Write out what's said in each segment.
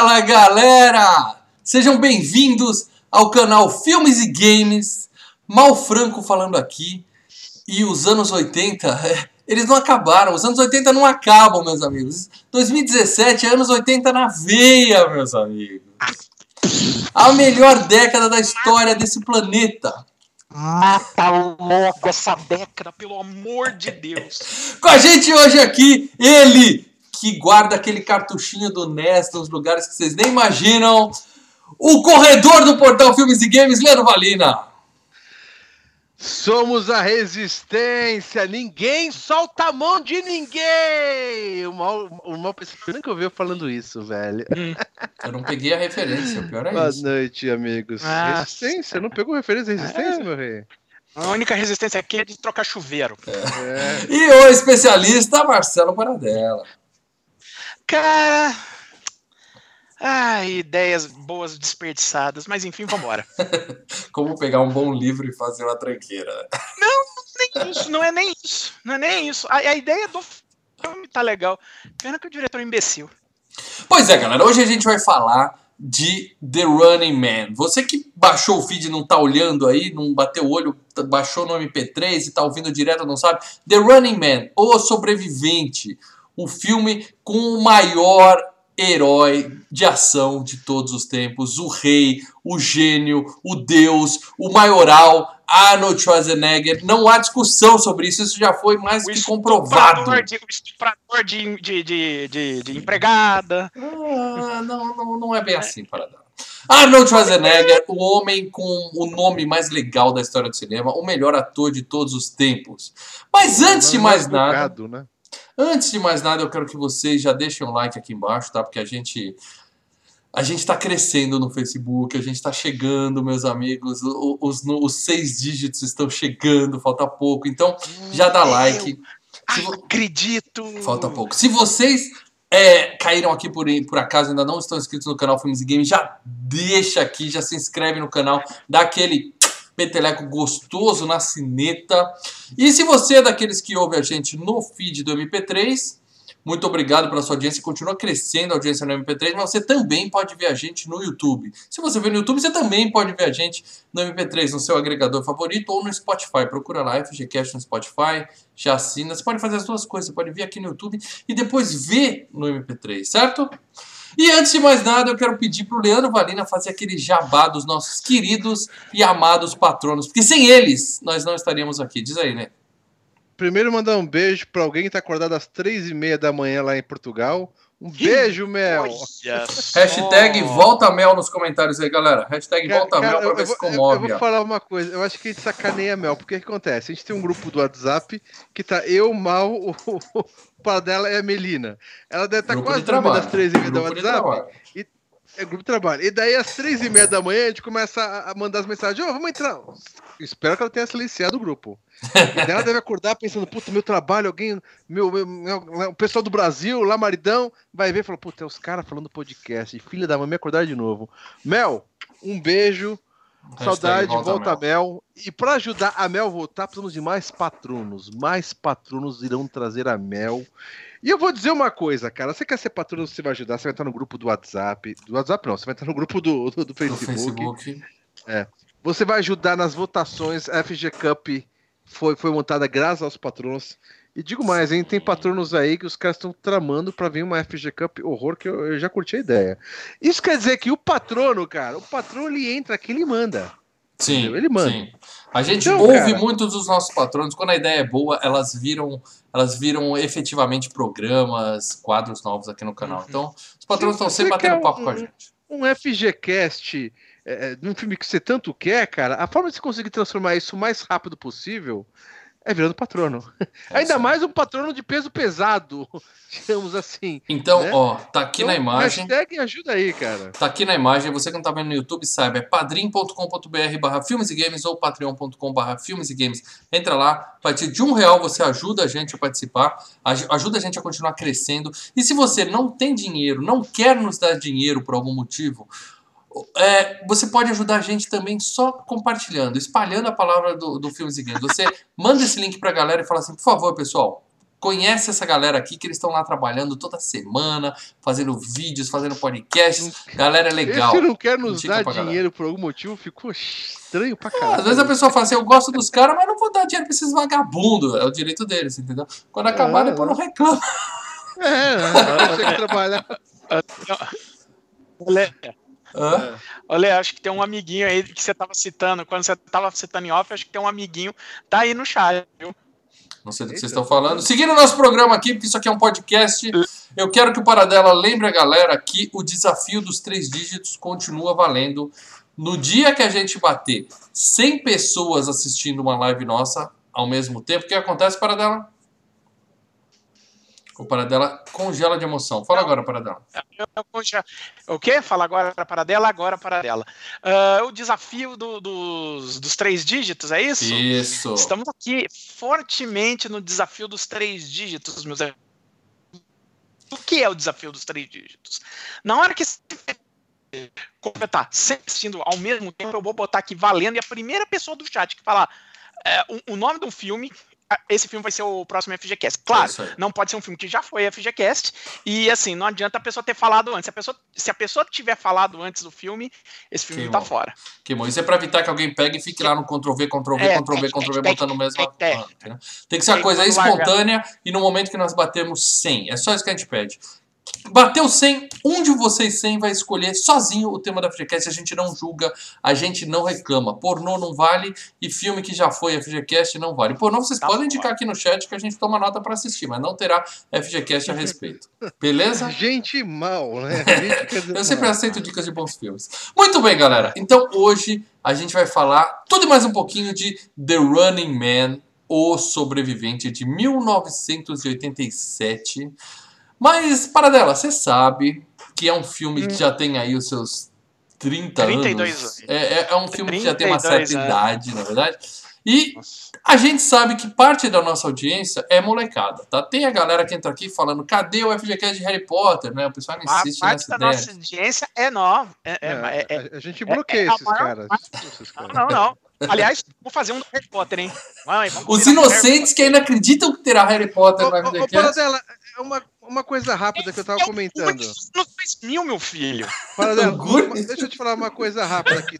Fala galera! Sejam bem-vindos ao canal Filmes e Games. Mal Franco falando aqui. E os anos 80, eles não acabaram. Os anos 80 não acabam, meus amigos. 2017 é anos 80 na veia, meus amigos. A melhor década da história desse planeta. Mata logo essa década, pelo amor de Deus. Com a gente hoje aqui, ele, que guarda aquele cartuchinho do NES nos lugares que vocês nem imaginam. O corredor do portal Filmes e Games, Leandro Valina. Somos a resistência, ninguém solta a mão de ninguém! O mal, o mal eu nunca ouviu falando isso, velho. Hum. Eu não peguei a referência, pior é Boa isso. Boa noite, amigos. Ah, resistência, não pegou referência resistência, é. meu rei? A única resistência aqui é de trocar chuveiro. É. É. E o especialista Marcelo Paradela. Cara. Ah, ideias boas desperdiçadas, mas enfim, vambora. Como pegar um bom livro e fazer uma tranqueira. Não, nem isso, não é nem isso. Não é nem isso. A, a ideia do filme tá legal. Pena que o diretor é imbecil. Pois é, galera, hoje a gente vai falar de The Running Man. Você que baixou o feed e não tá olhando aí, não bateu o olho, baixou no MP3 e tá ouvindo direto, não sabe. The Running Man, O Sobrevivente o filme com o maior herói de ação de todos os tempos, o rei, o gênio, o deus, o maioral, Arnold Schwarzenegger. Não há discussão sobre isso, isso já foi mais o que comprovado. De, o estuprador de, de, de, de, de empregada. Ah, não, não, não é bem assim, para dar. Arnold Schwarzenegger, o homem com o nome mais legal da história do cinema, o melhor ator de todos os tempos. Mas antes de mais nada. Né? Antes de mais nada, eu quero que vocês já deixem um like aqui embaixo, tá? Porque a gente a gente está crescendo no Facebook, a gente está chegando, meus amigos. Os, os, os, seis dígitos estão chegando, falta pouco. Então, já dá like. Acredito! Falta pouco. Se vocês é, caíram aqui por, por acaso ainda não estão inscritos no canal Filmes e Games, já deixa aqui, já se inscreve no canal, dá aquele peteleco gostoso na cineta. E se você é daqueles que ouve a gente no feed do MP3, muito obrigado pela sua audiência. Continua crescendo a audiência no MP3, mas você também pode ver a gente no YouTube. Se você vê no YouTube, você também pode ver a gente no MP3, no seu agregador favorito ou no Spotify. Procura lá FGCast no Spotify, já assina. Você pode fazer as duas coisas. Você pode vir aqui no YouTube e depois ver no MP3, certo? E antes de mais nada, eu quero pedir para o Leandro Valina fazer aquele jabá dos nossos queridos e amados patronos, porque sem eles nós não estaríamos aqui. Diz aí, né? Primeiro mandar um beijo para alguém que está acordado às três e meia da manhã lá em Portugal. Um beijo, Mel. Hashtag volta Mel nos comentários aí, galera. Hashtag cara, volta cara, Mel pra ver se comove. Eu, vou falar uma coisa. Eu acho que a gente sacaneia Mel. Porque o que acontece? A gente tem um grupo do WhatsApp que tá eu, Mal, o, o pai dela é a Melina. Ela deve estar tá quase dormindo às três e meia do WhatsApp. E, é grupo de trabalho. E daí, às três e meia da manhã, a gente começa a mandar as mensagens: Ô, oh, vamos entrar. Espero que ela tenha silenciado o grupo. E daí ela deve acordar pensando: puta, meu trabalho, alguém, meu, meu, meu, o pessoal do Brasil, lá maridão, vai ver e fala: puta, é os caras falando podcast. Filha da mãe, me acordar de novo. Mel, um beijo. Saudade, volta, volta Mel. Mel. E para ajudar a Mel a voltar, precisamos de mais patronos. Mais patronos irão trazer a Mel. E eu vou dizer uma coisa, cara. Você quer ser patrono, você vai ajudar, você vai estar no grupo do WhatsApp. Do WhatsApp não, você vai estar no grupo do, do, do Facebook. Facebook. É. Você vai ajudar nas votações. A FG Cup foi, foi montada graças aos patronos. E digo mais, hein? Tem patronos aí que os caras estão tramando para vir uma FG Cup horror que eu, eu, já curti a ideia. Isso quer dizer que o patrono, cara, o patrono ele entra aqui ele manda. Sim, entendeu? ele manda. Sim. A gente então, ouve cara... muitos dos nossos patronos, quando a ideia é boa, elas viram, elas viram efetivamente programas, quadros novos aqui no canal. Uhum. Então, os patronos estão sempre batendo um, papo com a gente. Um FGCast é, num filme que você tanto quer, cara, a forma de você conseguir transformar isso o mais rápido possível é virando patrono. É Ainda mais um patrono de peso pesado, digamos assim. Então, né? ó, tá aqui então, na imagem. Hashtag ajuda aí, cara. Tá aqui na imagem. Você que não tá vendo no YouTube, saiba, é padrim.com.br barra filmes e games ou patreon.com barra filmes e games. Entra lá, a partir de um real você ajuda a gente a participar, ajuda a gente a continuar crescendo. E se você não tem dinheiro, não quer nos dar dinheiro por algum motivo, é, você pode ajudar a gente também só compartilhando, espalhando a palavra do, do Filmes e Games. Você manda esse link pra galera e fala assim, por favor, pessoal, Conhece essa galera aqui que eles estão lá trabalhando toda semana, fazendo vídeos, fazendo podcasts. Galera é legal. Você não quer nos dar dinheiro por algum motivo, ficou estranho pra caralho. às vezes a pessoa fala assim, eu gosto dos caras, mas não vou dar dinheiro pra esses vagabundos. É o direito deles, entendeu? Quando acabar, é, depois não reclama. É, não, tem que trabalhar. Hã? Olha, acho que tem um amiguinho aí que você tava citando. Quando você tava citando em off, acho que tem um amiguinho. Tá aí no chat, viu? Não sei do que vocês estão falando. Seguindo o nosso programa aqui, porque isso aqui é um podcast, eu quero que o Paradela lembre a galera que o desafio dos três dígitos continua valendo. No dia que a gente bater 100 pessoas assistindo uma live nossa ao mesmo tempo, o que acontece, Paradela? O Paradela congela de emoção. Fala agora, Paradela. Eu, eu congelo. O quê? Fala agora, Paradela, agora, Paradela. Uh, o desafio do, dos, dos três dígitos, é isso? Isso. Estamos aqui fortemente no desafio dos três dígitos, meus amigos. O que é o desafio dos três dígitos? Na hora que completar sempre assistindo ao mesmo tempo, eu vou botar aqui valendo e a primeira pessoa do chat que falar é, o, o, nome do filme esse filme vai ser o próximo FGCast. Claro, é não pode ser um filme que já foi FGCast, e assim, não adianta a pessoa ter falado antes. Se a pessoa, se a pessoa tiver falado antes do filme, esse filme Queimou. tá fora. Queimou. Isso é pra evitar que alguém pegue e fique lá no Ctrl-V, Ctrl-V, é, Ctrl-V, é, Ctrl-V, é, botando o mesmo. É, Tem que ser uma coisa espontânea e no momento que nós batemos 100. É só isso que a gente pede. Bateu 100, um de vocês 100 vai escolher sozinho o tema da FGCast. A gente não julga, a gente não reclama. Pornô não vale e filme que já foi FGCast não vale. Pornô vocês tá podem bom. indicar aqui no chat que a gente toma nota para assistir, mas não terá FGCast a respeito. Beleza? Gente mal, né? Gente Eu sempre aceito dicas de bons filmes. Muito bem, galera. Então hoje a gente vai falar tudo e mais um pouquinho de The Running Man, O Sobrevivente de 1987. Mas, para dela, você sabe que é um filme hum. que já tem aí os seus 30 32 anos. É, é, é um filme que já tem uma certa é. idade, na verdade. E a gente sabe que parte da nossa audiência é molecada, tá? Tem a galera que entra aqui falando, cadê o FGCast de Harry Potter, né? O pessoal não insiste parte nessa da ideia. nossa audiência é nova. É, é, é, é a gente bloqueia esses, caras. Não, não, não. Aliás, vou fazer um do Harry Potter, hein? Mãe, Os inocentes que ainda acreditam que terá Harry Potter ô, no FGCast. Ô, é uma, uma coisa rápida que eu tava comentando. No 2000, meu filho. Paradela, uma, deixa eu te falar uma coisa rápida aqui.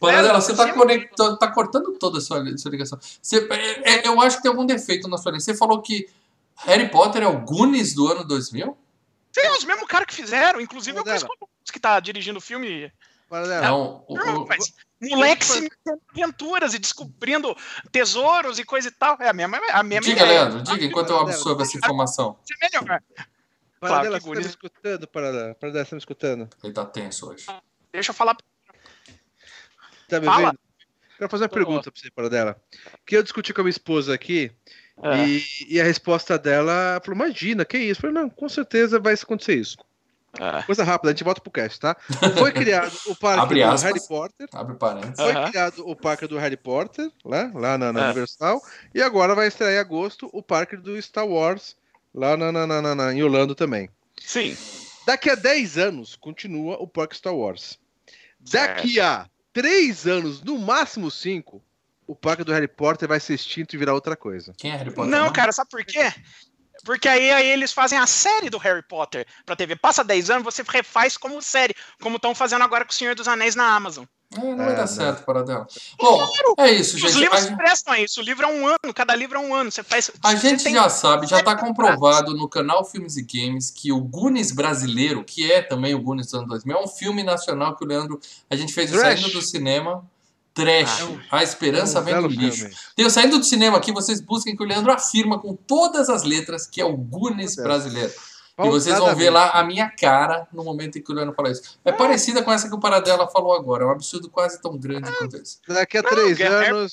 Paradela, você tá, conectando, tá cortando toda a sua, sua ligação. Você, é, é, eu acho que tem algum defeito na sua linha. Você falou que Harry Potter é o Goonies do ano 2000? Sim, é os mesmos caras que fizeram. Inclusive, Paradela. eu conheço que tá dirigindo o filme. Paradela. Não, o, não, mas moleque se aventuras e descobrindo tesouros e coisa e tal. É a mesma, a mesma Diga, ideia. Leandro, diga enquanto eu absorvo essa informação. É melhor. Paradela, claro, você tá me escutando, Paradela? Paradela, você tá me escutando? Ele tá tenso hoje. Deixa eu falar. Tá me Fala. vendo? Quero fazer uma Tô pergunta pra você, Paradela. Que eu discuti com a minha esposa aqui é. e, e, a resposta dela falou: Imagina, que isso? Eu falei: Não, com certeza vai acontecer isso. É. Coisa rápida, a gente volta pro cast, tá? Foi criado o parque do Harry Potter. Abre parênteses. Foi uhum. criado o parque do Harry Potter, lá, lá na, na é. Universal. E agora vai estrear em agosto o parque do Star Wars, lá na, na, na, na, em Orlando também. Sim. Daqui a 10 anos, continua o parque Star Wars. Daqui a 3 anos, no máximo 5, o parque do Harry Potter vai ser extinto e virar outra coisa. Quem é Harry Potter? Não, não? cara, sabe por quê? Porque aí, aí, eles fazem a série do Harry Potter pra TV. Passa 10 anos, você refaz como série, como estão fazendo agora com o Senhor dos Anéis na Amazon. É, não vai dar certo para dela. Bom, claro. é isso, gente. Os livros a... prestam a isso. O livro é um ano, cada livro é um ano. Você faz. A gente tem... já sabe, já está comprovado no canal Filmes e Games que o Goonies brasileiro, que é também o Goonies dos anos 2000, é um filme nacional que o Leandro. A gente fez Trash. saindo do cinema. Trash. Ah, a esperança é um vem do lixo. Filme. Tenho saindo do cinema aqui, vocês busquem que o Leandro afirma com todas as letras que é o Goonies brasileiro. E vocês vão ver lá a minha cara no momento em que o Leandro fala isso. É parecida com essa que o Paradela falou agora. É um absurdo quase tão grande quanto esse. Daqui a três não, anos.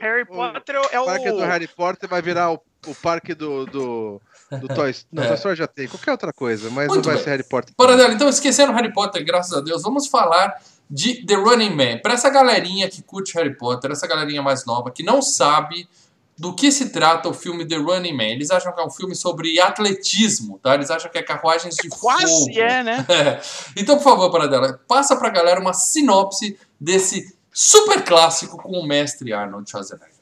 Harry Potter é o. O parque do Harry Potter vai virar o, o parque do. do... Do Toy Não, é. Toy Story já tem, qualquer outra coisa, mas Muito não vai bem. ser Harry Potter. Paradela, então esquecendo Harry Potter, graças a Deus, vamos falar de The Running Man. Para essa galerinha que curte Harry Potter, essa galerinha mais nova, que não sabe do que se trata o filme The Running Man. Eles acham que é um filme sobre atletismo, tá? Eles acham que é carruagens de Quase fogo. Quase é, né? Então, por favor, Paradela, passa pra galera uma sinopse desse super clássico com o mestre Arnold Schwarzenegger.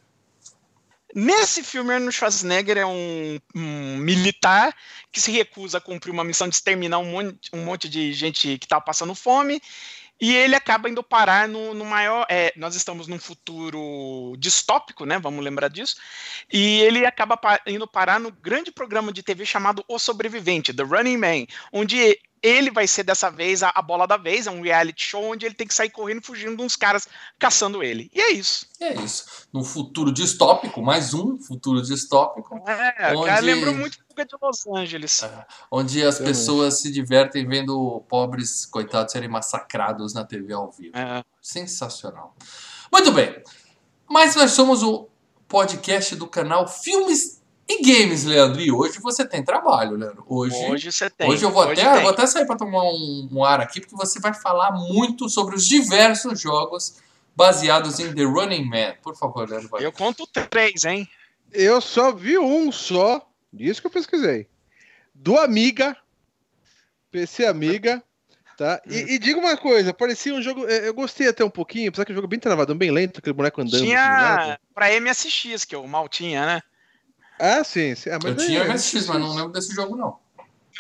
Nesse filme, Arnold Schwarzenegger é um, um, militar que se recusa a cumprir uma missão de exterminar um monte, um monte de gente que estava passando fome e ele acaba indo parar no, no maior. É, nós estamos num futuro distópico, né? Vamos lembrar disso. E ele acaba indo parar no grande programa de TV chamado O Sobrevivente, The Running Man, onde ele vai ser dessa vez a, a, bola da vez, é um reality show onde ele tem que sair correndo fugindo de uns caras caçando ele. E é isso. É isso. Num futuro distópico, mais um futuro distópico. É, onde... cara lembrou muito Fuga de Los Angeles. É, onde as pessoas se divertem vendo pobres coitados serem massacrados na TV ao vivo. É. Sensacional. Muito bem. Mas nós somos o podcast do canal Filmes e games, Leandro, e hoje você tem trabalho, Leandro. Hoje, hoje você tem. Hoje eu vou, hoje até, vou até sair para tomar um, um, ar aqui, porque você vai falar muito sobre os diversos jogos baseados em The Running Man. Por favor, Leandro. Vai. Eu conto três, hein? Eu só vi um só, disso que eu pesquisei. Do Amiga, PC Amiga, tá? E, e diga uma coisa, parecia um jogo. Eu gostei até um pouquinho, apesar que o jogo é bem travado, bem lento, aquele boneco andando. Tinha pra MSX, que eu mal tinha, né? Ah, sim. sim. Ah, eu tinha MSX, mas não lembro desse jogo, não.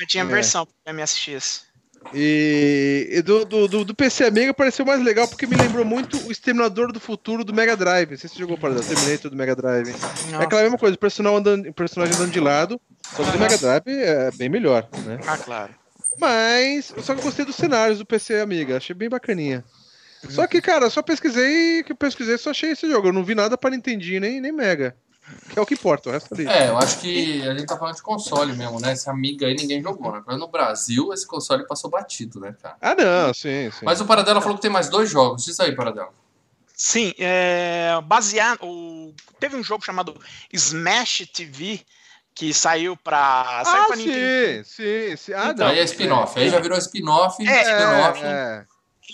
Eu tinha a é. versão é. MSX. E, e do, do, do, PC Amiga pareceu mais legal porque me lembrou muito o Exterminador do Futuro do Mega Drive. Não sei se você jogou para o Terminator do Mega Drive. Nossa. É aquela mesma coisa, o personagem andando, personagem andando de lado, só que do Mega Drive é bem melhor, né? Ah, claro. Mas eu só gostei dos cenários do PC Amiga, achei bem bacaninha. Só que, cara, só pesquisei que pesquisei, só achei esse jogo. Eu não vi nada para Nintendinho nem, nem Mega. Que é o que importa, o resto ali. É, eu acho que a gente tá falando de console mesmo, né? Esse Amiga aí ninguém jogou, né? No Brasil, esse console passou batido, né, cara? Ah, não, sim, sim. Mas o Paradela falou que tem mais dois jogos. Diz aí, Paradela. Sim, é, baseado. O, teve um jogo chamado Smash TV que saiu pra. Saiu ah, pra sim, sim, sim. Ah, então, Aí é spin-off. É, aí já virou spin-off. É, spin-off. É,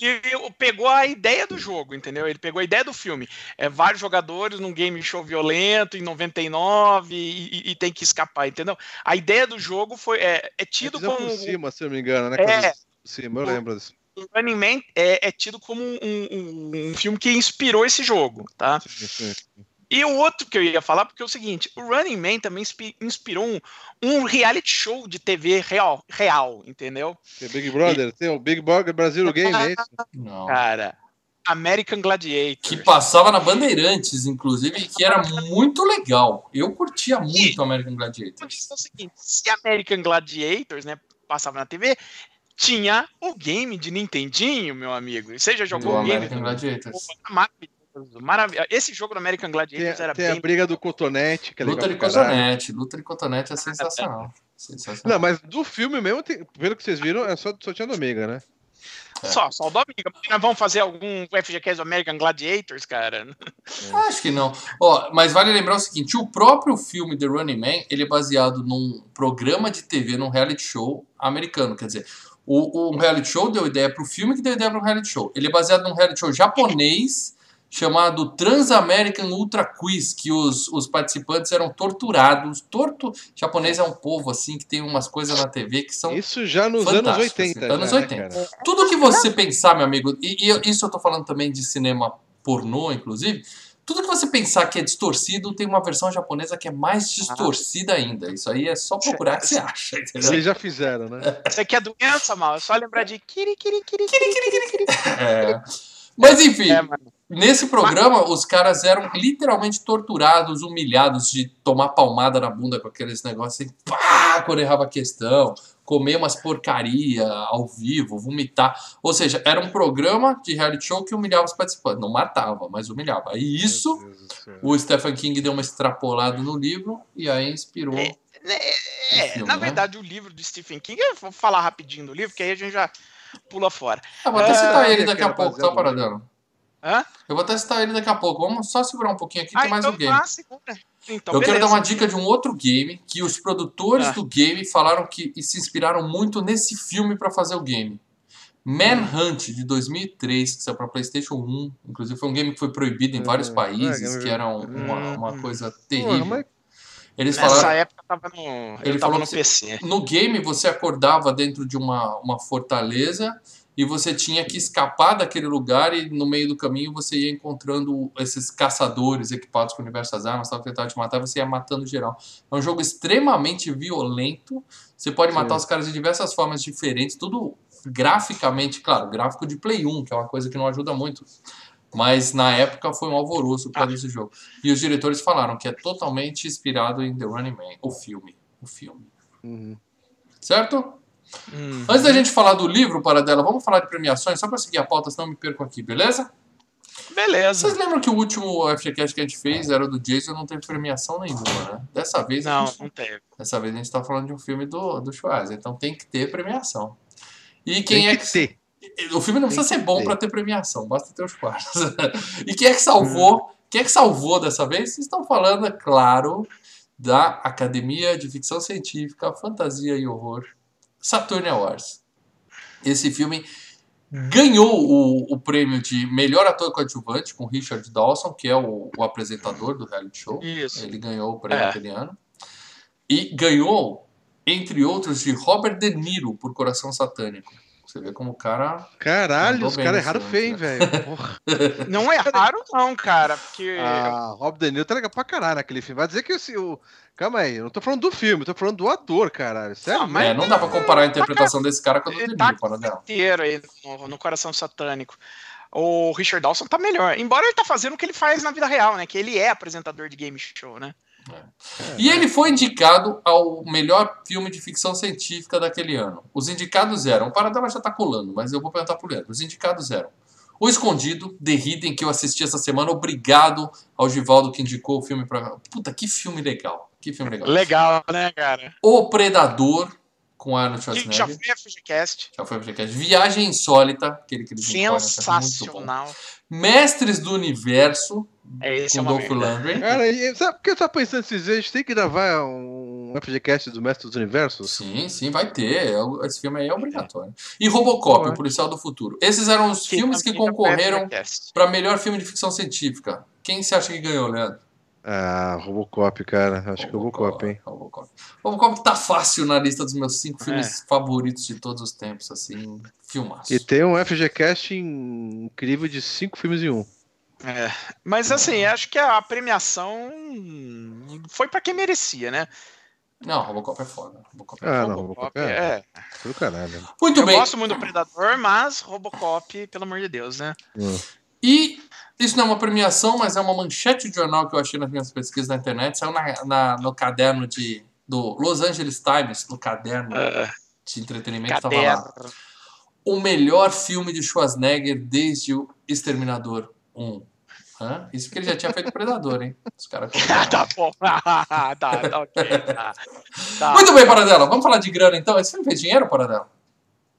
ele pegou a ideia do jogo, entendeu? Ele pegou a ideia do filme. É vários jogadores num game show violento em 99 e, e, e tem que escapar, entendeu? A ideia do jogo foi é, é tido como por cima, se eu não me engano, né? É, por cima, eu lembro disso. Running Man é, é tido como um, um, um, filme que inspirou esse jogo, tá? Sim, sim. E o outro que eu ia falar, porque é o seguinte, o Running Man também inspirou um, um reality show de TV real, real entendeu? Tem Big Brother, e... tem o Big Brother Brasil Game, é isso? Não. Cara, American Gladiator. Que passava na Bandeirantes, inclusive, que era muito legal. Eu curtia muito e, American Gladiator. É o seguinte, se American Gladiators, né, passava na TV, tinha o game de Nintendinho, meu amigo. Você já jogou o, o game? American Gladiators. Maravilha. Esse jogo do American Gladiators tem, era tem bem... a briga do cotonete, que é Luta de cotonete, luta de cotonete é sensacional. sensacional. Não, mas do filme mesmo, tem, pelo que vocês viram, é só, só tinha do Amiga, né? É. Só, só o do Amiga. Nós vamos fazer algum FGCast do American Gladiators, cara? É. Acho que não. Ó, mas vale lembrar o seguinte: o próprio filme The Running Man ele é baseado num programa de TV, num reality show americano. Quer dizer, o, o reality show deu ideia para o filme que deu ideia para o reality show. Ele é baseado num reality show japonês chamado Transamerican Ultra Quiz, que os, os participantes eram torturados. Torto... japonês é um povo assim que tem umas coisas na TV que são Isso já nos anos 80. Assim, anos 80. Né, Tudo que você pensar, meu amigo, e, e isso eu tô falando também de cinema pornô, inclusive, tudo que você pensar que é distorcido, tem uma versão japonesa que é mais distorcida ainda. Isso aí é só procurar que você acha. Entendeu? Eles já fizeram, né? Isso aqui é doença, mal. É só lembrar de kiri, kiri, kiri, kiri, kiri, kiri. É. Mas enfim, é, nesse programa os caras eram literalmente torturados, humilhados de tomar palmada na bunda com aqueles negócios assim, pá, quando errava a questão, comer umas porcaria ao vivo, vomitar. Ou seja, era um programa de reality show que humilhava os participantes. Não matava, mas humilhava. E isso, o Stephen King deu uma extrapolada no livro e aí inspirou. É, é, filme, na né? verdade, o livro do Stephen King, eu vou falar rapidinho do livro, que aí a gente já pula fora. Eu vou até citar ah, ele daqui a pouco, tá, Paradão? Hã? Eu vou até citar ele daqui a pouco. Vamos só segurar um pouquinho aqui, ah, tem mais então um game. Então, eu beleza. quero dar uma dica de um outro game que os produtores ah. do game falaram que se inspiraram muito nesse filme para fazer o game. Manhunt de 2003, que saiu para PlayStation 1. Inclusive, foi um game que foi proibido em vários é, países, é, que era uma, uma coisa terrível. Eles Nessa falaram, época tava no, ele tava no PC. No game você acordava dentro de uma, uma fortaleza e você tinha que escapar daquele lugar e no meio do caminho você ia encontrando esses caçadores equipados com diversas armas, tal, tentando te matar, você ia matando geral. É um jogo extremamente violento, você pode Sim. matar os caras de diversas formas diferentes, tudo graficamente, claro, gráfico de Play 1, que é uma coisa que não ajuda muito. Mas na época foi um alvoroço para ah. esse jogo. E os diretores falaram que é totalmente inspirado em The Running Man, o filme. O filme. Uhum. Certo? Uhum. Antes da gente falar do livro, para dela, vamos falar de premiações, só para seguir a pauta, senão eu me perco aqui, beleza? Beleza. Vocês lembram que o último FGCast que a gente fez era do Jason não teve premiação nenhuma, né? Dessa vez. Não, gente, não teve. Dessa vez a gente tá falando de um filme do, do Schwarzenegger, então tem que ter premiação. E quem tem é que. que ter. O filme não tem precisa ser bom para ter premiação, basta ter os quartos. e quem é que salvou? Hum. Quem é que salvou dessa vez? Vocês estão falando, é claro, da Academia de Ficção Científica, Fantasia e Horror Saturn Awards. Esse filme ganhou o, o prêmio de melhor ator coadjuvante com Richard Dawson, que é o, o apresentador do reality show. Isso. Ele ganhou o prêmio é. aquele ano. E ganhou, entre outros, de Robert De Niro por Coração Satânico. Você vê como o cara. Caralho, os caras erraram feio, hein, velho. Não é raro, não, cara. Porque. Ah, Rob De Niro tá legal pra caralho naquele filme. Vai dizer que esse, o. Calma aí, eu não tô falando do filme, eu tô falando do ator, caralho. Sério? Não, é, não dá pra comparar a interpretação desse cara com a do De Niro, tá inteiro aí no, no Coração Satânico o Richard Dawson tá melhor. Embora ele tá fazendo o que ele faz na vida real, né? Que ele é apresentador de game show, né? É. E ele foi indicado ao melhor filme de ficção científica daquele ano. Os indicados eram. O Paradela já tá colando, mas eu vou perguntar pro Leandro. Os indicados eram. O Escondido, The Hidden, que eu assisti essa semana. Obrigado ao Givaldo que indicou o filme pra. Puta, que filme legal. Que filme legal. Legal, né, cara? O Predador, com Arnold Schwarzenegger. Já foi a FGCast. Já foi a FGCast. Viagem Insólita, aquele que eles Sensacional. Mestres do Universo, é esse com é Dolph Lundgren. Cara, sabe por que eu tava pensando esses dias? A gente tem que gravar um FGCast do Mestre dos Universos? Sim, sim, vai ter. É esse filme aí é obrigatório. E Robocop, o Policial do Futuro. Esses eram os que filmes que concorreram para melhor filme de ficção científica. Quem você acha que ganhou, Leandro? Ah, Robocop, cara. Acho Robocop, que é Robocop, hein? Robocop. Robocop tá fácil na lista dos meus cinco filmes é. favoritos de todos os tempos, assim, filmaço. E tem um FGCast incrível de cinco filmes em um. É, mas assim, acho que a premiação foi para quem merecia, né? Não, Robocop é foda. Robocop é, ah, foda. não, Robocop é. é. Caralho. Muito Eu bem. Eu gosto muito do Predador, mas Robocop, pelo amor de Deus, né? Hum. E isso não é uma premiação, mas é uma manchete de jornal que eu achei nas minhas pesquisas na internet. Saiu na, na no caderno de, do Los Angeles Times, no caderno uh, de entretenimento, estava lá. O melhor filme de Schwarzenegger desde o Exterminador 1. Hã? Isso porque ele já tinha feito Predador, hein? Os caras tá bom. tá, tá, ok. Tá. Tá. Muito bem, Paradela. Vamos falar de grana então. Esse filme fez dinheiro, Paradela?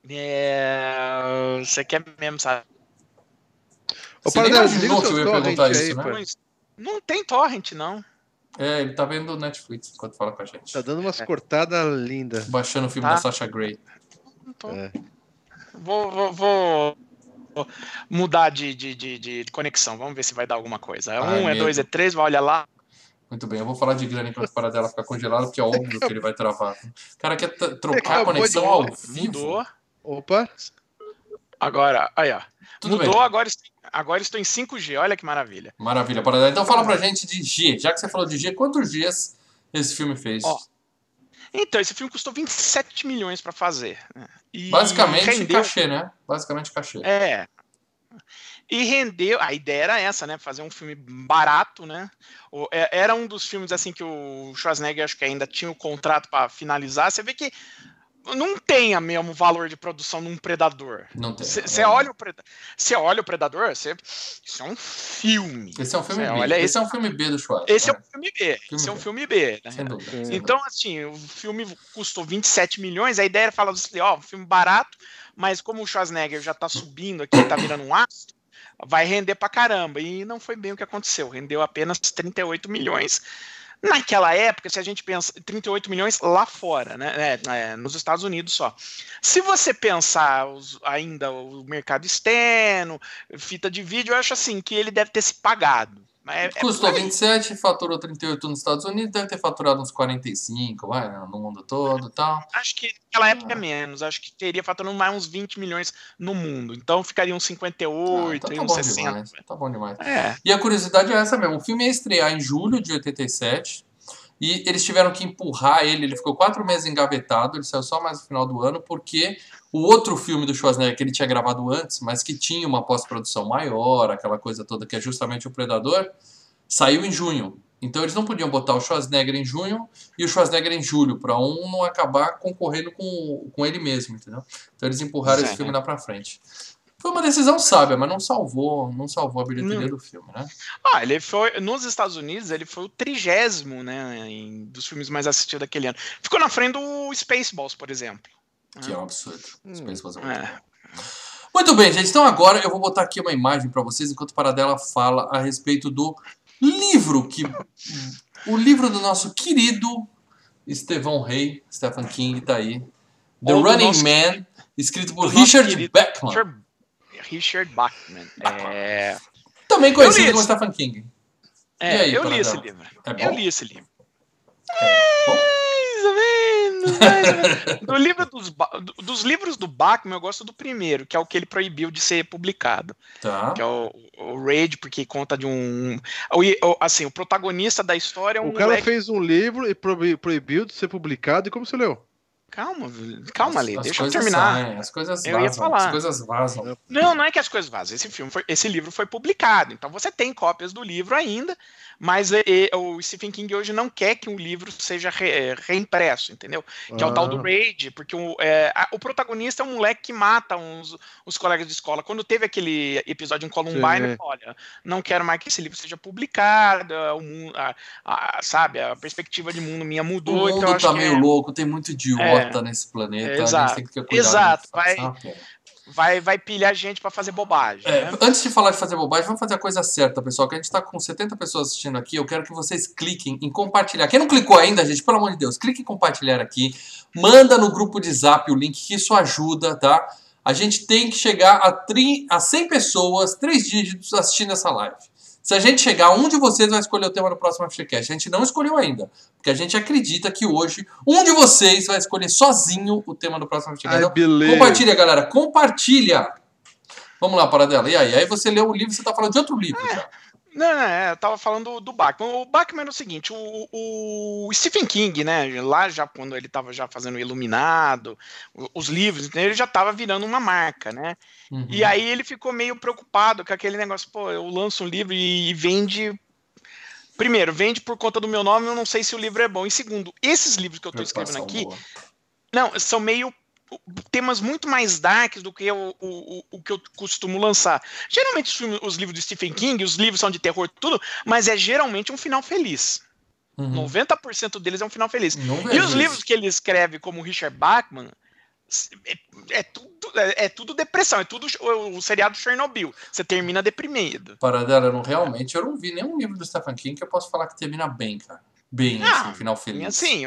É... Você quer mesmo saber? Ô, Paradela, imaginou que eu ia perguntar isso, aí, né? Não tem torrent, não. É, ele tá vendo o Netflix enquanto fala com a gente. Tá dando umas é. cortadas lindas. Baixando o filme tá. da Sasha Grey. É. Vou, vou, vou mudar de, de, de, de, conexão. Vamos ver se vai dar alguma coisa. É um, é dois, é três, vai olha lá. Muito bem, eu vou falar de grana enquanto para dela ficar congelada, porque é óbvio que ele vai travar. O cara quer trocar a conexão ao vivo. Mudou. Opa. Agora, aí, ó. Tudo Mudou, bem. agora estou, agora estou em 5G. Olha que maravilha. Maravilha, para Então fala pra gente de G. Já que você falou de G, quantos dias esse filme fez? Ó, então, esse filme custou 27 milhões para fazer. Né? Basicamente rendeu... cachê, né? Basicamente cachê. É. E rendeu. A ideia era essa, né? Fazer um filme barato, né? É, era um dos filmes assim que o Schwarzenegger acho que ainda tinha o contrato para finalizar. Você vê que não tem o mesmo valor de produção num Predador. Não tem. Você olha, o Predador, olha o Predador, cê, isso é um filme. Esse é um filme cê B. Olha, esse, esse, é um filme B do Schwarzenegger. Esse é, é um filme B. Filme esse B. é um filme B. Né? Então, assim, o filme custou 27 milhões, a ideia era falar assim, ó, um filme barato, mas como o Schwarzenegger já tá subindo aqui, tá virando um astro, vai render pra caramba. E não foi bem o que aconteceu. Rendeu apenas 38 milhões Naquela época, se a gente pensa 38 milhões lá fora, né, é, é, nos Estados Unidos só. Se você pensar os, ainda o mercado externo, fita de vídeo, eu acho assim que ele deve ter se pagado. É, é Custou 27, faturou 38 nos Estados Unidos, deve ter faturado uns 45, vai, né, no mundo todo e tal. Acho que naquela época é menos, acho que teria faturado mais uns 20 milhões no mundo. Então ficaria uns 58, ah, então tá uns 60. Demais, tá bom demais. É. E a curiosidade é essa mesmo: o filme ia estrear em julho de 87. E eles tiveram que empurrar ele, ele ficou quatro meses engavetado, ele saiu só mais no final do ano, porque o outro filme do Schwarzenegger que ele tinha gravado antes, mas que tinha uma pós-produção maior, aquela coisa toda que é justamente o Predador, saiu em junho. Então eles não podiam botar o Schwarzenegger em junho e o Schwarzenegger em julho, para um não acabar concorrendo com, com ele mesmo, entendeu? Então eles empurraram esse filme lá pra frente. Foi uma decisão sábia, mas não salvou, não salvou a bilheteria não. do filme, né? Ah, ele foi nos Estados Unidos, ele foi o trigésimo, né, em, dos filmes mais assistidos daquele ano. Ficou na frente do Spaceballs, por exemplo. Que é um absurdo. Hum, é, é. Muito bem, gente. Então agora eu vou botar aqui uma imagem para vocês enquanto Paradela fala a respeito do livro que o livro do nosso querido Estevão Rey, Stephen King, tá aí. The Ou Running nosso... Man, escrito por Richard Beckman. Richard Bachman. É... Também conhecido como Stephen King. É, aí, eu li esse livro. É eu li esse livro. É, do livro dos, dos livros do Bachman, eu gosto do primeiro, que é o que ele proibiu de ser publicado. Tá. Que é o, o Raid, porque conta de um. O, assim, o protagonista da história é um. O cara moleque... fez um livro e proibiu de ser publicado, e como você leu? Calma, calma ali, deixa eu terminar. Saem, as coisas vazam, eu ia falar. as coisas vazam. Não, não é que as coisas vazam. Esse filme foi, esse livro foi publicado, então você tem cópias do livro ainda, mas e, e, o Stephen King hoje não quer que um livro seja re, é, reimpresso, entendeu? Que ah. é o tal do ah. Raid, porque o, é, a, o protagonista é um moleque que mata uns, os colegas de escola. Quando teve aquele episódio em Columbine, olha, não quero mais que esse livro seja publicado, o mundo, a, a, sabe, a perspectiva de mundo minha mudou. O mundo então tá meio é... louco, tem muito idiota é, nesse planeta. Exato, exato. Vai, vai, vai pilhar gente para fazer bobagem. É, né? Antes de falar de fazer bobagem, vamos fazer a coisa certa, pessoal. Que a gente está com 70 pessoas assistindo aqui. Eu quero que vocês cliquem em compartilhar. Quem não clicou ainda, gente, pelo amor de Deus, clique em compartilhar aqui. Manda no grupo de zap o link, que isso ajuda, tá? A gente tem que chegar a, tri, a 100 pessoas, três dígitos, assistindo essa live. Se a gente chegar, um de vocês vai escolher o tema do próximo FGCast. A gente não escolheu ainda, porque a gente acredita que hoje um de vocês vai escolher sozinho o tema do próximo. Então, compartilha, galera, compartilha. Vamos lá, Paradela. E aí? Aí você leu o livro, você está falando de outro livro é. já. Não, não, é, eu tava falando do, Bachman. O Bachman é o seguinte, o, o, Stephen King, né, lá já quando ele tava já fazendo Iluminado, os livros, ele já tava virando uma marca, né? Uhum. E aí ele ficou meio preocupado com aquele negócio, pô, eu lanço um livro e, e vende primeiro, vende por conta do meu nome, eu não sei se o livro é bom. E segundo, esses livros que eu estou escrevendo aqui, boa. não, são meio temas muito mais darks do que o, o, o que eu costumo lançar. Geralmente os, filmes, os, livros de Stephen King, os livros são de terror tudo, mas é geralmente um final feliz. Uhum. 90% deles é um final feliz. Não e os livros que ele escreve, como Richard Bachman, é, é, tudo, é, é, tudo depressão, é tudo o, o seriado Chernobyl. Você termina deprimido. Para dela, eu não, realmente eu não vi nenhum livro do Stephen King que eu possa falar que termina bem, cara bem, ah, assim, final feliz. Assim,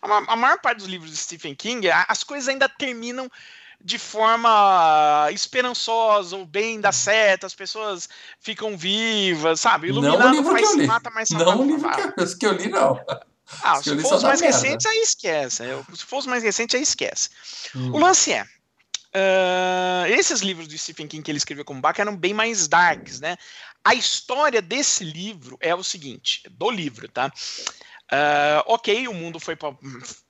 a, maior parte dos livros de Stephen King, as coisas ainda terminam de forma esperançosa, o bem dá certo, as pessoas ficam vivas, sabe? Iluminado não o livro faz, que eu li. mata, mas Não o livro que eu, que eu li, não. Ah, se for os mais recentes, aí esquece. Se for os mais recentes, aí esquece. Hum. O lance é. Uh, esses livros do Stephen King que ele escreveu como Bach eram bem mais darks, né? A história desse livro é o seguinte, do livro, tá? Uh, ok, o mundo foi para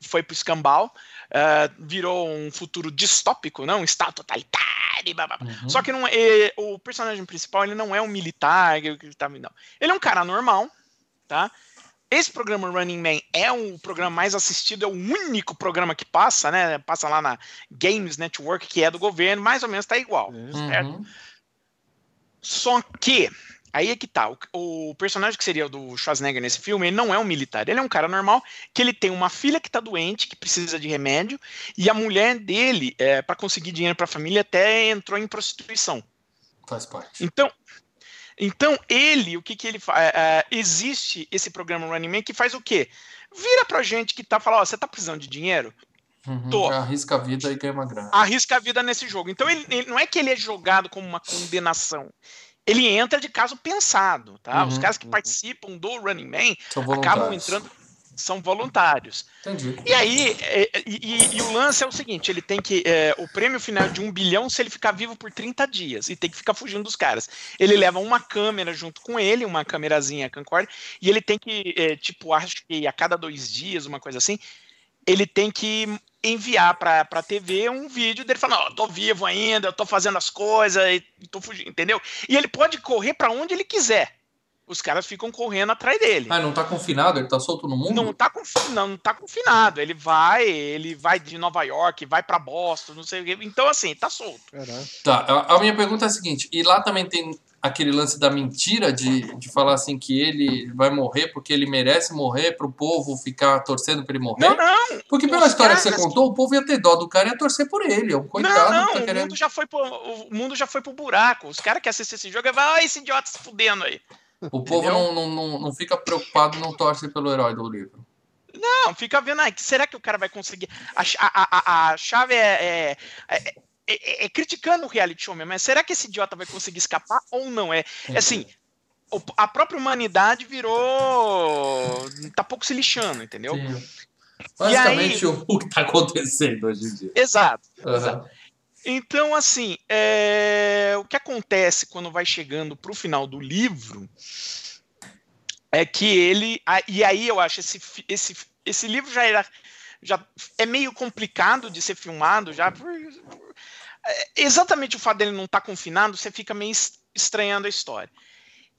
foi o escambau, uh, virou um futuro distópico, não? Um estado totalitário, blá, blá. Uhum. Só que não é, o personagem principal ele não é um militar, não. Ele é um cara normal, tá? Esse programa Running Man é o programa mais assistido, é o único programa que passa, né? Passa lá na Games Network, que é do governo, mais ou menos tá igual, uhum. certo? Só que, aí é que tá, o, o, personagem que seria o do Schwarzenegger nesse filme, ele não é um militar, ele é um cara normal, que ele tem uma filha que tá doente, que precisa de remédio, e a mulher dele, é, para conseguir dinheiro para a família, até entrou em prostituição. Faz parte. Então, então ele, o que que ele faz? É, é, existe esse programa Running Man que faz o quê? Vira pra gente que tá falando, ó, você tá precisando de dinheiro? Uhum, Tô. Arrisca a vida e ganha uma grana. Arrisca a vida nesse jogo. Então ele, ele, não é que ele é jogado como uma condenação. ele entra de caso pensado, tá? Uhum, Os caras que uhum. participam do Running Man acabam entrando são voluntários. Entendi. E aí, é, e, e, e, o lance é o seguinte: ele tem que. É, o prêmio final de um bilhão se ele ficar vivo por 30 dias e tem que ficar fugindo dos caras. Ele leva uma câmera junto com ele, uma câmerazinha Concord, e ele tem que, é, tipo, acho que a cada dois dias, uma coisa assim, ele tem que enviar para a TV um vídeo dele falando: Ó, oh, tô vivo ainda, eu tô fazendo as coisas, e tô fugindo, entendeu? E ele pode correr para onde ele quiser os caras ficam correndo atrás dele. Ah, não tá confinado? Ele tá solto no mundo? Não tá, confinado, não, não tá confinado. Ele vai, ele vai de Nova York, vai para Boston, não sei o quê. Então, assim, tá solto. Tá, a, a, minha pergunta é a seguinte: e lá também tem aquele lance da mentira de, de falar assim que ele vai morrer porque ele merece morrer pro povo ficar torcendo pra ele morrer? Não, não. Porque pela história caras... que você contou, o povo ia ter dó do cara e ia torcer por ele. É um coitado. Não, não, tá o, querendo... mundo já foi pro, o mundo já foi pro buraco. Os caras que assistem esse jogo vai, ah, esse idiota se fudendo aí. O povo não, não, não, fica preocupado não torce pelo herói do livro. Não, fica vendo aí. Será que o cara vai conseguir? A, a, a, a chave é, é, é, é, é, criticando o reality show mesmo. Mas será que esse idiota vai conseguir escapar ou não? É, é assim, a própria humanidade virou. tá pouco se lixando, entendeu? Sim. Basicamente aí, o que tá acontecendo hoje em dia. Exato. Uhum. exato. Então, assim, é... o que acontece quando vai chegando para o final do livro é que ele. E aí eu acho esse, esse, esse livro já era. Já é meio complicado de ser filmado, já. Por, é, exatamente o fato dele não estar tá confinado, você fica meio estranhando a história.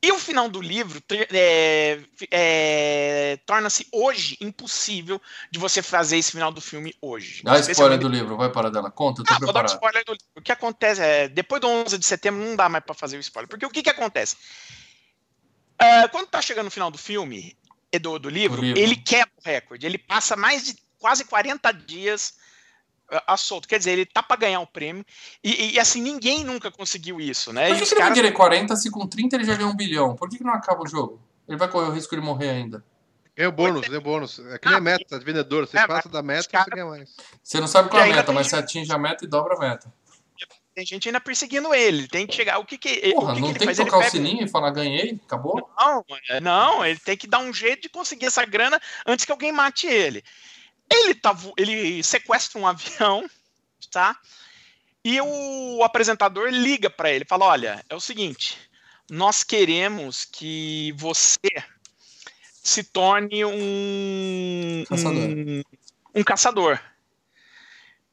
E o final do livro é, é, torna-se hoje impossível de você fazer esse final do filme hoje. Dá spoiler do livro, vai para dela. Conta, tô ah, preparado. Vou dar spoiler do livro. O que acontece é, depois do 11 de setembro não dá mais para fazer o spoiler. Porque o que, que acontece? Uh, quando tá chegando no final do filme, do, do livro, livro, ele quebra o recorde. Ele passa mais de quase 40 dias a solto. Quer dizer, ele tá para ganhar o prêmio. E, e, assim, ninguém nunca conseguiu isso, né? Por que, que ele vai querer 40 se com 30 ele já ganhou um bilhão? Por que, que não acaba o jogo? Ele vai correr o risco de morrer ainda. É o bônus, é o bônus. É que nem ah, meta de vendedor. Você é, passa da meta, cara... você ganha mais. Você não sabe qual é a meta, mas gente... você atinge a meta e dobra a meta. Tem gente ainda perseguindo ele. Tem que chegar. O que que, Porra, o que não que tem que tocar o sininho e falar ganhei? Acabou? Não, não, ele tem que dar um jeito de conseguir essa grana antes que alguém mate ele. Ele, tá, ele sequestra um avião tá? E o apresentador liga para ele, fala: "Olha, é o seguinte, nós queremos que você se torne um caçador. Um, um caçador.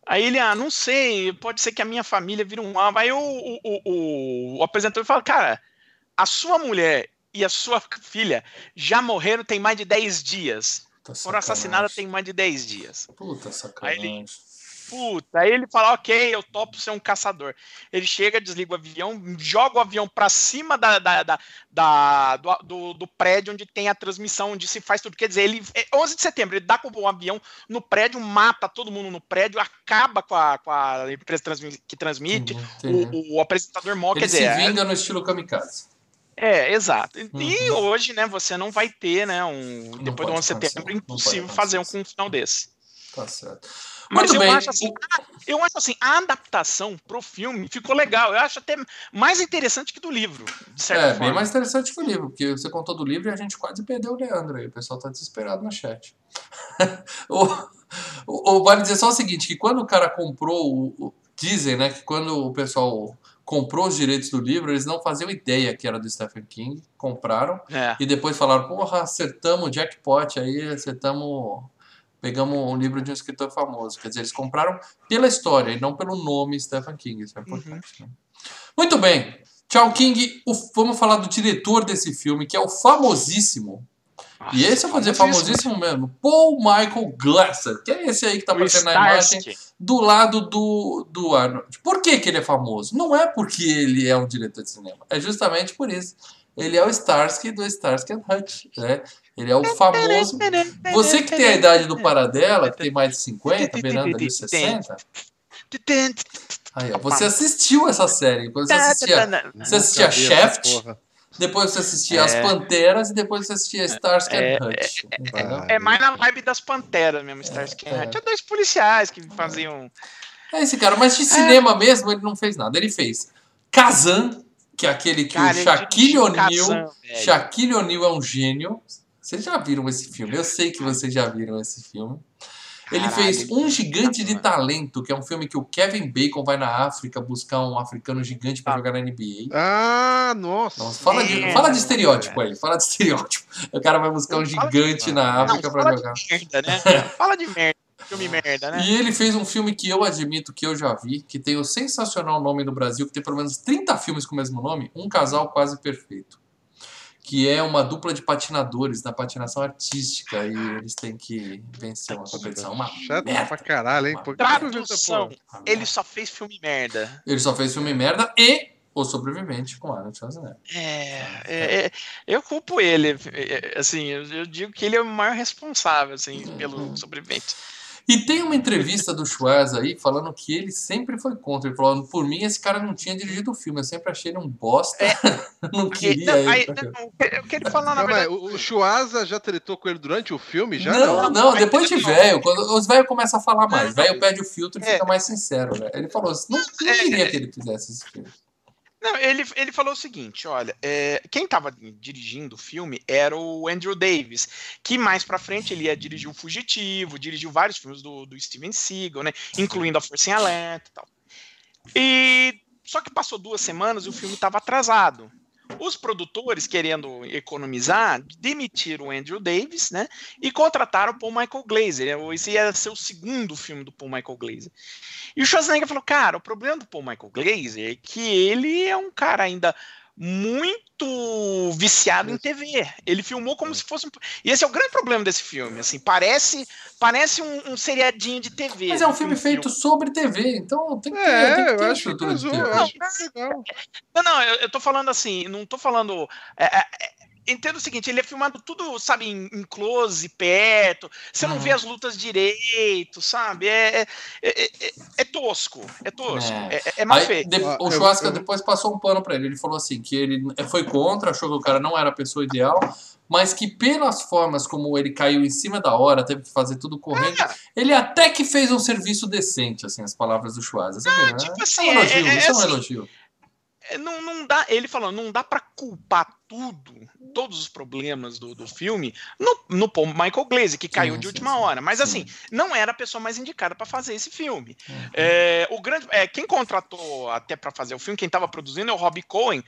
Aí ele, ah, não sei, pode ser que a minha família vire um alvo. Aí o, o, o, o apresentador fala, cara, a sua mulher e a sua filha já morreram tem mais de 10 dias. Puta Foram assassinadas tem mais de 10 dias. Puta sacanagem. Aí ele, puta. Aí ele fala, ok, eu topo ser um caçador. Ele chega, desliga o avião, joga o avião para cima da, da, da, da do, do, do, prédio onde tem a transmissão, onde se faz tudo. Quer dizer, ele 11 é, de setembro, ele dá com o avião no prédio, mata todo mundo no prédio, acaba com a, com a empresa que transmite, uhum, o, o, apresentador morre. Ele quer dizer, se vinga é, no estilo kamikaze. É, exato. Uhum. E hoje, né, você não vai ter, né, um, não depois do 11 de setembro, é impossível fazer um com um final desse. Tá certo. Mas eu acho assim, eu acho assim, a adaptação pro filme ficou legal. Eu acho até mais interessante que do livro, de certa é, forma. bem mais interessante que o livro, porque você contou do livro e a gente quase perdeu o Leandro aí. O pessoal tá desesperado no chat. o, o, o, vale dizer só o seguinte, que quando o cara comprou, o, dizem, né, que quando o pessoal comprou os direitos do livro, eles não faziam ideia que era do Stephen King, compraram, é. e depois falaram, porra, acertamos o jackpot aí, acertamos pegamos um livro de um escritor famoso. Quer dizer, eles compraram pela história e não pelo nome Stephen King. Isso é importante. Uhum. Né? Muito bem. Tchau, King. O, vamos falar do diretor desse filme, que é o famosíssimo. E esse eu vou dizer famosíssimo mesmo. Paul Michael Glasser, que é esse aí que tá aparecendo na imagem do lado do, do Arnold. Por que, que ele é famoso? Não é porque ele é um diretor de cinema. É justamente por isso. Ele é o Starsky do Starsky and Hutch. Né? Ele é o famoso. Você que tem a idade do Paradela, que tem mais de 50, beirando ali 60. Aí, ó, você assistiu essa série. Você assistia, você assistia Shaft, depois você assistia é. As Panteras e depois você assistia Starsky é, and Hutch. É, é, é, mais na vibe das Panteras mesmo, Starsky and é. Hutch. Tinha dois policiais que faziam... É esse cara, mas de cinema mesmo ele não fez nada. Ele fez Kazan, que é aquele que Cara, o Shaquille O'Neal. Shaquille O'Neal é um gênio. Vocês já viram esse filme? Eu sei que vocês já viram esse filme. Ele fez Um Gigante de Talento, que é um filme que o Kevin Bacon vai na África buscar um africano gigante para ah. jogar na NBA. Ah, nossa. nossa fala, de, é, fala de estereótipo aí, fala de estereótipo. O cara vai buscar um gigante na África para jogar. De merda, né? fala de merda. Filme merda, né? E ele fez um filme que eu admito que eu já vi, que tem o sensacional nome no Brasil, que tem pelo menos 30 filmes com o mesmo nome, Um Casal Quase Perfeito que é uma dupla de patinadores na patinação artística e eles têm que vencer uma competição. Uma Chato merda. pra caralho, hein? Por Tradução, ele só fez filme merda. Ele só fez filme merda e O Sobrevivente com Arnold Schwarzenegger. É, é, é eu culpo ele, é, assim, eu, digo que ele é o maior responsável, assim, pelo uhum. Sobrevivente. E tem uma entrevista do Schwarz aí falando que ele sempre foi contra. Ele falou: por mim, esse cara não tinha dirigido o filme. Eu sempre achei ele um bosta. É. não queria. Não, aí, não, o que ele falou na verdade. o Schwarza já tretou com ele durante o filme? Já não, não, não depois de velho. Quando os velhos começam a falar mais. Velho perde o filtro e é. fica mais sincero. Né? Ele falou: não, não é, queria é. que ele fizesse esse filme. Não, ele, ele falou o seguinte: olha, é, quem estava dirigindo o filme era o Andrew Davis, que mais pra frente ele ia dirigir o Fugitivo, dirigiu vários filmes do, do Steven Seagal, né? Incluindo a Força em Alerta e tal. E só que passou duas semanas e o filme estava atrasado. Os produtores, querendo economizar, demitiram o Andrew Davis, né? E contrataram o Paul Michael Glazer. Esse ia ser o segundo filme do Paul Michael Glazer. E o Schwarzenegger falou: cara, o problema do Paul Michael Glazer é que ele é um cara ainda muito viciado em TV. Ele filmou como se fosse um... E esse é o grande problema desse filme. Assim, parece parece um, um seriadinho de TV. Mas é um filme um feito filme. sobre TV, então tem que ter, é, tem que ter eu acho que casou, eu acho legal. Não, não, eu, eu tô falando assim, não tô falando. É, é, é entendo o seguinte, ele é filmado tudo, sabe, em, em close, perto, você não vê as lutas direito, sabe? É, é, é, é, é tosco, é tosco, é, é, é mal feito. De, o Churrasca depois passou um pano para ele, ele falou assim, que ele foi contra, achou que o cara não era a pessoa ideal, mas que pelas formas como ele caiu em cima da hora, teve que fazer tudo correndo, é. ele até que fez um serviço decente, assim, as palavras do Schwarza. Não, tipo assim, é um elogio, isso é um assim, elogio. Não, não dá, ele falou, não dá para culpar tudo todos os problemas do, do filme no, no Michael Glaze, que caiu sim, de última sim, hora. Mas assim, não era a pessoa mais indicada para fazer esse filme. Uhum. É, o grande, é, quem contratou até para fazer o filme, quem estava produzindo é o Robbie Cohen,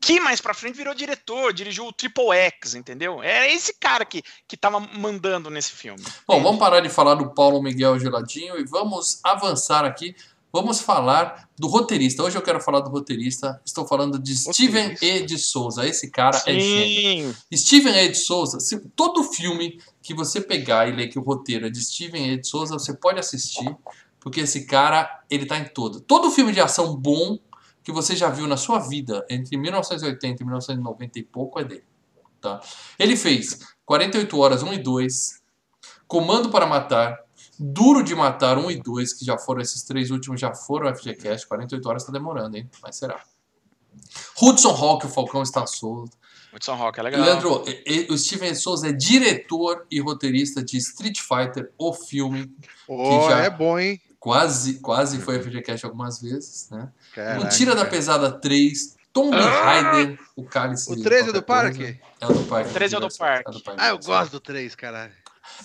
que mais pra frente virou diretor, dirigiu o Triple X, entendeu? É esse cara que, que tava mandando nesse filme. Bom, vamos parar de falar do Paulo Miguel Geladinho e vamos avançar aqui Vamos falar do roteirista. Hoje eu quero falar do roteirista. Estou falando de Steven E. de Souza. Esse cara é Sim. é gênio. Steven E. de Souza, se, todo filme que você pegar e ler que o roteiro é de Steven E. de Souza, você pode assistir, porque esse cara, ele tá em todo. Todo filme de ação bom que você já viu na sua vida, entre 1980 e 1990 e pouco, é dele. Tá? Ele fez 48 Horas 1 e 2, Comando para Matar, Duro de Matar 1 e 2, que já foram esses três últimos, já foram o FGCast. 48 horas tá demorando, hein? Mas será. Hudson Hawk, o Falcão está solto. Hudson Hawk é legal. Leandro, o Steven Souza é diretor e roteirista de Street Fighter, o filme. Oh, que já é bom, hein? Quase, quase foi FGCast algumas vezes, né? Caraca, Mentira da Pesada 3, Tomb ah! Raider, o Cálice. O 3 é do parque? É o do parque. O 3 é o do parque. É do parque. Ah, eu gosto do 3, caralho.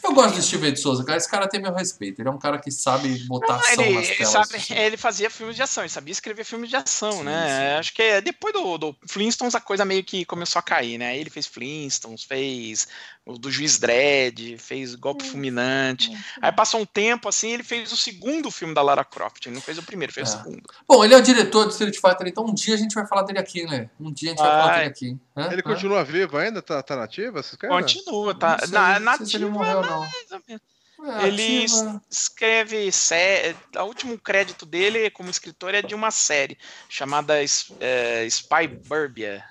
Eu gosto do Steven de Souza, cara. Esse cara tem meu respeito. Ele é um cara que sabe botar não, ação ele, nas telas. Sabe, ele fazia filmes de ação, ele sabia escrever filmes de ação, sim, né? Sim. Acho que é, depois do, do Flintstones a coisa meio que começou a cair, né? Ele fez Flintstones, fez do Juiz Dredd, fez Golpe Fulminante. Aí passou um tempo assim, ele fez o segundo filme da Lara Croft. Ele não fez o primeiro, fez é. o segundo. Bom, ele é o diretor do Street Fighter, então um dia a gente vai falar dele aqui, né? Um dia a gente vai falar dele aqui. Né? Ele continua vivo ainda? Tá, tá nativo? Continua, tá. Sei, na, nativo, se ele morreu, não. É, ele ativa. escreve sé... o último crédito dele como escritor é de uma série chamada é, Spy Burbia.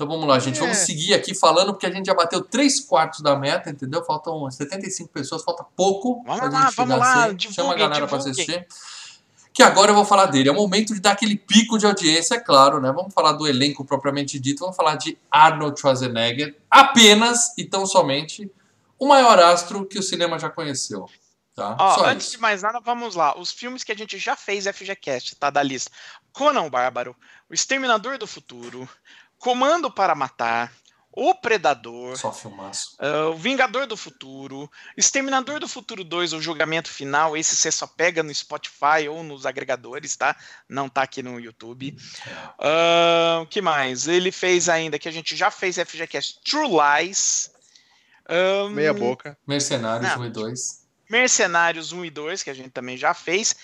Então vamos lá, gente. É. Vamos seguir aqui falando, porque a gente já bateu 3 quartos da meta, entendeu? Faltam 75 pessoas, falta pouco. Vamos lá, vamos lá. Divulgue, Chama a galera para assistir. Que agora eu vou falar dele. É o momento de dar aquele pico de audiência, é claro, né? Vamos falar do elenco propriamente dito. Vamos falar de Arnold Schwarzenegger. Apenas e tão somente o maior astro que o cinema já conheceu. Tá? Ó, antes isso. de mais nada, vamos lá. Os filmes que a gente já fez FGCast, tá? Da lista. Conan Bárbaro, O Exterminador do Futuro, Comando para Matar, O Predador, Só filmaço. Uh, o Vingador do Futuro, Exterminador do Futuro 2, O Julgamento Final. Esse você só pega no Spotify ou nos agregadores, tá? Não tá aqui no YouTube. O uh, que mais? Ele fez ainda, que a gente já fez FGCast, True Lies. Um, Meia boca. Mercenários não, 1 e 2. Mercenários 1 e 2, que a gente também já fez.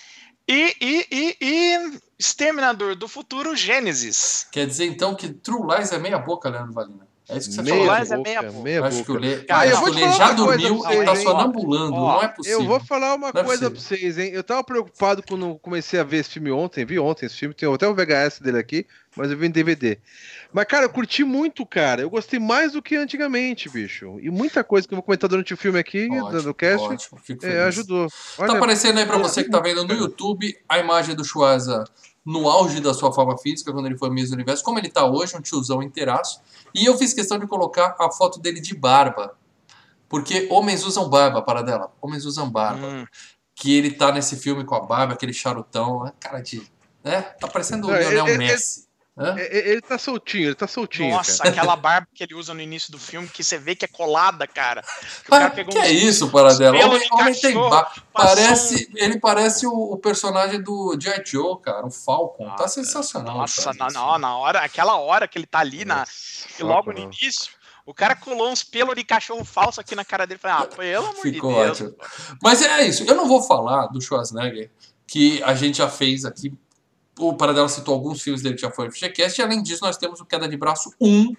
E, e, e, e Exterminador do Futuro Gênesis. Quer dizer então que True Lies é meia boca, Leandro Valina? É isso que você meia falou. Boca, é meia boca. Meia acho que o Lê, Cara, acho que o Lê já dormiu e tá sonambulando. Ó, não é possível. Eu vou falar uma não é coisa é pra vocês, hein? Eu tava preocupado quando comecei a ver esse filme ontem. Vi ontem esse filme. Tem até o VHS dele aqui, mas eu vi em DVD. Mas, cara, eu curti muito, cara. Eu gostei mais do que antigamente, bicho. E muita coisa que eu vou comentar durante o filme aqui, ótimo, do cast, ótimo, é, ajudou. Tá Olha, tá aparecendo aí pra você que tá vendo no YouTube a imagem do Schwarza no auge da sua forma física, quando ele foi Miss Universo, como ele tá hoje, um tiozão inteiraço. E eu fiz questão de colocar a foto dele de barba. Porque homens usam barba, para dela. Homens usam barba. Hum. Que ele tá nesse filme com a barba, aquele charutão, né? cara de. Né? Tá parecendo o Lionel Messi. Ele, ele tá soltinho, ele tá soltinho. Nossa, cara. aquela barba que ele usa no início do filme, que você vê que é colada, cara. Que, ah, que é isso, Paradela? Homem, homem tem barba. Parece, ele parece o, o personagem do G.I. Joe, cara, o Falcon. tá sensacional. Nossa, cara, na, na, na, hora, aquela hora que ele tá ali, na, logo no início. O cara colou uns pelos de cachorro falso aqui na cara dele. Falei, ah, pelo amor Ficou de Deus. Ótimo. Mas é isso. Eu não vou falar do Schwarzenegger, que a gente já fez aqui o Paradela citou alguns filmes dele que já foram FGCast, e além disso nós temos o Queda de Braço 1,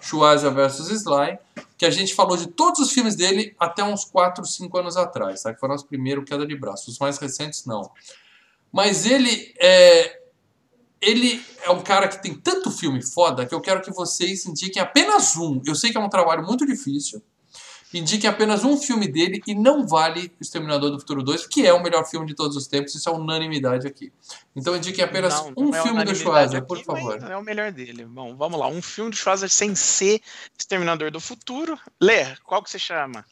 Schwarza vs. Sly, que a gente falou de todos os filmes dele até uns 4, 5 anos atrás, tá? que foi o nosso primeiro Queda de Braço, os mais recentes não. Mas ele é, ele é um cara que tem tanto filme foda que eu quero que vocês indiquem apenas um. Eu sei que é um trabalho muito difícil, indiquem apenas um filme dele e não vale O Exterminador do Futuro 2, que é o melhor filme de todos os tempos, isso é unanimidade aqui. Então indiquem apenas não, um não é filme do Schwarzenegger, por favor. Não é o melhor dele. Bom, vamos lá. Um filme do Schwarzenegger sem ser Exterminador do Futuro. Lê, qual que você chama?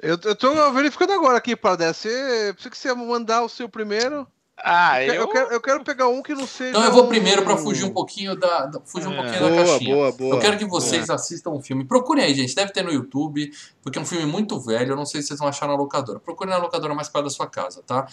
Eu, eu tô verificando agora aqui, para Você precisa que você mandar o seu primeiro. Ah, eu... Eu, quero, eu quero pegar um que não seja. Então eu vou primeiro para fugir um pouquinho da, da fugir um é. pouquinho boa, da caixinha. Boa, boa, eu quero que vocês assistam o um filme. Procurem aí, gente. Deve ter no YouTube, porque é um filme muito velho. Eu não sei se vocês vão achar na locadora. Procurem na locadora mais perto da sua casa, tá?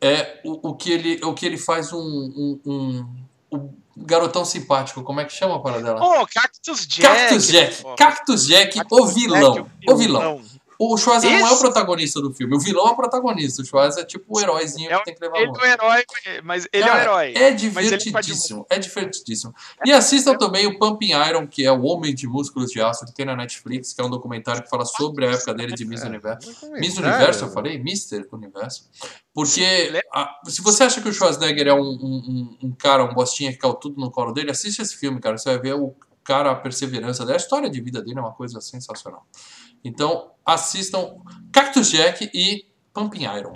É o, o, que, ele, o que ele faz um, um, um, um garotão simpático. Como é que chama a parada dela? Oh, Cactus Jack. Cactus Jack. Cactus Jack, Cactus o vilão. Jack, o vilão. O vilão. O Schwarzenegger Esse... não é o protagonista do filme. O vilão é o protagonista. O Schwarzenegger é tipo o heróizinho é, que tem que levar Ele é o herói, mas ele Cara, é o herói. É divertidíssimo. É divertidíssimo. E assistam é. também o Pumping Iron, que é o Homem de Músculos de Aço, que tem na Netflix, que é um documentário que fala sobre a época dele de Miss é, Universo. Miss Universo, eu falei? Mister Universo. Porque a, se você acha que o Schwarzenegger é um, um, um, cara, um bostinha que caiu tudo no colo dele, assiste esse filme, cara. Você vai ver o cara, a perseverança dele. A história de vida dele é uma coisa sensacional. Então, assistam Cactus Jack e Pumping Iron.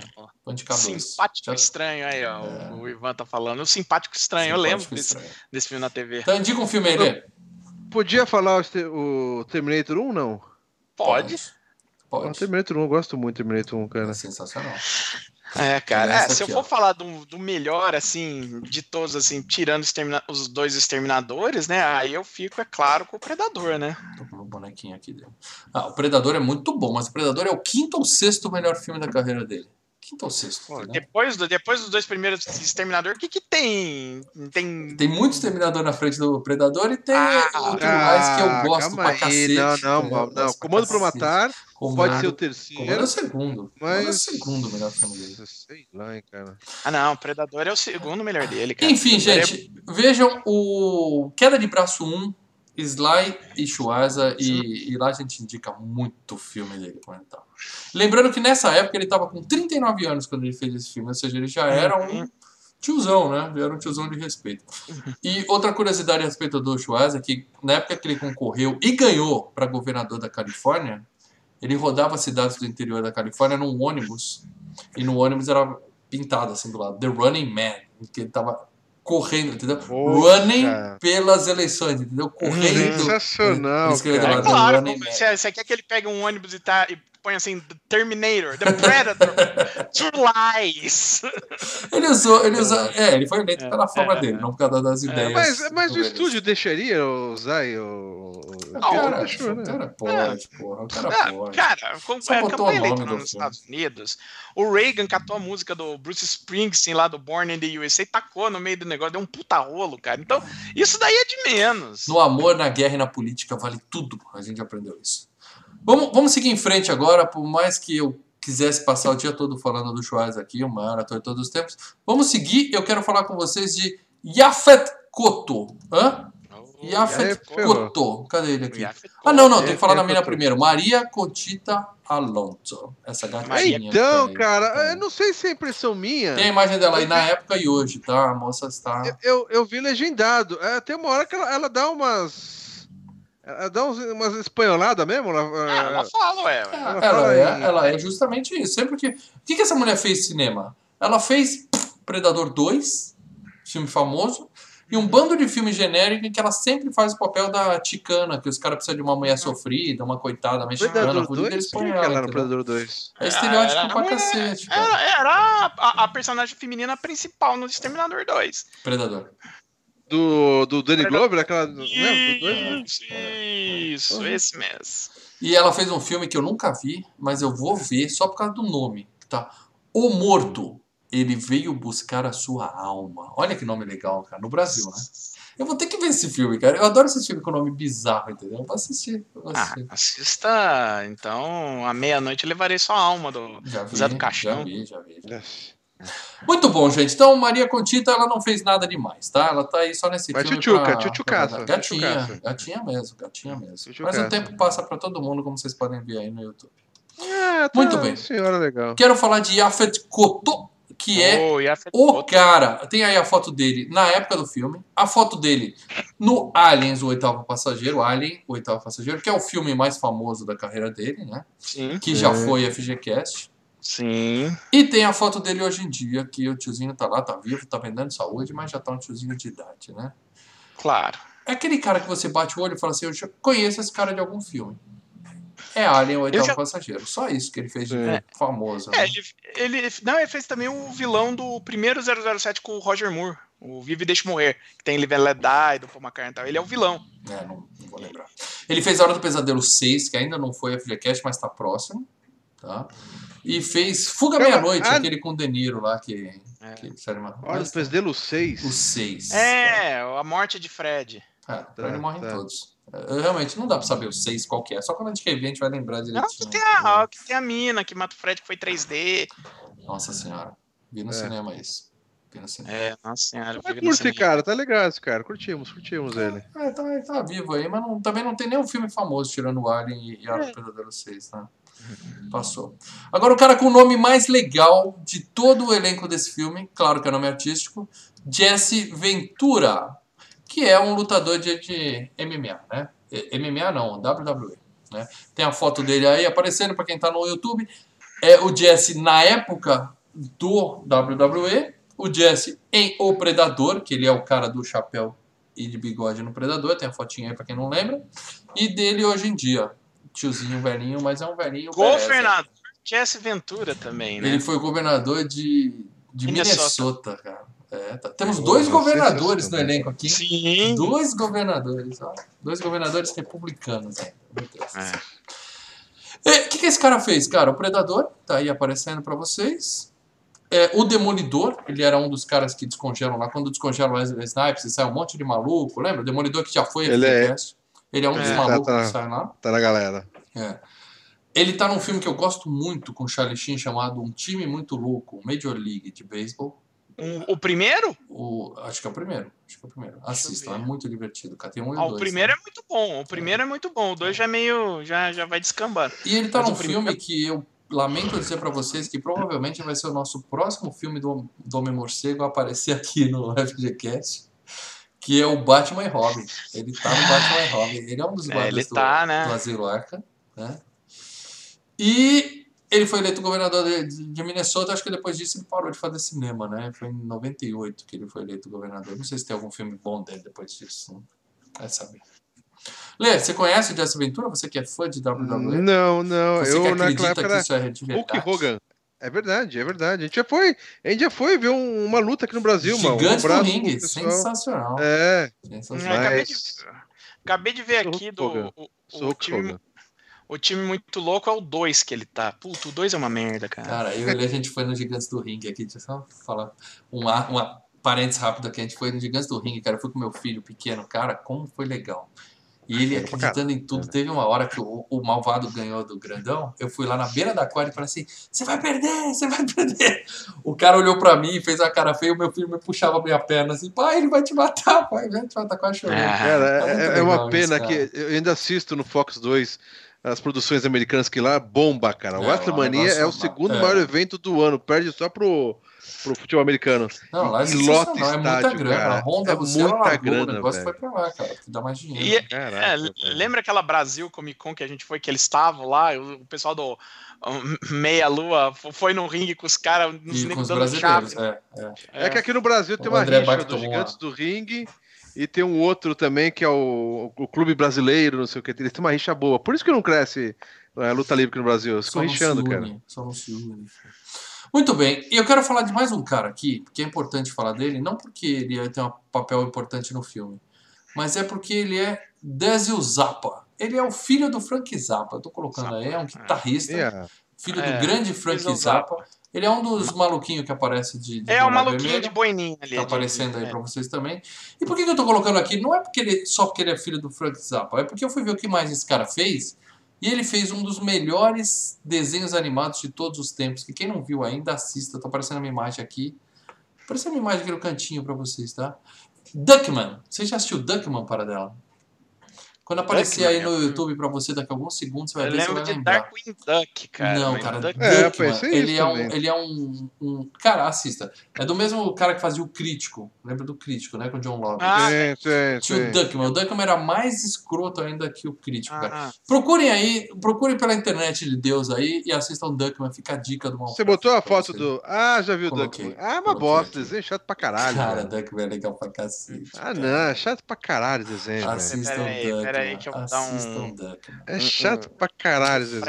Simpático Já... estranho aí, ó. É. O Ivan tá falando. O simpático estranho, simpático eu lembro desse, desse, filme na TV. Então indica um filme aí, Lê. Podia falar o Terminator 1, não? Pode. Pode. O Terminator 1, eu gosto muito do Terminator 1, cara. É sensacional. É, cara. É, se eu for ó. falar do, do, melhor, assim, de todos, assim, tirando os dois exterminadores, né? Aí eu fico, é claro, com o Predador, né? Bonequinho aqui dele. Ah, o Predador é muito bom, mas o Predador é o quinto ou sexto melhor filme da carreira dele. Quinto ou sexto. Pô, né? depois, do, depois dos dois primeiros Exterminador, o que, que tem? Tem. Tem muito Exterminador na frente do Predador e tem ah, outro ah, mais que eu gosto pra aí. cacete. Não, não, não. não. Comando pra Matar Comando, pode ser o terceiro. Comando é o segundo. Mas... é o segundo melhor filme dele. Sei lá, hein, cara. Ah, não. Predador é o segundo melhor dele, cara. Enfim, gente, é... vejam o Queda de Braço 1 Sly e Schwarza, e, e, lá a gente indica muito filme dele comentar. Lembrando que nessa época ele estava com 39 anos quando ele fez esse filme, ou seja, ele já era um uhum. tiozão, né? Já era um tiozão de respeito. E outra curiosidade a respeito do Schwarza é que na época que ele concorreu e ganhou para governador da Califórnia, ele rodava cidades do interior da Califórnia num ônibus, e no ônibus era pintado assim do lado, The Running Man, que ele estava correndo, entendeu? running pelas eleições, entendeu? Correndo. Sensacional. É, claro, você, você quer que ele pegue um ônibus e tá. E põe assim, The Terminator, The Predator, True Lies. Ele usou, ele usa. É, ele foi eleito pela forma dele, não por causa das ideias. Mas, mas o estúdio deixaria usar o. o cara, deixou, né? o cara pode, porra. O cara pode. Cara, como é a campanha eleitoral nos Estados Unidos, o Reagan catou a música do Bruce Springsteen lá do Born in the USA e tacou no meio do negócio, deu um puta rolo, cara. Então, isso daí é de menos. No amor, na guerra e na política vale tudo. A gente aprendeu isso. Vamos, vamos seguir em frente agora, por mais que eu quisesse passar o dia todo falando do Schwarz aqui, o maior ator de todos os tempos. Vamos seguir, eu quero falar com vocês de Yafet Koto. Hã? Oh, Yafet Koto. Cadê ele aqui? Ah, não, não, tem que falar da mina primeiro. Maria Conchita Alonso. Essa gatinha. Então, cara, eu não sei se é impressão minha. Tem a imagem dela aí na época e hoje, tá? A moça está. Eu, eu, eu vi legendado. É, tem uma hora que ela, ela dá umas ela dá umas espanholadas mesmo? Ela, ah, ela fala, ué. Ela, ela, é, ela é justamente isso. Sempre que. O que, que essa mulher fez no cinema? Ela fez Predador 2, filme famoso, e um bando de filme genérico em que ela sempre faz o papel da ticana, que os caras precisam de uma mulher sofrida, uma coitada mexicana, Predador 2? eles põem ela, ela no Predador 2. É estereótipo era, pra cacete. Era, era a, a, personagem feminina principal no Exterminador 2. Predador. Do, do Danny Glover, aquela. Isso, isso esse mesmo. E ela fez um filme que eu nunca vi, mas eu vou ver só por causa do nome. Tá? O Morto. Ele veio buscar a sua alma. Olha que nome legal, cara. No Brasil, né? Eu vou ter que ver esse filme, cara. Eu adoro esse filme com nome bizarro, entendeu? Eu vou assistir. Eu vou ah, assistir. Ah, assista. Então, à meia-noite levarei sua alma do já vi, Zé do Caixão. Já vi, já vi. Já vi. Muito bom, gente. Então, Maria Contita, ela não fez nada demais, tá? Ela tá aí só nesse Mas filme. Tchutchuca, pra, tchutchucaça. Pra... Gatinha, tchutchucaça. gatinha mesmo, gatinha mesmo. Mas o tempo passa para todo mundo, como vocês podem ver aí no YouTube. É, tá Muito bem. Senhora legal. Quero falar de Yafet Koto, que é oh, o Koto. cara. Tem aí a foto dele na época do filme, a foto dele no Aliens, o Oitavo Passageiro, Alien, o Oitavo Passageiro, que é o filme mais famoso da carreira dele, né? Sim. Que já foi FGCast. Sim. E tem a foto dele hoje em dia, que o tiozinho tá lá, tá vivo, tá vendendo saúde, mas já tá um tiozinho de idade, né? Claro. É aquele cara que você bate o olho e fala assim, eu já conheço esse cara de algum filme. É Alien, o oitavo já... passageiro. Só isso que ele fez de é. famoso. É, né? ele, ele, não, ele fez também o vilão do primeiro 007 com o Roger Moore. O Vive e Deixe Morrer. Que tem Live Let Die, do Paul McCartney e tal. Ele é o vilão. É, não, não, vou lembrar. Ele fez A Hora do Pesadelo 6, que ainda não foi a FGCast, mas tá próximo. Tá? E fez Fuga Meia-Noite, ah, aquele com o De Niro lá, que. É. que uma... Olha, o Pesadelo 6. O 6. É, a morte de Fred. É, tá, ele morre tá. em todos. É, realmente, não dá pra saber o 6 qual que é. Só quando a gente rever, a gente vai lembrar direitinho. Não, que tem a, que tem a mina que mata o Fred, que foi 3D. Nossa senhora. Vi no é. cinema isso. Vi no cinema. É, nossa senhora. Mas curte, cara. Tá legal esse cara. Curtimos, curtimos ele. É, tá, tá vivo aí, mas não, também não tem nenhum filme famoso tirando o Alien e, e a é. Pesadelo 6, né? Passou. Agora o cara com o nome mais legal de todo o elenco desse filme, claro que é nome artístico, Jesse Ventura, que é um lutador de, de MMA, né? MMA não, WWE. Né? Tem a foto dele aí aparecendo para quem está no YouTube. É o Jesse na época do WWE, o Jesse em O Predador, que ele é o cara do chapéu e de bigode no Predador, tem a fotinha aí para quem não lembra, e dele hoje em dia, tiozinho velhinho, mas é um velhinho. Governador Jesse Ventura também, né? Ele foi governador de, de Minnesota. Minnesota cara. É, tá. Temos dois governadores no elenco aqui. Sim. Dois governadores, ó. Dois governadores republicanos ainda. Meu Deus. É. O é, que, que esse cara fez, cara? O Predador, tá aí aparecendo para vocês. É, o Demolidor, ele era um dos caras que descongelam lá. Quando descongelam o Snipes, sai um monte de maluco, lembra? O Demolidor que já foi ele é, ele é um dos é, malucos tá, que sai lá. Tá na galera. É. Ele tá num filme que eu gosto muito com Charlie Sheen chamado Um Time Muito Louco, Major League de Beisebol. Um, o primeiro? O, acho que é o primeiro. Acho que é o primeiro. Assistam, é muito divertido. Cara, tem um ah, dois, o primeiro né? é muito bom. O primeiro é, é muito bom. O dois já é meio. Já, já vai descambando. E ele tá Mas num filme primeiro... que eu lamento dizer para vocês que provavelmente vai ser o nosso próximo filme do, do Homem Morcego a aparecer aqui no FGCast que é o Batman e Robin. Ele tá no Batman e Robin. Ele é um dos guardas é, do, tá, né? do Asilo Arca. Né? E ele foi eleito governador de, de, Minnesota. Acho que depois disso ele parou de fazer cinema, né? Foi em 98 que ele foi eleito governador. Não sei se tem algum filme bom dele depois disso. Não vai saber. Lê, você conhece o Jesse Ventura? Você que é fã de WWE? Não, não. Você eu que acredita que era isso é de Hulk verdade? Hogan. É verdade, é verdade. A gente já foi, a gente já foi ver um- uma luta aqui no Brasil, mano. Um Gigante do abraço ringue, sensacional. É, sensacional. acabei, de, Mas- acabei de ver Sou aqui do. O, o time, o time muito louco é o 2 que ele tá. Puto, o 2 é uma merda, cara. Cara, eu e a gente foi no Gigantes do Ringue aqui, deixa eu só falar uma, uma parênteses rápido aqui, a gente foi no Gigantes do Ringue, cara, eu fui com meu filho pequeno, cara, como foi legal. E ele acreditando em tudo, teve uma hora que o, o malvado ganhou do grandão, eu fui lá na beira da quadra e falei assim, você vai perder, você vai perder. O cara olhou pra mim, fez a cara feia, o meu filho me puxava a minha perna assim, pai, ele vai te matar, pai, ele vai te matar, quase chorando. Ah, Cara, Tá muito é, é uma isso, pena cara. que eu ainda assisto no Fox 2 as produções americanas que lá bomba, cara. É, O WrestleMania negócio é o é- segundo é. maior evento do ano, perde só pro, pro futebol americano. Não, lá é E lota sensacional, é muita estádio, grana. cara. A Honda, É você ela muita largou, grana, o negócio velho. foi pra lá, cara, dá mais dinheiro. E- Caraca, É, lembra aquela Brasil Comic Con que a gente foi, que eles estavam lá, o pessoal do Meia Lua fo- foi no ringue com os caras, nos E com negros os dando brasileiros, chave. é, é. É que aqui no Brasil tem O uma André rixa Bacton dos gigantes lá. do ringue e tem um outro também que é o, o Clube Brasileiro, não sei o que. Eles têm uma rixa boa. Por isso que não cresce a luta livre aqui no Brasil. Só ficam rixando, cara. Só não se une. Muito bem, e eu quero falar de mais um cara aqui, porque é importante falar dele, não porque ele tem um papel importante no filme, mas é porque ele é Dezio Zappa. Ele é o filho do Frank Zappa, eu tô colocando aí, é um guitarrista, E a- filho É, do grande Frank Dezio Zappa. Ele é um dos maluquinhos que aparece de, de É o boné maluquinho vermelho. de boininha ali. Tá aparecendo aí é. pra vocês também. E por que, que eu tô colocando aqui? Não é porque ele, só porque ele é filho do Frank Zappa, é porque eu fui ver o que mais esse cara fez. E ele fez um dos melhores desenhos animados de todos os tempos. Que quem não viu ainda, assista. Tá aparecendo a minha imagem aqui. Aparecendo a minha imagem aqui no cantinho pra vocês, tá? Duckman. Você já assistiu Duckman, para dela? Quando aparecer aí Duckman, no é. YouTube pra você daqui a alguns segundos, você vai Eu ver, você lembro vai de lembrar. Darkwing Duck, cara. Não, cara, Duck- É, ele, é um, ele é um, um- Cara, assista. É do mesmo cara que fazia o Crítico. Lembra do Crítico, né? Com o John Love. Ah, Sim, sim, Tinha o sim. Duckman. O Duckman era mais escroto ainda que o Crítico, cara. ah, Procurem aí, procurem pela internet de Deus aí e assistam o Duckman. Fica a dica do mal. Você botou a foto do. Ah, já viu o Coloquei, Duckman. Ah, uma coloquei bosta, desenho chato pra caralho. Cara, velho. Duckman é legal pra cacete. Ah, não, é chato pra caralho o desenho. Assistam aí, Duckman. Pera aí que eu vou dar um-. É chato pra caralho o.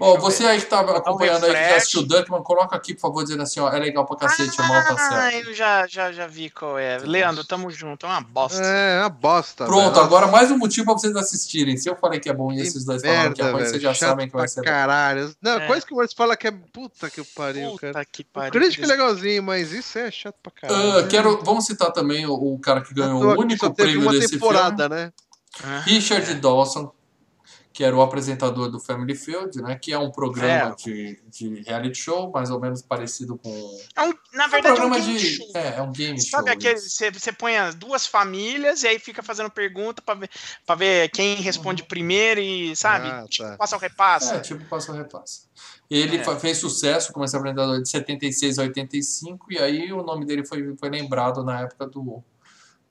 Ó, eu você aí que tá acompanhando aí, que já refresh. assistiu o Duckman, coloca aqui, por favor, dizendo assim, ó, é legal pra cacete, o mal tá Ah, certo. eu já, já, já vi qual é. Leandro, tamo junto, é uma bosta. É, uma bosta. Pronto, velho. agora mais um motivo pra vocês assistirem. Se eu falei que é bom e esses dois falaram que é merda, ruim, vocês já Chato sabem que vai ser bom. caralho. Não, É. coisa que o Morris fala que é puta que pariu, Puta cara. que O pariu. crítico é legalzinho, mas isso é chato pra caralho. Ah, quero, vamos citar também o, o cara que ganhou o único prêmio uma desse temporada, né? Ah, Richard Dawson, que era o apresentador do Family Field, né? Que é um programa É. de, de reality show, mais ou menos parecido com. É um, na É um verdade, é um programa game de. show. É, é um game show. Sabe aquele, você, você põe as duas famílias e aí fica fazendo pergunta pra ver, pra ver quem responde primeiro e, sabe? Ah, tipo, tá. passa o repassa. É, tipo passa ou repassa. Ele É. fez sucesso como esse apresentador de 76 a 85, e aí o nome dele foi, foi lembrado na época do.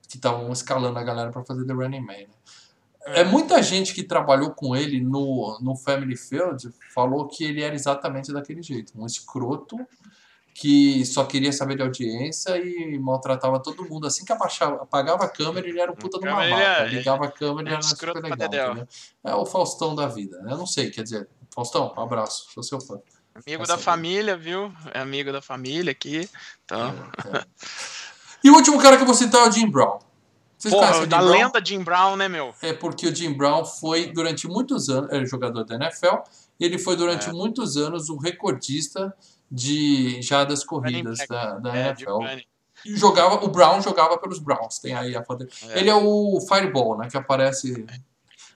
que estavam escalando a galera pra fazer The Running Man. Né? É, muita gente que trabalhou com ele no, no Family Field falou que ele era exatamente daquele jeito. Um escroto que só queria saber de audiência e maltratava todo mundo. Assim que abaixava, apagava a câmera, ele era o puta de uma mapa. é- Ligava a câmera e é era super legal. É o Faustão da vida. né? Eu não sei, quer dizer, Faustão, um abraço, sou seu fã. Amigo Essa da família, viu? É amigo da família aqui. Então, É. E o último cara que eu vou citar é o Jim Brown. Vocês porra, da Brown? lenda Jim Brown, né, meu? É porque o Jim Brown foi durante muitos anos, era jogador da NFL, e ele foi durante É. muitos anos o recordista de jardas corridas da, da É, NFL. E jogava, o Brown jogava pelos Browns, tem aí a foto. É. Ele é o Fireball, né, que aparece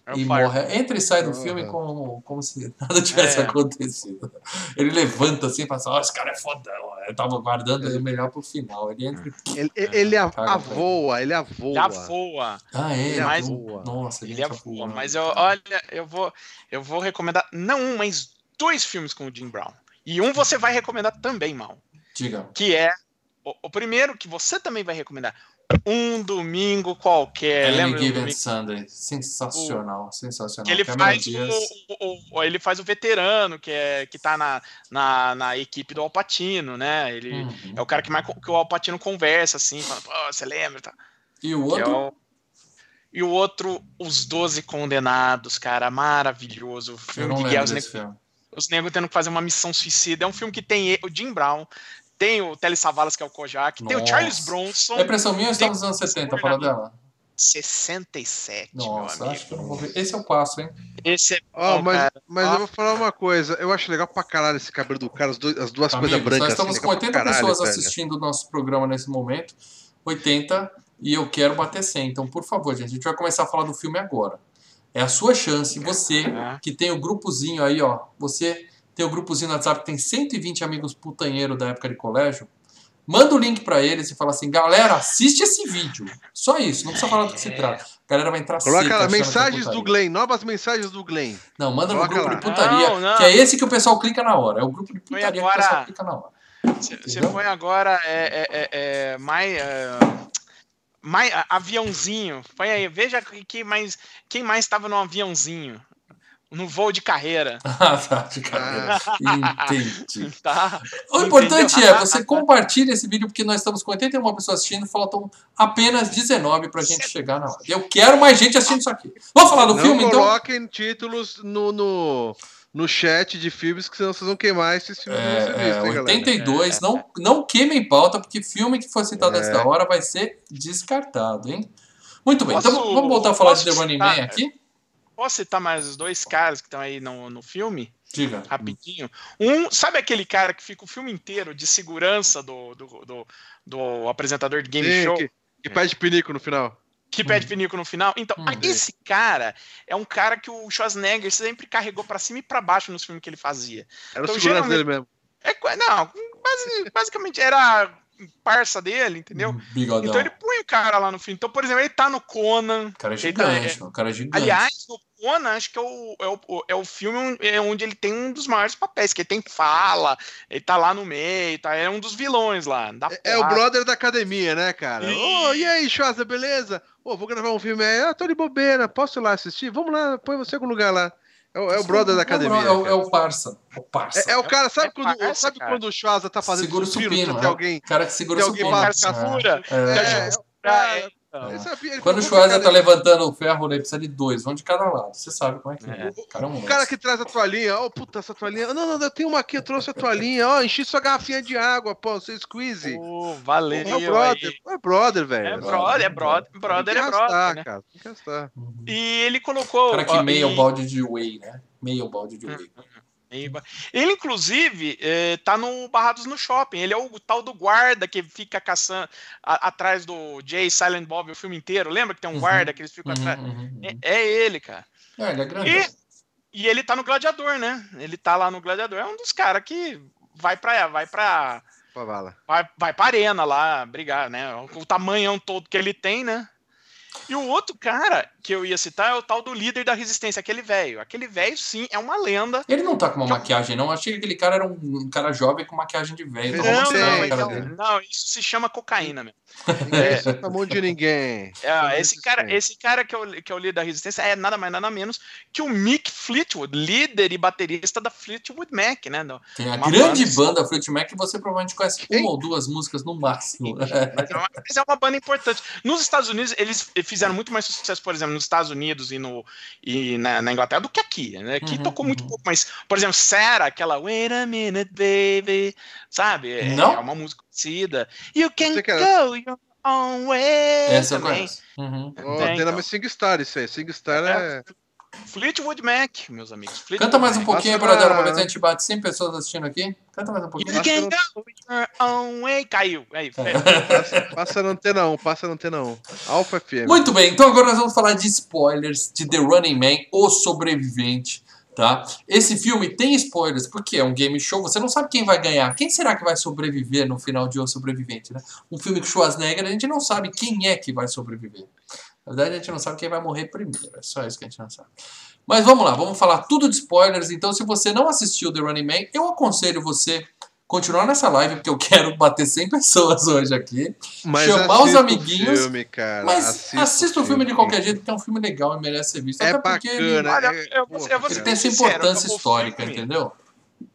É e Fire. morre. Entra e sai do Uhum. filme como, como se nada tivesse É. acontecido. Ele levanta assim e fala assim, ó, esse cara é fodão. Eu tava guardando ele melhor pro final. Ele entra e... Ele, ele pra avoa, ele avoa. Já voa. Ah, é? Ele Mas- voa. Nossa, Ele gente, voa, voa. né? Mas eu, olha, eu vou, eu vou recomendar não um, mas dois filmes com o Jim Brown. E um você vai recomendar também, mal. Diga. Que é o, o primeiro que você também vai recomendar. Um domingo qualquer. Any lembra? Um Given Sunday. Sensacional, sensacional. que ele Cameron faz o, o- o- ele faz o veterano que é que tá na, na, na equipe do Alpatino, né? Ele Uhum. é o cara que mais que o Alpatino conversa assim, fala, pô, você lembra, tá? E o é outro? o E o outro, Os Doze Condenados, cara, maravilhoso. O filme Eu não que lembro os, filme. os negros tendo que fazer uma missão suicida. É um filme que tem o Jim Brown, tem o Telly Savalas, que é o Kojak, tem o Nossa. Charles Bronson. É impressão minha ou estamos nos anos 70 falando dela? 67, Nossa, meu acho que eu amigo. não vou ver. Esse é o passo, hein? Esse é Ó, bom, mas, cara. mas Ó. eu vou falar uma coisa. Eu acho legal pra caralho esse cabelo do cara, as, dois- as duas coisas Amigos, brancas. nós estamos assim, com legal 80 pra caralho, pessoas velho. assistindo o nosso programa nesse momento. 80 e eu quero bater 100. Então, por favor, gente, a gente vai começar a falar do filme agora. É a sua chance, você que tem o grupozinho aí, ó. Você tem o grupozinho no WhatsApp que tem 120 amigos putanheiro da época de colégio. Manda o link pra eles e fala assim: galera, assiste esse vídeo. Só isso, não precisa falar do que se trata. A galera vai entrar Coloca seca é mensagens do. Glenn, novas mensagens do Glenn. Não, manda no Coloca grupo lá. de putaria, Não, não. que é esse que o pessoal clica na hora. É o grupo de putaria que o agora- pessoal clica na hora. Você põe agora é, é, é, é, mais, é, mais a- aviãozinho. Põe aí, veja quem mais quem mais estava no aviãozinho. No voo de carreira. Ah, tá, de carreira. Entendi. Tá? O importante é, você compartilha esse vídeo, porque nós estamos com 81 pessoas assistindo, faltam apenas 19 pra gente chegar na hora. Eu quero mais gente assistindo isso aqui. Vamos falar do não filme, então? coloquem títulos no, no, no chat de filmes, que senão vocês vão queimar esses filmes que É, vocês é, visto, hein, galera? 82, não, não queimem pauta, porque filme que for citado É. hora vai ser descartado, hein? Muito bem, então Posso- vamos voltar a falar de The Running Man aqui? Posso citar mais os dois caras que estão aí no, no filme? Diga. Rapidinho. Um, sabe aquele cara que fica o filme inteiro de segurança do, do, do, do apresentador de game Sim, show? que, que pede pinico no final. Que pede pinico no final. Então, Hum. esse cara é um cara que o Schwarzenegger sempre carregou pra cima e pra baixo nos filmes que ele fazia. Era o Então, segurança geralmente- dele mesmo. É, não, basi- basicamente era parça dele, entendeu? Bigodão. Então ele põe o cara lá no filme. Então, por exemplo, ele tá no Conan. O cara é ele tá- gigante, o cara é gigante. Aliás, o Conan, acho que é o, é o, é o filme onde- é onde ele tem um dos maiores papéis, que ele tem fala, ele tá lá no meio, tá, é um dos vilões lá. É, é o brother da academia, né, cara? Ih. Ô, e aí, Schwarza, beleza? Ô, vou gravar um filme aí. Ah, tô de bobeira, posso ir lá assistir? Vamos lá, põe você em algum lugar lá. É o, é o brother da academia. É o, é o parça. É o parça. É, é o cara, sabe, É quando, parça, sabe cara. quando o Schwarza tá fazendo Segura o supino, supino. é ter o alguém... cara que segura tem o alguém supino. cara segura. É, é. É, é, ele sabia- ele Quando o Schwarzer cara, tá levantando o ferro, ele precisa de dois, um de cada lado. Você sabe como é que é. É. O cara é um O cara que traz a toalhinha, ó, puta, essa toalhinha. Não, não, eu tenho uma aqui, eu trouxe a toalhinha, ó, enchi sua garrafinha de água, pô, você squeeze. Pô, valeu. é o brother, aí. é brother, velho. É brother, é brother, brother Tem é brother. arrastar, né? cara, tem que. Uhum. E ele colocou. O cara que meia e- o balde de whey, né? Meia o balde de whey. Ele, inclusive, eh, tá no Barrados no Shopping. Ele é o tal do guarda que fica caçando a- atrás do Jay Silent Bob o filme inteiro. Lembra que tem um Uhum. guarda que eles ficam Uhum, atrás? uhum, uhum. É, é ele, cara. É, ele é grande. E, e ele tá no Gladiador, né? Ele tá lá no Gladiador. É um dos caras que vai pra, vai pra, vai, vai pra arena lá brigar, né? O tamanhão todo que ele tem, né? E o outro cara que eu ia citar é o tal do líder da resistência, aquele velho. Aquele velho, sim, é uma lenda. Ele não tá com uma maquiagem, não. Achei que aquele cara era um, cara jovem com maquiagem de velho. Não, Não, não, então- não, isso se chama cocaína, meu. Ninguém solta a mão de ninguém. É, esse cara, esse cara que, é o, que é o líder da resistência é nada mais nada menos que o Mick Fleetwood, líder e baterista da Fleetwood Mac, né? do- Tem a Uma grande banda- banda Fleetwood Mac que você provavelmente conhece Quem? uma ou duas músicas no máximo. Mas é, uma, mas é uma banda importante. Nos Estados Unidos, eles fizeram muito mais sucesso, por exemplo, nos Estados Unidos e, no, e na, na Inglaterra do que aqui. Né? Aqui Uhum, tocou muito uhum. pouco, mas, por exemplo, Sarah, aquela Wait a minute, baby, sabe? É, Não? é uma música conhecida. You can Você quer- go your own way. Essa eu também. conheço. Uhum. Tem, tem então. nome SingStar isso aí. SingStar é. Fleetwood Mac, meus amigos. Fleetwood Canta mais um Mac. pouquinho aí Passa pra ver se a gente bate 100 pessoas assistindo aqui. Canta mais um pouquinho. You can go your own way. Caiu. Aí, Passa, passa na antena 1, passa na antena 1. Alpha FM. Muito bem, então agora nós vamos falar de spoilers de The Running Man, O Sobrevivente, tá? Esse filme tem spoilers, porque é um game show, você não sabe quem vai ganhar. Quem será que vai sobreviver no final de O Sobrevivente, né? Um filme com Schwarzenegger, a gente não sabe quem é que vai sobreviver. Na verdade, a gente não sabe quem vai morrer primeiro, é só isso que a gente não sabe. Mas vamos lá, vamos falar tudo de spoilers. Então, se você não assistiu The Running Man, eu aconselho você continuar nessa live, porque eu quero bater 100 pessoas hoje aqui. Mas chamar os amiguinhos, Filme, cara. Mas assista, o filme de qualquer jeito, porque é um filme legal e merece ser visto. É Até porque ele, bacana. Olha, é- eu, eu vou ele tem essa importância histórica, filme- entendeu?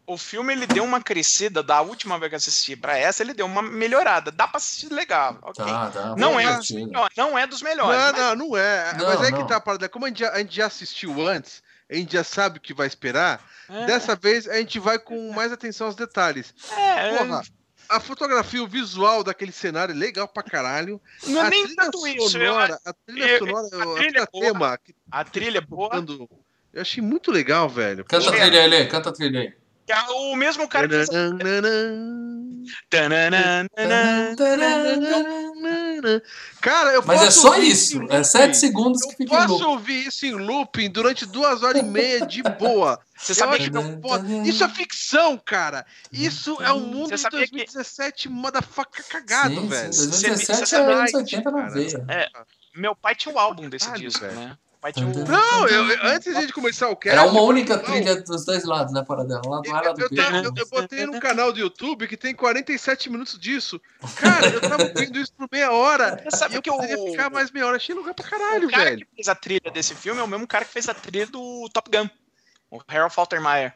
O filme ele deu uma crescida da última vez que assisti para essa, ele deu uma melhorada. Dá para assistir legal, ok? Tá, tá, não, é dos melhores, não é dos melhores. Não, mas... não, não é. Não, mas é não. que tá a parada. Como a gente, já, a gente já assistiu antes, a gente já sabe o que vai esperar. É. Dessa vez a gente vai com mais atenção aos detalhes. É, Porra, a fotografia, o visual daquele cenário é legal pra caralho. Não é nem tanto isso. Sonora, a trilha sonora, a trilha, a tema, a trilha é boa. Eu achei muito legal, velho. Canta a trilha aí, canta a trilha aí. O mesmo cara que fez... Cara, eu Mas é só isso. É sete segundos que fica Eu posso ouvir isso em looping durante duas horas e meia de boa. Você sabe que não pode. Isso é ficção, cara. Isso é um mundo de 2017 que... motherfucker cagado, Sim, velho. 2017 é anos 80 na veia. É, meu pai tinha o um álbum desse disco, velho. né? Não, eu, antes de começar o cast. Era uma única trilha dos dois lados, né, Paradela? Lá do lado eu, eu, eu, botei no canal do YouTube que tem 47 minutos disso. Cara, eu tava vendo isso por meia hora. Você sabe e eu que poderia eu... ficar mais meia hora. Achei lugar pra caralho, o cara velho. que fez a trilha desse filme é o mesmo cara que fez a trilha do Top Gun. O Harold Faltermeyer.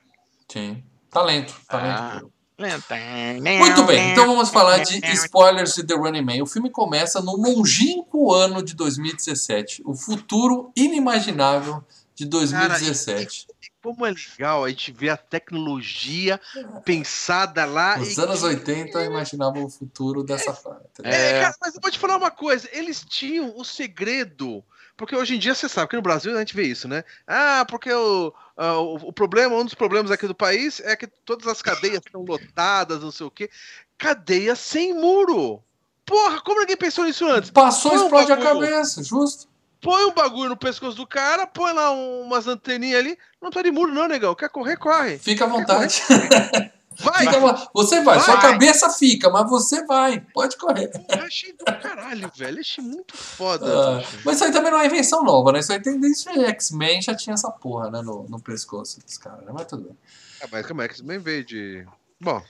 Sim. Talento, talento. Ah. Muito bem, então vamos falar de spoilers de The Running Man. O filme começa no longínquo ano de 2017, o futuro inimaginável de 2017. Cara, como é legal a gente ver a tecnologia pensada lá. Nos anos que... 80 imaginavam o futuro dessa forma. É, cara, mas eu vou te falar uma coisa: eles tinham o segredo. Porque hoje em dia você sabe que no Brasil a gente vê isso, né? Ah, porque o, uh, o, problema, um dos problemas aqui do país é que todas as cadeias estão lotadas, não sei o quê. Cadeia sem muro. Porra, como ninguém pensou nisso antes? Passou, e explode a cabeça, justo põe um bagulho no pescoço do cara, põe lá umas anteninhas ali. Não tá de muro, não, negão. Quer correr, corre. Fica à vontade. Vai! Fica, você vai. vai, sua cabeça fica, mas você vai. Pode correr. Eu achei do caralho, velho. Achei muito foda. Ah, mas isso aí também não é invenção nova, né? Isso aí tem desde X-Men já tinha essa porra, né? No, no pescoço dos caras, né? Mas tudo bem. É, mas como é que X-Men veio de. Bom,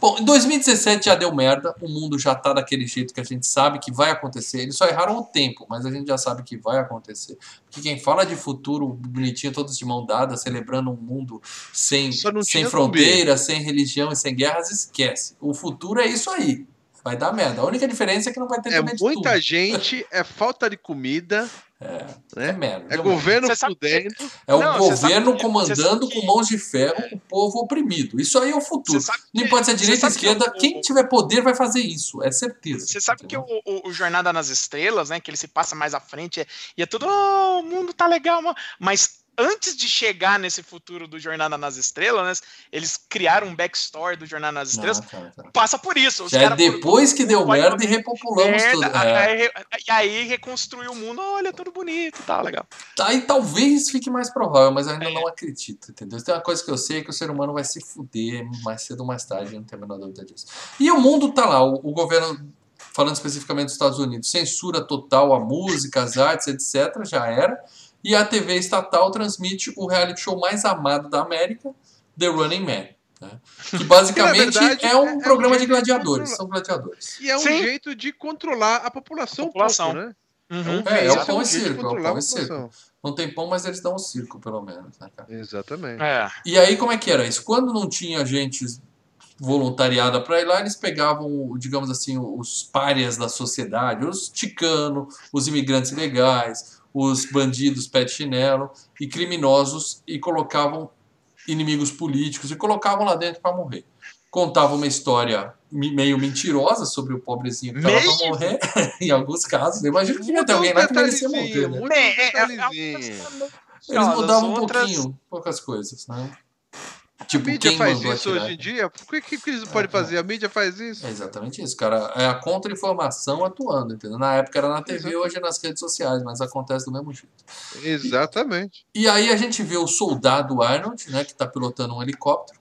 Bom, em 2017 já deu merda, o mundo já tá daquele jeito que a gente sabe que vai acontecer. Eles só erraram o tempo, mas a gente já sabe que vai acontecer. Porque quem fala de futuro bonitinho, todos de mão dada, celebrando um mundo sem, sem fronteiras, sem religião e sem guerras, esquece. O futuro é isso aí. Vai dar merda. A única diferença é que não vai ter é muita gente, é falta de comida, é, né? é merda. É governo fudendo. É o não, governo comandando que... com mãos de ferro o povo oprimido. Isso aí é o futuro. Não pode ser direita ou esquerda. Que. Quem tiver poder vai fazer isso. É certeza. Você sabe entendeu? que o, o, o, Jornada nas Estrelas, né? Que ele se passa mais à frente é, e é tudo. Oh, o mundo tá legal, mas antes de chegar nesse futuro do Jornada nas Estrelas, né, eles criaram um backstory do Jornada nas Estrelas. Não, tá, tá. Passa por isso. Já é depois que deu merda e repopulamos merda, tudo. É. e aí reconstruiu o mundo, olha, tudo bonito, tá legal. Aí talvez fique mais provável, mas eu ainda é. não acredito, entendeu? Tem uma coisa que eu sei é que o ser humano vai se fuder mais cedo ou mais tarde, não tenho a menor dúvida disso. E o mundo tá lá, o, o governo falando especificamente dos Estados Unidos, censura total a música, as artes, etc., já era. E a TV estatal transmite o reality show mais amado da América, The Running Man. Né? Que basicamente verdade, é um é, programa um de gladiadores. De são gladiadores. E é um Sim. jeito de controlar a população. A população. Pouco, né? Uhum. É, é o pão e circo. É o pão e circo. Não tem pão, mas eles dão um circo, pelo menos. Né, Exatamente. É. E aí, como é que era isso? Quando não tinha gente voluntariada para ir lá, eles pegavam, digamos assim, os párias da sociedade, os ticanos, os imigrantes ilegais, os bandidos pé de chinelo e criminosos e colocavam inimigos políticos e colocavam lá dentro para morrer. Contavam uma história meio mentirosa sobre o pobrezinho que estava para morrer, em alguns casos. Eu imagino que tinha ter alguém lá que merecia morrer. Né? É, é, é, Eles mudavam um pouquinho, poucas coisas, né? Tipo, a mídia faz isso hoje em dia? Por que, que, eles podem é, fazer? A mídia faz isso? É exatamente isso, cara. É a contra-informação atuando, entendeu? Na época era na TV, exatamente. hoje é nas redes sociais, mas acontece do mesmo jeito. Exatamente. E, e aí a gente vê o soldado Arnold, né, que está pilotando um helicóptero,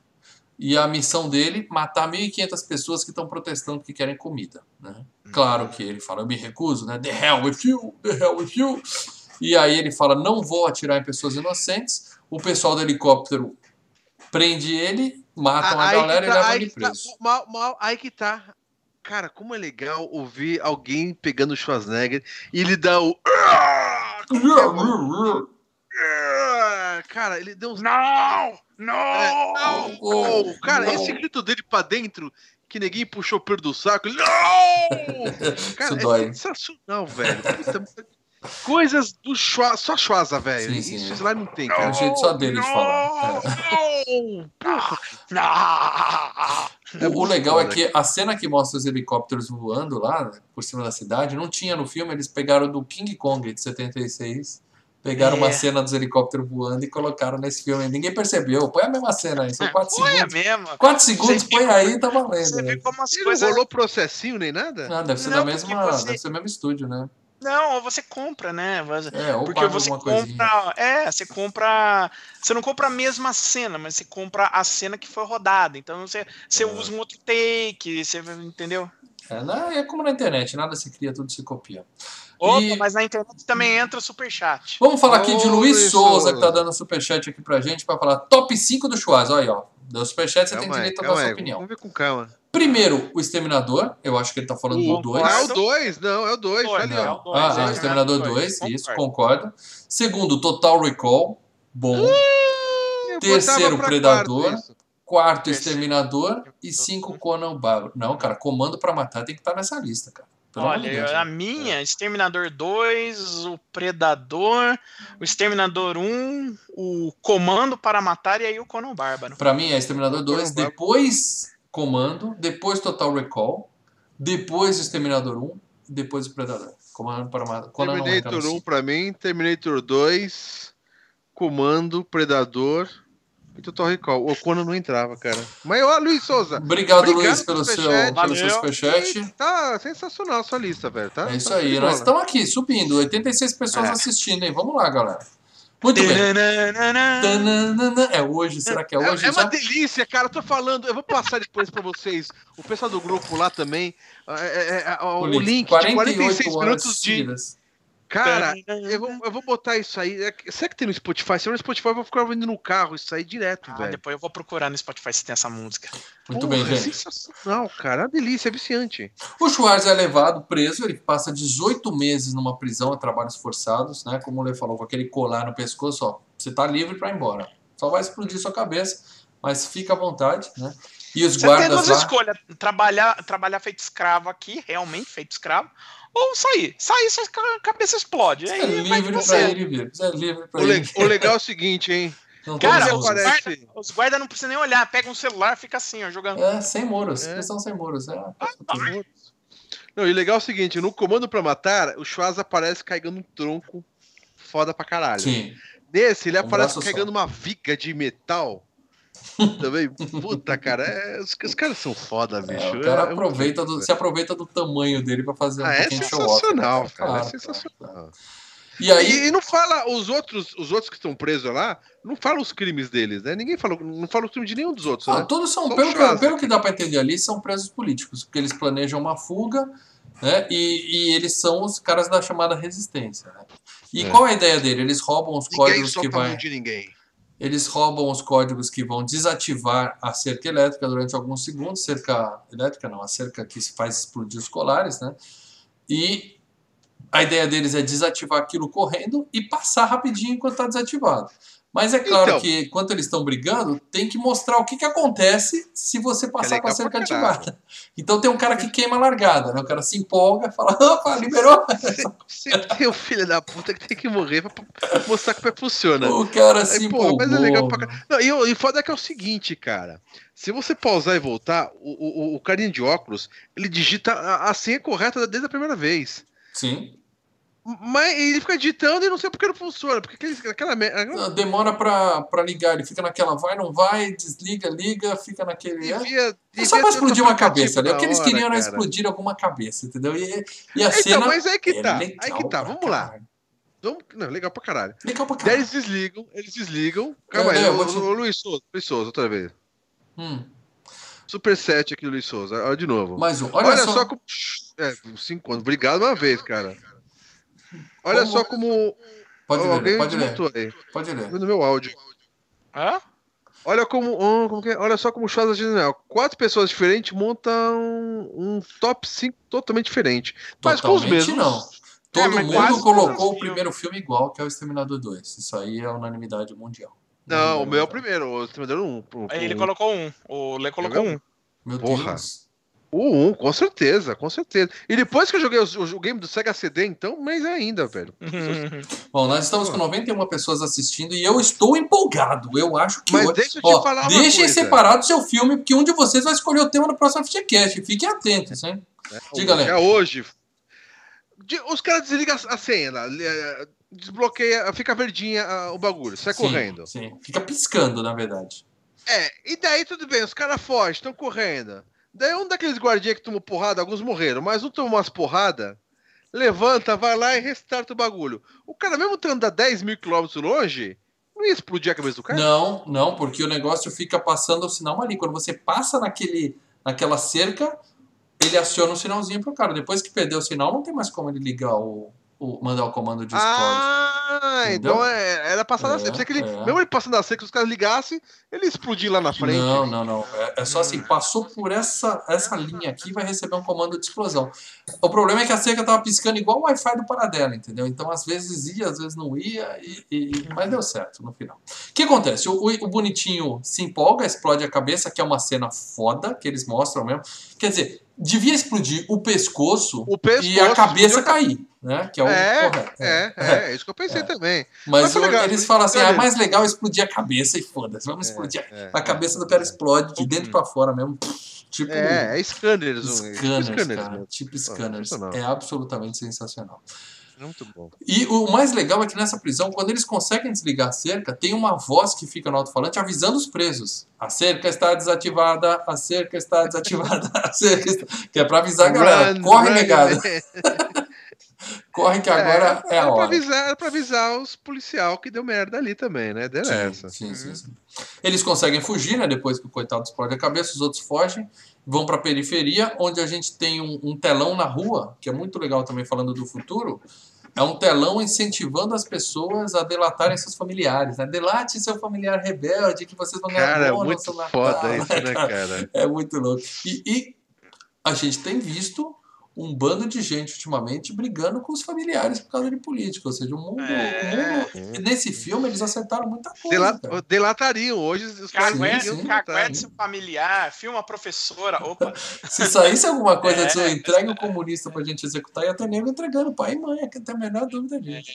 e a missão dele matar 1.500 pessoas que estão protestando que querem comida, né? Claro que ele fala, eu me recuso, né? The hell with you, the hell with you. E aí ele fala, não vou atirar em pessoas inocentes. O pessoal do helicóptero prende ele, matam a, a galera tá, e levam ele preso. Tá, mal, mal, aí que tá. Cara, como é legal ouvir alguém pegando o Schwarzenegger e ele dá o. cara, ele deu uns. Não! Não! É, não! Oh, cara, não. esse grito dele pra dentro, que ninguém puxou o pelo do saco. Não! cara, Isso é sensacional, velho. Coisas do Schwa só Schwaza, velho. Isso lá não tem, cara. É o jeito só dele de falar. É. O, o legal é que a cena que mostra os helicópteros voando lá por cima da cidade não tinha no filme, eles pegaram do King Kong de 76. Pegaram é. uma cena dos helicópteros voando e colocaram nesse filme. Ninguém percebeu. Põe a mesma cena aí. São 4 segundos. Põe a mesma. 4 segundos, põe aí, tá valendo. Você vê como as coisas. Não rolou processinho nem nada? Ah, deve ser não, da mesma. Você... Deve ser o mesmo estúdio, né? Não, ou você compra, né? É, ou Porque você compra. Coisinha. É, você compra. Você não compra a mesma cena, mas você compra a cena que foi rodada. Então você, você é. usa um outro take, você entendeu? É, não, é como na internet, nada se cria, tudo se copia. Opa, e... mas na internet também entra o superchat. Vamos falar aqui de Luiz Souza, Souza, que tá dando superchat aqui pra gente, pra falar top 5 do Schwarz. Olha aí, ó. Deu superchat, você calma tem direito a dar sua opinião. Vamos ver com calma. Primeiro, o Exterminador. Eu acho que ele tá falando o, do 2. É o 2, não, é o 2. Tá ali, ó. Ah, é, o Exterminador 2, isso, concordo. Segundo, Total Recall. Bom. Uh, Terceiro, Predador. Quarto, quarto Exterminador. E cinco, Conan Bárbaro. Não, cara, Comando pra Matar tem que estar tá nessa lista, cara. Pelo Olha, Deus, a minha, é. Exterminador 2, o Predador, o Exterminador 1, o Comando para Matar e aí o Conan Bárbaro. Pra mim é Exterminador 2, depois Comando, depois Total Recall, depois Exterminador 1, depois o Predador. Comando para matar. Terminator 1 pra mim, Terminator 2, Comando, Predador e Total Recall. O Conan não entrava, cara. Mas, ó, Luiz Souza. Obrigado, obrigado Luiz, pelo seu, pelo seu superchat. Tá sensacional a sua lista, velho. Tá, é isso tá aí. Nós estamos aqui, subindo. 86 pessoas é. assistindo, hein? Vamos lá, galera. Muito bem. É hoje, será que é hoje? É, é uma delícia, cara. Eu tô falando, eu vou passar depois pra vocês. O pessoal do grupo lá também. É, é, é o, o, link, de 46 minutos de. Cara, eu vou, eu vou botar isso aí. É será que tem no Spotify? Se no Spotify, eu vou ficar ouvindo no carro isso aí direto, ah, velho. Depois eu vou procurar no Spotify se tem essa música. Muito Porra, bem, gente. É sensacional, cara. É uma delícia, é viciante. O Schwarz é levado preso, ele passa 18 meses numa prisão a trabalhos forçados, né? Como o Lê falou, com aquele colar no pescoço, ó. Você tá livre para ir embora. Só vai explodir sua cabeça, mas fica à vontade, né? E os Você guardas tem duas lá... escolhas: trabalhar, trabalhar feito escravo aqui, realmente feito escravo, ou sair. Sair, sua cabeça explode. Aí é livre pra ir, vir. É livre pra o, ir. o legal é o seguinte, hein? Não Cara, os guardas guarda, não precisam nem olhar, pega um celular fica assim, ó, jogando. É, sem muros. É. Questão sem muros. É. Ah, tá. Não, e legal é o seguinte, no comando pra matar, o Schwarz aparece carregando um tronco foda pra caralho. Sim. Nesse, ele um aparece carregando só. uma viga de metal também, puta, cara, é, os, os, caras são foda, bicho. É, o cara é, aproveita do, se aproveita do tamanho dele pra fazer um ah, é sensacional, né? cara, é sensacional. E aí e, e, não fala os outros, os outros que estão presos lá, não fala os crimes deles, né? Ninguém fala, não fala os crimes de nenhum dos outros. Ah, né? Todos são, pelo que, pelo que dá para entender ali, são presos políticos, porque eles planejam uma fuga, né? E, e eles são os caras da chamada resistência, né? E é. qual é a ideia dele? Eles roubam os ninguém códigos que vai. De ninguém eles roubam os códigos que vão desativar a cerca elétrica durante alguns segundos, cerca elétrica não, a cerca que se faz explodir os colares, né? E a ideia deles é desativar aquilo correndo e passar rapidinho enquanto está desativado. Mas é claro então, que, enquanto eles estão brigando, tem que mostrar o que, que acontece se você passar é com a cerca ativada. Então tem um cara que queima a largada, né? O cara se empolga, fala, opa, liberou. Você tem o filho da puta que tem que morrer pra mostrar como é que funciona. O cara se empolgou. Mas é legal pra... Não, e, o foda é que é o seguinte, cara. Se você pausar e voltar, o, o, o carinha de óculos, ele digita a, a senha correta desde a primeira vez. Sim. Mas ele fica digitando e não sei porque não funciona. Porque aquela. Demora pra, pra ligar, ele fica naquela vai, não vai, desliga, liga, fica naquele. É? Devia, é, só pra explodir uma cabeça, né? O que eles queriam era explodir alguma cabeça, entendeu? E, e a então, cena. Mas aí que tá, é aí que tá, vamos lá. Vamos, não, legal pra caralho. Legal pra caralho. Daí eles desligam, eles desligam. Calma é, aí, o, te... o, Luiz Souza, Luiz Souza, outra vez. Hum. Super 7 aqui do Luiz Souza, olha de novo. Mais um. Olha, olha só. só como. É, cinco anos. Obrigado uma vez, cara. Olha como... só como. Pode ler, alguém pode ler. Aí. Pode ler. No meu áudio. Hã? Olha como, um, como é? Olha só como o Schwarza General. Quatro pessoas diferentes montam um, um top 5 totalmente diferente. Mas com os mesmos. Não. Todo é, mundo colocou o primeiro filme igual, que é o Exterminador 2. Isso aí é unanimidade mundial. Não, o meu é o primeiro, o Exterminador 1. Um, Ele colocou um. O Lê colocou um. Meu Porra. Deus. O 1, com certeza, com certeza. E depois que eu joguei o, o game do Sega CD, então, mais ainda, velho. Bom, nós estamos com 91 pessoas assistindo e eu estou empolgado. Eu acho que. Mas hoje... deixa eu te Ó, falar uma Deixem coisa. separado o seu filme, porque um de vocês vai escolher o tema do próximo FGCast. Fiquem atentos, hein? É, Diga, Léo. É hoje. Os caras desligam a senha, é, desbloqueia, fica verdinha o bagulho, sai sim, correndo. Sim, fica piscando, na verdade. É, e daí tudo bem, os caras fogem, estão correndo. Daí um daqueles guardinhas que tomou porrada, alguns morreram, mas um tomou umas porradas, levanta, vai lá e restarta o bagulho. O cara, mesmo estando a 10 mil quilômetros longe, não ia explodir a cabeça do cara? Não, não, porque o negócio fica passando o sinal ali. Quando você passa naquele, naquela cerca, ele aciona um sinalzinho pro cara. Depois que perdeu o sinal, não tem mais como ele ligar o, o mandar o comando de Discord. Ah, entendeu? então é, era passar é, na seca. ele, é. Mesmo ele passando na seca, se os caras ligassem, ele explodir lá na frente. Não, não, não. É, é só assim, passou por essa, essa linha aqui vai receber um comando de explosão. O problema é que a seca tava piscando igual o Wi-Fi do Paradela, entendeu? Então às vezes ia, às vezes não ia, e, e... mas deu certo no final. O que acontece? O, o, o bonitinho se empolga, explode a cabeça, que é uma cena foda que eles mostram mesmo. Quer dizer, devia explodir o pescoço, o pescoço e a cabeça cair, né? Que é o é, correto. É, é, é, isso que eu pensei é. também. Mas, Mas legal, eles falam assim, ah, é mais legal explodir a cabeça e foda-se, vamos é, explodir. É, a cabeça do cara explode de dentro para fora mesmo. Tipo, é, é scanners. Scanners, scanners cara, tipo scanners. É absolutamente sensacional. Muito bom. E o mais legal é que nessa prisão, quando eles conseguem desligar a cerca, tem uma voz que fica no alto-falante avisando os presos. A cerca está desativada, a cerca está desativada, a cerca está... Que é para avisar a galera. Run, Corre, negada. Corre que agora é, é, a hora. Pra avisar, é pra avisar os policial que deu merda ali também, né? Deu sim. Sim, sim, sim. Eles conseguem fugir, né? Depois que o coitado explode a cabeça, os outros fogem, vão pra periferia, onde a gente tem um, um telão na rua, que é muito legal também falando do futuro, é um telão incentivando as pessoas a delatarem seus familiares, né? Delate seu familiar rebelde que vocês vão ganhar cara, bônus muito foda isso, né, cara? É muito louco. E, e, a gente tem visto um bando de gente ultimamente brigando com os familiares por causa de política. Ou seja, o mundo. É... O mundo nesse filme eles acertaram muita coisa. Delat, delatariam hoje os caras. familiar, filma professora. Opa. Se saísse alguma coisa é, disso, entregue o um comunista pra gente executar e até nego entregando pai e mãe, que tem a menor dúvida disso.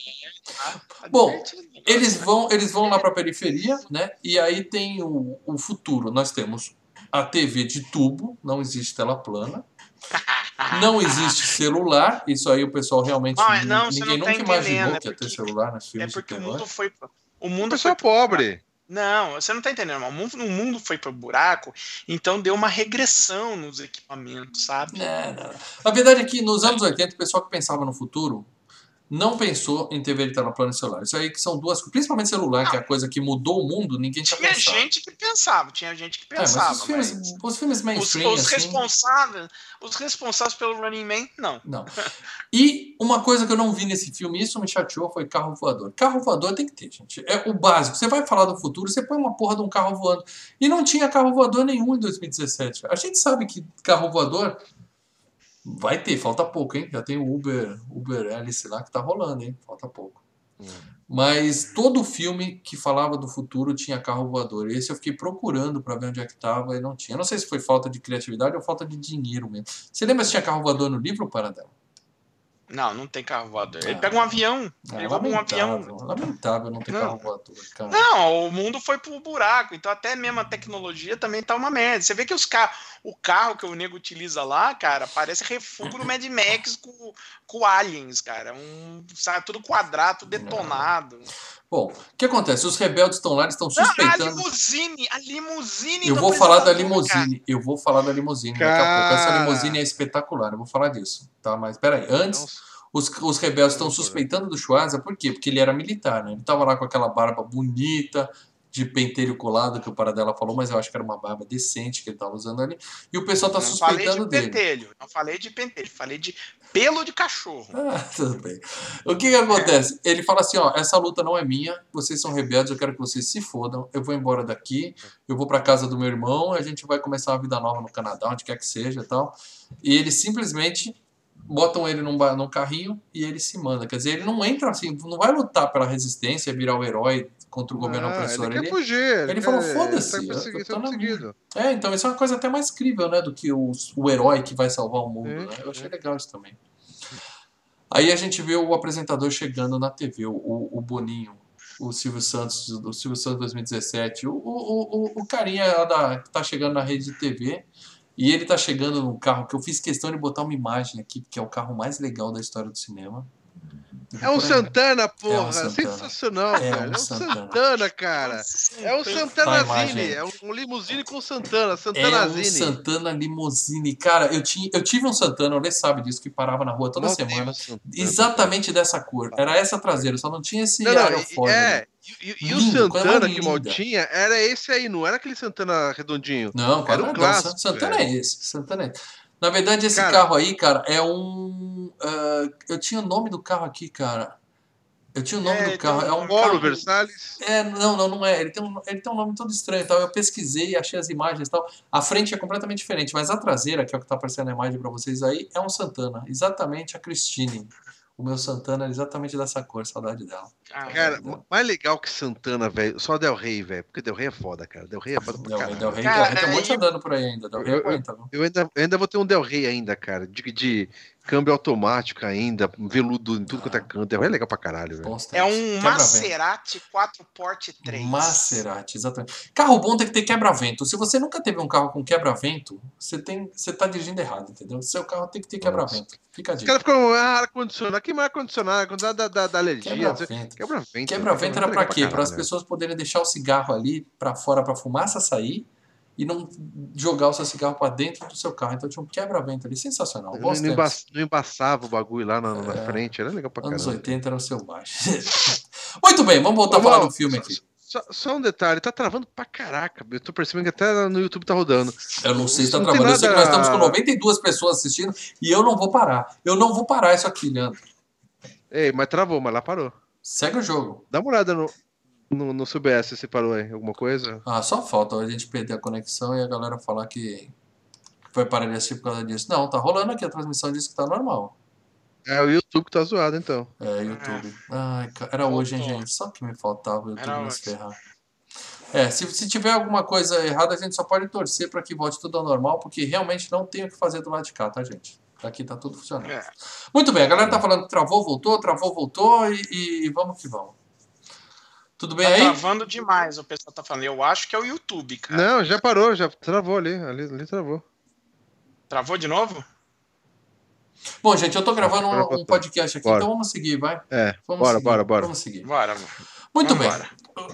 É, Bom, eles vão, eles vão lá pra periferia, né? E aí tem o, o futuro. Nós temos a TV de tubo, não existe tela plana. Não existe celular, isso aí o pessoal realmente. Não, não, ninguém nunca tá imaginou é que ia ter celular nas filmes. É porque o mundo foi. O mundo o foi pobre. Não, você não tá entendendo. O mundo, o mundo foi pro buraco, então deu uma regressão nos equipamentos, sabe? É, não. A verdade é que nos anos 80, o pessoal que pensava no futuro não pensou em TV de e celular. Isso aí que são duas principalmente celular, não. que é a coisa que mudou o mundo, ninguém tinha Tinha pensado. gente que pensava, tinha gente que pensava. É, os filmes, mas... Os filmes mainstream, os, os assim... responsáveis, os responsáveis pelo Running Man, não. Não. E uma coisa que eu não vi nesse filme, isso me chateou, foi carro voador. Carro voador tem que ter, gente. É o básico. Você vai falar do futuro, você põe uma porra de um carro voando. E não tinha carro voador nenhum em 2017. A gente sabe que carro voador Vai ter, falta pouco, hein? Já tem o Uber, Uber Alice lá que tá rolando, hein? Falta pouco. Hum. Mas todo filme que falava do futuro tinha carro voador. Esse eu fiquei procurando para ver onde é que tava e não tinha. não sei se foi falta de criatividade ou falta de dinheiro mesmo. Você lembra se tinha carro voador no livro, Paradela? Não, não tem carro voador. Ele ah, pega um avião. Ah, ele rouba um avião. Lamentável não ter não. carro voador. Cara. Não, o mundo foi pro buraco. Então até mesmo a tecnologia também tá uma merda. Você vê que os carros, o carro que o nego utiliza lá, cara, parece refúgio do Mad Max com, com aliens, cara. Um, sabe, tudo quadrado, detonado. Bom, o que acontece? Os rebeldes estão lá, eles estão suspeitando. a limusine, a limusine. Eu vou falar da limusine. Eu vou falar da limusine Cara... daqui a pouco. Essa limusine é espetacular. Eu vou falar disso, tá? Mas peraí, antes. Os, os rebeldes estão suspeitando do Schwarza, por quê? Porque ele era militar, né? Ele tava lá com aquela barba bonita, de pentelho colado que o Paradela falou, mas eu acho que era uma barba decente que ele estava usando ali. E o pessoal suspeitando dele. Não falei de pentelho, não falei de pentelho, falei de pelo de cachorro. Ah, tudo bem. O que que acontece? Ele fala assim, ó, essa luta não é minha, vocês são rebeldes, eu quero que vocês se fodam, eu vou embora daqui, eu vou para casa do meu irmão, a gente vai começar uma vida nova no Canadá, onde quer que seja e tal. E ele simplesmente botam ele num, num carrinho e ele se manda. Quer dizer, ele não entra assim, não vai lutar pela resistência, virar o herói contra o governo ah, opressor. Ele, ele fugir. Ele, ele falou, foda-se. Tá é, então isso é uma coisa até mais crível, né? Do que o, o herói que vai salvar o mundo. né? Eu achei legal isso também. Aí a gente vê o apresentador chegando na TV, o, o Boninho, o Silvio Santos, do Silvio Santos 2017, o, o, o, o carinha da, que tá chegando na rede de TV. E ele tá chegando num carro que eu fiz questão de botar uma imagem aqui, que é o carro mais legal da história do cinema. É um Santana, porra. É um Santana. Sensacional, é. Um é um Santana, Santana cara. É um Santanazine. É um limusine com Santana. Santanazine. É um Santana limusine. Cara, eu, tinha, eu tive um Santana, o Lê sabe disso, que parava na rua toda não semana. exatamente dessa cor. Era essa traseira, só não tinha esse não, não, É, e, e, e o Santana que mal tinha era esse aí, não era aquele Santana redondinho. Não, era o clássico. Santana é esse. Santana é esse. Na verdade, esse cara, carro aí, cara, é um. Uh, eu tinha o nome do carro aqui, cara. Eu tinha o nome é, do carro. É um Polo Versalhes? É, não, não, não é. Ele tem um, ele tem um nome todo estranho. Tal. Eu pesquisei, achei as imagens e tal. A frente é completamente diferente, mas a traseira, que é o que está aparecendo na imagem para vocês aí, é um Santana. Exatamente a Christine. O meu Santana era exatamente dessa cor, saudade dela. Cara, mais legal que Santana, velho, só Del Rey, velho. Porque Del Rey é foda, cara. Del Rey é foda pra caralho. Del Rey, Del Rey tem um monte andando por aí ainda. Del Rey eu, aguenta, eu, eu, ainda, eu ainda vou ter um Del Rey ainda, cara. De, de câmbio automático ainda, veludo em tudo quanto é canto. É legal pra caralho, velho. É um Maserati 4 Porte 3. Maserati, exatamente. Carro bom tem que ter quebra-vento. Se você nunca teve um carro com quebra-vento, você, tem, você tá dirigindo errado, entendeu? Seu carro tem que ter quebra-vento. Fica a dica. Os caras ficam, ah, ar-condicionado. Aqui mais ar-condicionado, da, da, da, da alergia. Quebra-vento. Quebra-vento quebra era pra quê? Para as pessoas poderem deixar o cigarro ali pra fora pra fumaça sair e não jogar o seu cigarro para dentro do seu carro. Então tinha um quebra-vento ali, sensacional. Não, não, emba não, embaçava o bagulho lá na, na é, frente, era legal pra caramba. Anos 80 era o seu baixo. Muito bem, vamos voltar Ô, a falar do filme aqui. Só, só, um detalhe, tá travando pra caraca. Eu tô percebendo que até no YouTube tá rodando. Eu não sei se tá não travando. Eu sei que nós estamos com 92 pessoas assistindo e eu não vou parar. Eu não vou parar isso aqui, Leandro. Ei, mas travou, mas lá parou. Segue o jogo. Dá uma olhada no, no, no CBS você parou aí? Alguma coisa? Ah, só falta a gente perder a conexão e a galera falar que foi parar de assistir por causa disso. Não, tá rolando aqui a transmissão disso que tá normal. É o YouTube que tá zoado, então. É, YouTube. Ai, era hoje, hein, gente? Só que me faltava o YouTube nos ferrar. É, se, se tiver alguma coisa errada, a gente só pode torcer para que volte tudo ao normal, porque realmente não tem o que fazer do lado de cá, tá, gente? Aqui tá tudo funcionando. É. Muito bem, a galera tá falando que travou, voltou, travou, voltou e, e vamos que vamos. Tudo bem tá aí? travando demais, o pessoal tá falando. Eu acho que é o YouTube, cara. Não, já parou, já travou ali. Ali, ali travou. Travou de novo? Bom, gente, eu tô gravando um, um podcast aqui, bora. então vamos seguir, vai. É, vamos bora, seguir, bora, bora. Vamos seguir. Bora. Muito bem.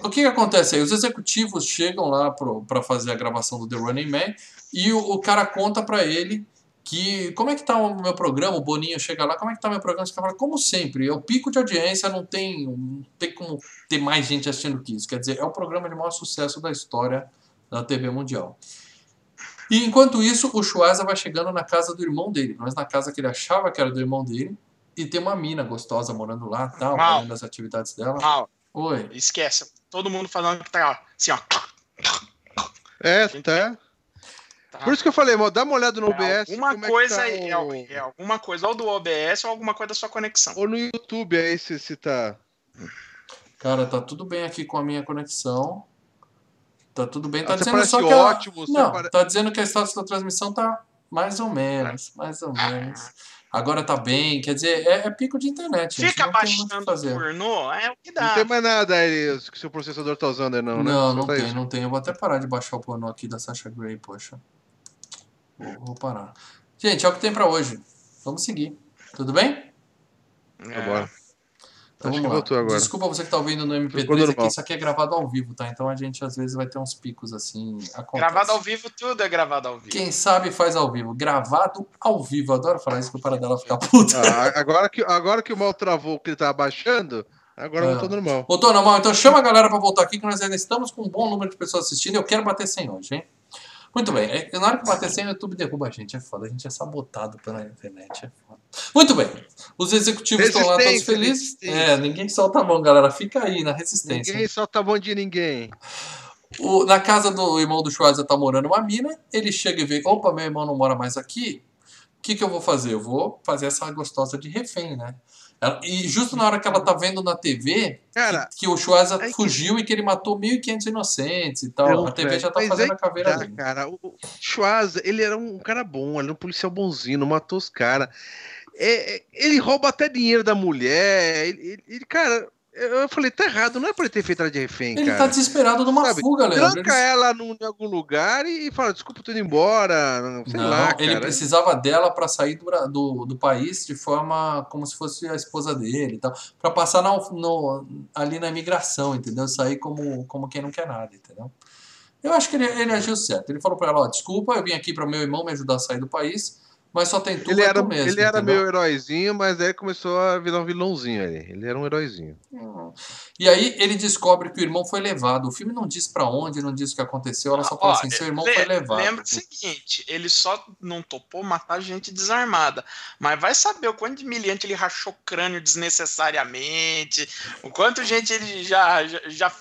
O que, que acontece aí? Os executivos chegam lá para fazer a gravação do The Running Man e o, o cara conta para ele que como é que tá o meu programa, o Boninho chega lá, como é que tá o meu programa? Você fala, como sempre, é o pico de audiência, não tem, não tem como ter mais gente assistindo que isso. Quer dizer, é o programa de maior sucesso da história da TV mundial. E enquanto isso, o Schwarza vai chegando na casa do irmão dele, mas na casa que ele achava que era do irmão dele, e tem uma mina gostosa morando lá, tal, fazendo as atividades dela. Mal. Oi. Esquece. Todo mundo falando que tá assim, ó. É, tá. Tá. Por isso que eu falei, dá uma olhada no é, OBS. Alguma coisa tá é, o... é, alguma coisa ou do OBS ou alguma coisa da sua conexão. Ou no YouTube aí se, se tá. Cara, tá tudo bem aqui com a minha conexão. Tá tudo bem. Tá ah, dizendo só que. Ótimo, Não, pare... tá dizendo que a status da transmissão tá mais ou menos. Mais ou menos. Agora tá bem, quer dizer, é, é pico de internet. Fica baixando pornô, é o que dá. Não tem mais nada aí que seu processador tá usando aí, não, né? Não, não tem, isso. não tem. Eu vou até parar de baixar o pornô aqui da Sasha Grey, poxa. Vou, vou parar. Gente, é o que tem para hoje. Vamos seguir. Tudo bem? É. Bora. Então, Acho vamos lá. Desculpa você que está ouvindo no MP3, aqui, isso aqui é gravado ao vivo, tá? Então a gente às vezes vai ter uns picos assim. Acontece. Gravado ao vivo, tudo é gravado ao vivo. Quem sabe faz ao vivo. Gravado ao vivo. Adoro falar isso que o para dela ficar puta. Ah, agora, que, agora que o mal travou que ele tá abaixando, agora ah. voltou normal. Voltou normal. Então chama a galera para voltar aqui, que nós ainda estamos com um bom número de pessoas assistindo. Eu quero bater 100 hoje, hein? Muito bem. É, na hora que bater 100, o YouTube derruba a gente. É foda. A gente é sabotado pela internet. É foda. Muito bem. Os executivos estão lá todos felizes. É, ninguém solta a mão, galera. Fica aí na resistência. Ninguém solta a mão de ninguém. O, na casa do irmão do Schwarzer tá morando uma mina. Ele chega e vê: opa, meu irmão não mora mais aqui. que, que eu vou fazer? Eu vou fazer essa gostosa de refém, né? E justo na hora que ela tá vendo na TV Cara, que, que o Schwarza é fugiu que... e que ele matou 1.500 inocentes e tal. Não, a TV já tá fazendo é a caveira tá, dele. Cara, o Schwarza, ele era um cara bom, ele era um policial bonzinho, não matou os caras. É, é, ele rouba até dinheiro da mulher. Ele, ele, cara, eu falei, tá errado, não é pra ele ter feito ela de refém, ele cara. tá desesperado numa Sabe, fuga, Leandro. Tranca ela num, em algum lugar e fala, desculpa, tô indo embora, sei não, lá, Ele precisava dela para sair do, do, do, país de forma como se fosse a esposa dele e tal. Pra passar no, no, ali na imigração, entendeu? Sair como, como quem não quer nada, entendeu? Eu acho que ele, ele agiu certo. Ele falou pra ela, ó, desculpa, eu vim aqui para meu irmão me ajudar a sair do país mas só tem tu ele era, tu mesmo. Ele era entendeu? meu heróizinho, mas aí começou a virar um vilãozinho ali. Ele era um heróizinho. Uhum. E aí ele descobre que o irmão foi levado. O filme não diz para onde, não diz o que aconteceu. Ela só fala assim: seu irmão foi levado. Lembra o seguinte: ele só não topou matar gente desarmada. Mas vai saber o quanto de milhante ele rachou crânio desnecessariamente. O quanto gente ele já, já, já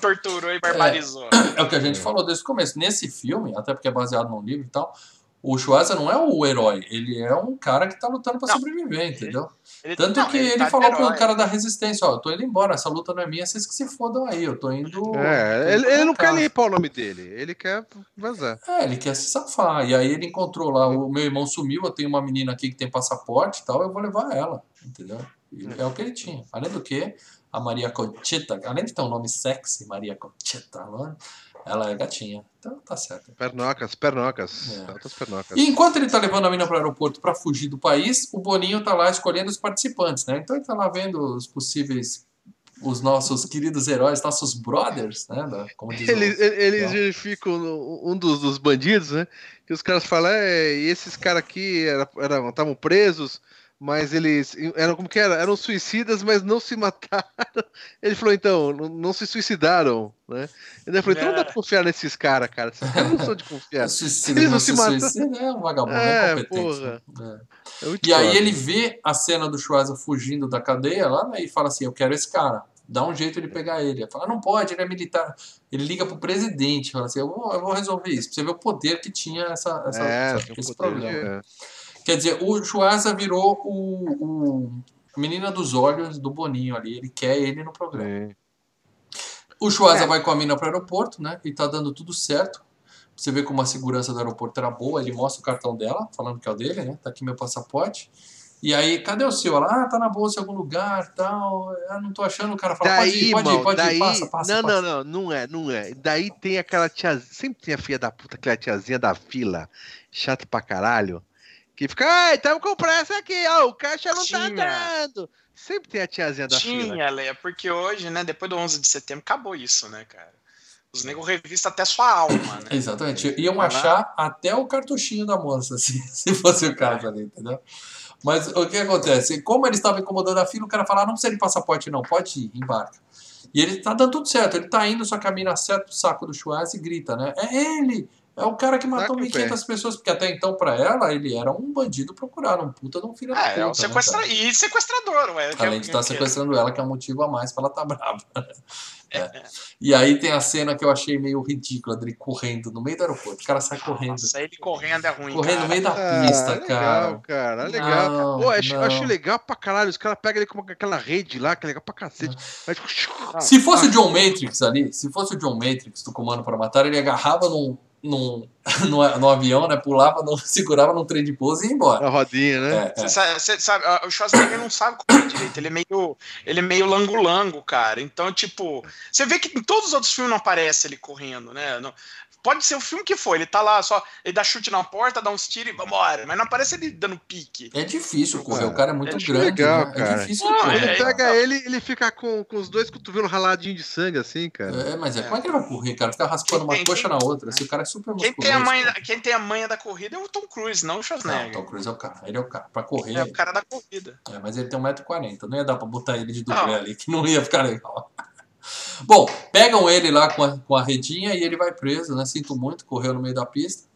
torturou e barbarizou. É, é o que a gente falou desde o começo. Nesse filme, até porque é baseado num livro e tal o Schwarza não é o herói, ele é um cara que tá lutando para sobreviver, entendeu? Ele, Tanto não, que ele, ele tá falou pro cara da resistência, ó, eu tô indo embora, essa luta não é minha, vocês que se fodam aí, eu tô indo... É, ele, ele não quer limpar o nome dele, ele quer vazar. É, ele quer se safar, e aí ele encontrou lá, o meu irmão sumiu, eu tenho uma menina aqui que tem passaporte e tal, eu vou levar ela, entendeu? E é o que ele tinha. Além do que, a Maria Conchita, além de ter um nome sexy, Maria Conchita, ela é gatinha. Então tá certo. Pernocas, pernocas. É. Altas pernocas. E enquanto ele tá levando a mina para o aeroporto para fugir do país, o Boninho tá lá escolhendo os participantes, né? Então ele tá lá vendo os possíveis os nossos queridos heróis, nossos brothers, né? Como diz eles, o... eles verificam um dos, dos, bandidos, né? Que os caras falam, é, e esses caras aqui estavam presos mas eles eram como que era? Eram suicidas, mas não se mataram. Ele falou, então, não, não se suicidaram, né? Ele falou, então não dá pra confiar nesses caras, cara. Esses caras não são de confiar. Suicida, eles não, não se, se matam. É um vagabundo, é, é Porra. É. É e aí ele vê a cena do Schwarza fugindo da cadeia lá, né, e fala assim, eu quero esse cara. Dá um jeito de pegar ele. Ele fala, não pode, ele é militar. Ele liga pro presidente, fala assim, eu vou, eu vou resolver isso. Pra você ver o poder que tinha essa, essa, é, essa esse problema. É. Quer dizer, o Chuasa virou o, o a menina dos olhos do Boninho ali. Ele quer ele no programa. O Chuasa é. vai com a mina para o aeroporto, né? E tá dando tudo certo. Você vê como a segurança do aeroporto era boa. Ele mostra o cartão dela, falando que é o dele, né? Tá aqui meu passaporte. E aí, cadê o seu? Ela, ah, tá na bolsa em algum lugar, tal. Eu não tô achando. O cara fala, daí, pode ir, pode irmão, ir, pode daí, ir, passa, passa. Não, passa. não, não, não é, não é. Daí tem aquela tiazinha, sempre tem a filha da puta, aquela tiazinha da fila, chata pra caralho, que fica, ai, estamos com pressa aqui, ó, o caixa não tá Tinha. tá dando. Sempre tem a tiazinha da Tinha, fila. Tinha, Leia, porque hoje, né, depois do 11 de setembro, acabou isso, né, cara? Os negros revistam até sua alma, né? Exatamente. Iam Vai achar lá. até o cartuchinho da moça, se, se fosse o caso ali, entendeu? Mas o que acontece? Como ele estava incomodando a fila, o cara fala, ah, não precisa de passaporte não, pode ir, embarca. E ele tá dando tudo certo, ele tá indo, só caminha certo o saco do Schwarz e grita, né? É ele! É o cara que matou 1.500 pessoas, porque até então, pra ela, ele era um bandido procurado, um puta de um filho é, da puta. É, um né, sequestra... Né, e sequestrador, ué. Além é, de estar tá sequestrando ela, que é um motivo a mais pra ela estar tá brava. É. E aí tem a cena que eu achei meio ridícula dele correndo no meio do aeroporto. O cara sai correndo. Nossa, ele correndo é ruim. Correndo cara. no meio da ah, pista, é legal, cara. É legal. Não, Pô, acho, acho, legal pra caralho. Os caras pegam ele com aquela rede lá, que é legal pra cacete. Mas, tipo, se fosse o John Matrix ali, se fosse o John Matrix do Comando para Matar, ele agarrava num num, no, no, avião, né? Pulava, no, segurava num trem de pouso e ia embora. A rodinha, né? É, é. Sabe, sabe, o Schwarzenegger não sabe correr direito. Ele é meio, ele é meio lango-lango, cara. Então, tipo, você vê que em todos os outros filmes não aparece ele correndo, né? Não, Pode ser o filme que for, ele tá lá só, ele dá chute na porta, dá uns tiros e vambora. Mas não aparece ele dando pique. É difícil correr, o cara é muito é grande. Legal, né? cara. É difícil não, Ele é, pega ele, ele fica com, com os dois cotovelos raladinhos de sangue, assim, cara. É, mas é, como é que ele vai correr, cara? Fica raspando uma coxa na outra. Esse cara é super musculoso. Quem tem, a manha, quem tem a manha da corrida é o Tom Cruise, não o Schwarzenegger. Não, o Tom Cruise é o cara. Ele é o cara. Pra correr. É o cara da corrida. É, mas ele tem 1,40m. Não ia dar pra botar ele de dublê ali, que não ia ficar legal. Bom, pegam ele lá com a, com a redinha e ele vai preso, né? Sinto muito, correu no meio da pista.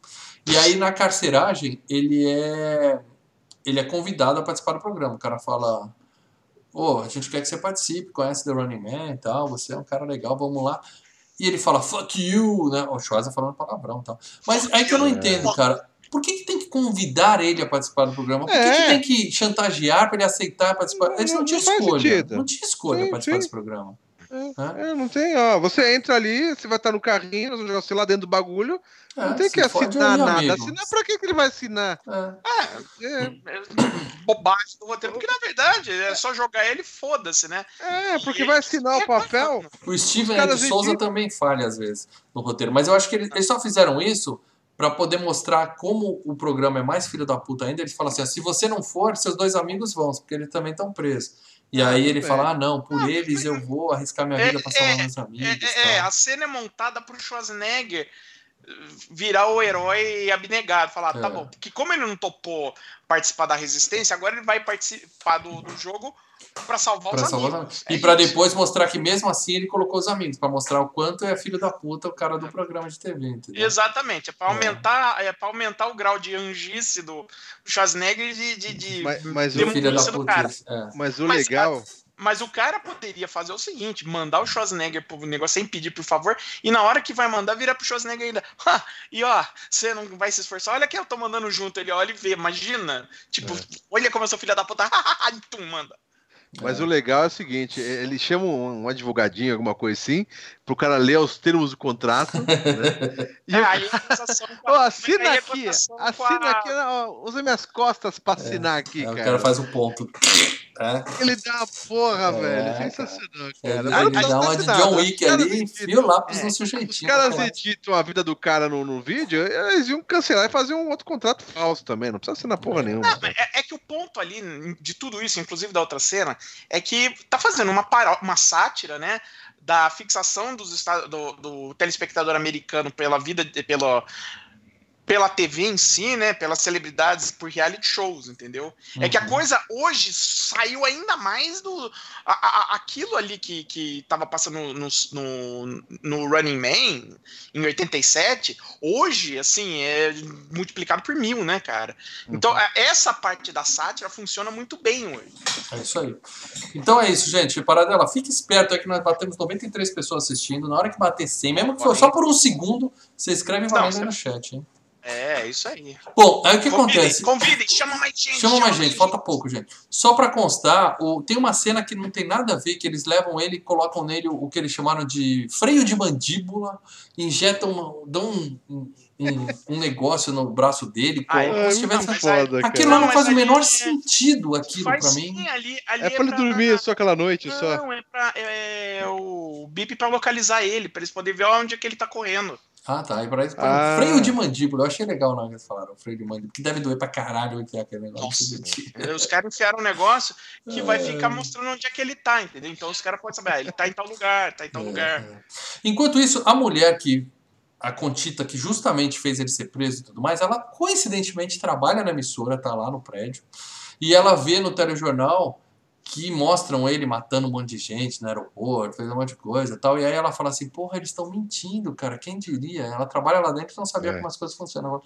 E aí na carceragem ele é ele é convidado a participar do programa. O cara fala: Ô, oh, a gente quer que você participe, conhece The Running Man e tal, você é um cara legal, vamos lá. E ele fala, fuck you, né? O Schwarza falando palavrão e tal. Mas aí que eu não entendo, cara. Por que, que tem que convidar ele a participar do programa? Por que, que É. tem que chantagear para ele aceitar participar? Eles não, não tinham faz escolha. sentido. Não tinha escolha Sim, participar sim. desse programa. É, não tem, ó. Você entra ali, você vai estar no carrinho, você lá dentro do bagulho. É, não tem que assinar aí, nada. amigo. Assinar pra que, que ele vai assinar? É. É, É, bobagem do roteiro, porque na verdade é só jogar ele e foda-se, né? é, porque E- vai assinar o papel. O Steven Souza também falha às vezes no roteiro, mas eu acho que eles, eles só fizeram isso para poder mostrar como o programa é mais filho da puta ainda. Eles falam assim: ó, se você não for, seus dois amigos vão, porque eles também estão presos. E aí ele fala: bem. ah, não, por eles eu vou arriscar minha vida pra salvar meus É, amigos. é, é, a cena é montada pro Schwarzenegger virar o herói abnegado, falar, É. tá bom, porque como ele não topou participar da resistência, agora ele vai participar do, do jogo pra salvar Pra os salvar os amigos. amigos. E É pra isso. depois mostrar que mesmo assim ele colocou os amigos, pra mostrar o quanto é filho da puta o cara do programa de TV, entendeu? Exatamente, é pra É. aumentar, é para aumentar o grau de angice do Schwarzenegger de, de, de- Mas, mas, Do o, filho da do cara. puta. É. mas o Mas, legal. Mas o cara poderia fazer o seguinte: mandar o Schwarzenegger pro negócio sem pedir, por favor, e na hora que vai mandar, vira pro Schwarzenegger ainda. "Ha, e ó, você não vai se esforçar? Olha que eu tô mandando junto. Ele olha e vê, imagina. Tipo, É. olha como eu sou filha da puta. e tu manda. Mas o legal é o seguinte, ele chama um, um advogadinho, alguma coisa assim, pro cara ler os termos do contrato. né? E É, o aí a- assina aí aqui, assina a- aqui, ó, usa minhas costas pra assinar aqui, Aí cara. o cara faz o ponto. É. Ele dá a porra, É, velho. Sensacional, Ele, cara. ele Mas não dá uma de. John Os Wick ali, editam- enfia o lápis É, no Os sujeitinho. caras cara. editam a vida do cara no, no vídeo, eles iam cancelar e fazer um outro contrato falso também. Não precisa assinar porra nenhuma. Não, é, é que o ponto ali de tudo isso, inclusive da outra cena, é que tá fazendo uma, uma sátira, né? Da fixação dos do, do telespectador americano pela vida, pela, pela TV em si, né? Pelas celebridades por reality shows, entendeu? É que a Uhum. coisa hoje saiu ainda mais do. a- a- aquilo ali que, que tava passando no, no, no Running Man em 87, hoje, assim, é multiplicado por mil, né, cara? Então, Uhum. a- essa parte da sátira funciona muito bem hoje. É isso aí. Então é isso, gente. Paradela, fique esperto aí que nós batemos 93 pessoas assistindo. Na hora que bater 100, mesmo que for só por um segundo, você escreve valendo aí no chat, hein? É, isso aí. Bom, aí o que Convidem, acontece? Convidem, chama mais gente. Chama mais gente, falta pouco, gente. Só pra constar, o- tem uma cena que não tem nada a ver, que eles levam ele e colocam nele o, o que eles chamaram de freio de mandíbula, injetam, uma- dão um, um- um- um negócio no braço dele, como Ai, se É tivesse... aí- foda, Aquilo cara. não Não, faz o menor é- sentido, aquilo Faz pra sim, mim. ali, ali É pra ele dormir só aquela noite, só. Não, é pra. É, é o bip pra localizar ele, pra eles poderem ver onde é que ele tá correndo. Ah, tá. Aí pra isso, Ah. freio de mandíbula. Eu achei legal na hora que eles falaram, freio de mandíbula. Que deve doer pra caralho enfiar aquele negócio. Nossa. Os caras enfiaram um negócio que vai É. ficar mostrando onde é que ele tá, entendeu? Então os caras podem saber, ah, ele tá em tal lugar, tá em tal É, lugar. é. Enquanto isso, a mulher que. A Contita, que justamente fez ele ser preso e tudo mais, ela coincidentemente trabalha na emissora, tá lá no prédio. E ela vê no telejornal que mostram ele matando um monte de gente no aeroporto, fez um monte de coisa e tal. E aí ela fala assim: porra, eles estão mentindo, cara, quem diria? Ela trabalha lá dentro e não sabia É. como as coisas funcionam. Ela,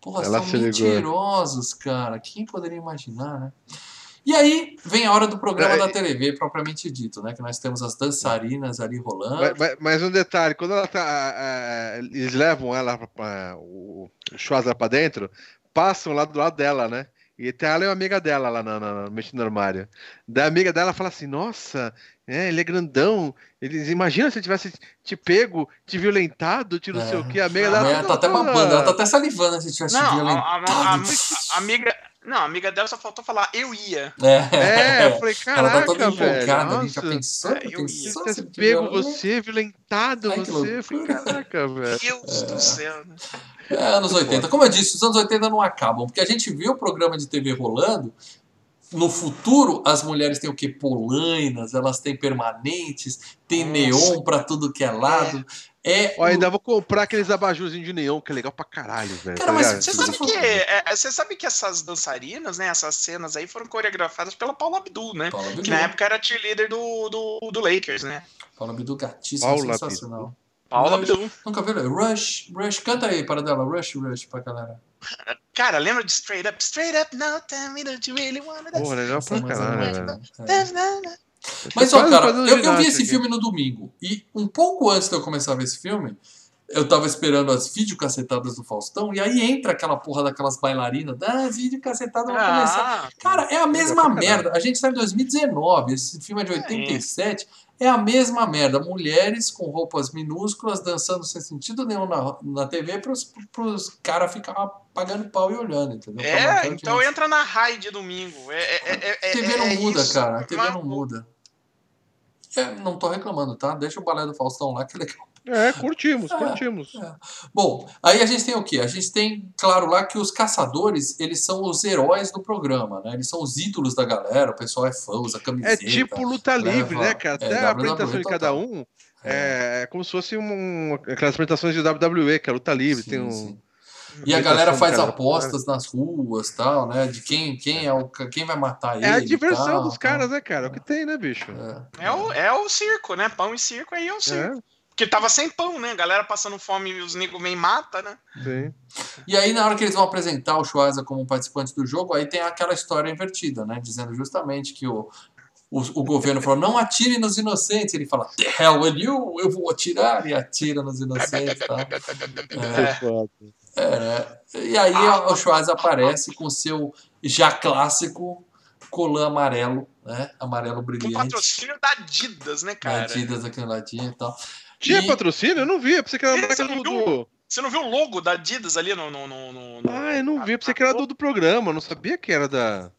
Porra, Ela são se ligou. mentirosos, cara. Quem poderia imaginar, né? E aí vem a hora do programa É, da TV, propriamente dito, né? Que nós temos as dançarinas ali rolando. Mas, mas- mas um detalhe, quando ela tá. eles levam ela pra, pra- o o Schwarza pra dentro, passam lá do lado dela, né? E tem ela e uma amiga dela lá na, na, mexendo no armário. Da amiga dela fala assim: Nossa, é, ele é grandão. Eles imagina se ele tivesse te pego, te violentado, te não sei É. o que. A amiga A dela mulher tá até "Não, babando, ela tá até salivando se tivesse Não, a, a- violentado. a- a amiga. Não, a amiga dela só faltou falar, eu ia. É, eu falei, ela tá caraca, toda velho. empolgada ali, já pensou? É, eu ia. pensou se se tivesse ele pego você, violentado Ai, que você. Eu falei, caraca, velho. Deus do céu. né? É, anos 80. Como eu disse, os anos 80 não acabam, porque a gente viu o programa de TV rolando. No futuro, as mulheres têm o quê? Polainas, elas têm permanentes, tem Nossa. neon pra tudo que é lado. É, Ó, ainda vou comprar aqueles abajurzinhos de neon, que é legal pra caralho, velho. Cara, tá mas? Você sabe que, é, é, você sabe que essas dançarinas, né? Essas cenas aí foram coreografadas pela Paula Abdul, né? Paula Que Abdul. na época era cheerleader do, do, do Lakers, né? Paula Abdul, gatíssima, Paula sensacional. Paula Rush. Abdul. Nunca viu? Rush, Rush, canta aí para dela, Rush, Rush pra galera. Cara, lembra de Straight Up? Straight Up, no, tell me that you really wanna dance. Pô, legal pra caralho, menos, velho. É. Mas, ó, cara, eu, eu vi esse filme no domingo. E um pouco antes de eu começar a ver esse filme, eu tava esperando as videocacetadas do Faustão, e aí entra aquela porra daquelas bailarinas, ah, videocacetada vai começar. Ah, Cara, é a mesma merda. A gente tá em 2019, esse filme é de 87. É, é a mesma merda. Mulheres com roupas minúsculas dançando sem sentido nenhum na, na TV pros, pros caras ficar pagando pau e olhando, entendeu? É, então entra na raid de domingo. É, é, é, é, TV não é muda, isso. cara. A TV não muda. É, não tô reclamando, tá? Deixa o balé do Faustão lá, que legal. É, curtimos, é, curtimos. É. Bom, aí a gente tem o quê? A gente tem, claro, lá que os caçadores, eles são os heróis do programa, né? Eles são os ídolos da galera, o pessoal é fã, usa camiseta. É tipo luta livre, né, cara? É, Até a apresentação de cada um é, é, como se fosse um, aquelas apresentações de WWE, que é luta livre, sim, tem um... Sim. E a galera faz apostas nas ruas tal, né? De quem, quem é o quem vai matar ele. É a diversão tal, dos caras, né, cara? É o que tem, né, bicho? É. é, o, é o circo, né? Pão e circo aí é o circo. É. Porque tava sem pão, né? A galera passando fome e os negros vêm mata, né? Sim. E aí, na hora que eles vão apresentar o Schwarza como participante do jogo, aí tem aquela história invertida, né? Dizendo justamente que o, o, o governo falou, não atire nos inocentes. Ele fala, the hell will you? Eu vou atirar e atira nos inocentes. Tá? É, é, né? E aí o Schwarza aparece com seu já clássico colã amarelo, né? Amarelo brilhante. Um patrocínio da Adidas, né, cara? Adidas aqui no ladinho e tal. Tinha e... patrocínio? Eu não vi, eu pensei que era você, não viu, você não viu o logo da Adidas ali no. no, no, no ah, eu não vi, eu pensei que era do, do programa, eu não sabia que era da.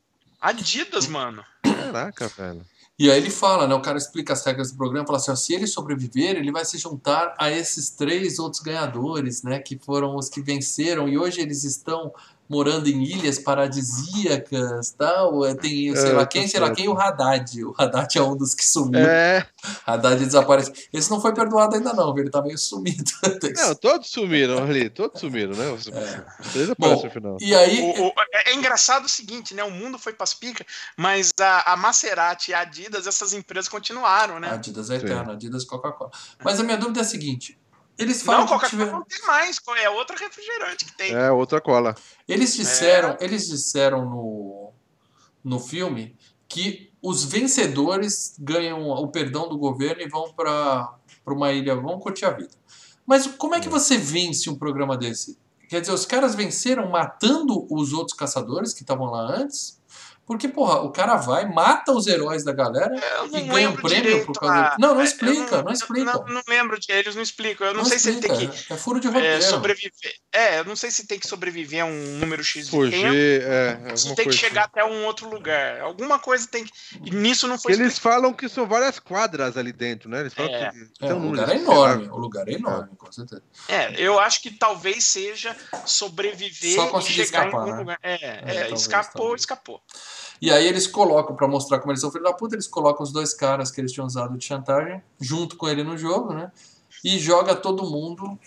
Adidas, mano. Caraca, velho. E aí ele fala, né? O cara explica as regras do programa, fala assim: ó, se ele sobreviver, ele vai se juntar a esses três outros ganhadores, né? Que foram os que venceram e hoje eles estão morando em ilhas paradisíacas, tal. É, tem, sei é, lá quem, sei lá quem, o Haddad. O Haddad é um dos que sumiu. É. Haddad desapareceu. Esse não foi perdoado ainda não, ele tá meio sumido. Não, todos sumiram ali, todos sumiram, né? É. Bom, final. E aí... O, o, é, é engraçado o seguinte, né? O mundo foi pras picas, mas a, a Maserati e a Adidas, essas empresas continuaram, né? A Adidas é eterna, Adidas Coca-Cola. Mas a minha dúvida é a seguinte, eles falam não, Coca-Cola tiver... não tem mais, é outra refrigerante que tem. É, outra cola. Eles disseram, é. eles disseram no, no filme que os vencedores ganham o perdão do governo e vão para uma ilha, vão curtir a vida. Mas como é que você vence um programa desse? Quer dizer, os caras venceram matando os outros caçadores que estavam lá antes? Porque, porra, o cara vai, mata os heróis da galera e ganha um prêmio direito, por causa ah, Não, não explica, não, não, explica. Não, não, lembro de eles não explicam. Eu não, não sei explica, se ele tem que. É furo de roteiro. É, sobreviver. É, eu não sei se tem que sobreviver a um número X de Fugir, tempo. É, se tem que chegar assim. até um outro lugar. Alguma coisa tem que. E nisso não foi. Eles falam que são várias quadras ali dentro, né? Eles falam é. que. É, o lugar é enorme. O lugar é enorme, com certeza. É, eu acho que talvez seja sobreviver Só e chegar escapar, em algum né? lugar. É, é, é escapou, talvez. escapou. E aí eles colocam, para mostrar como eles são filhos da puta, eles colocam os dois caras que eles tinham usado de chantagem junto com ele no jogo, né? E joga todo mundo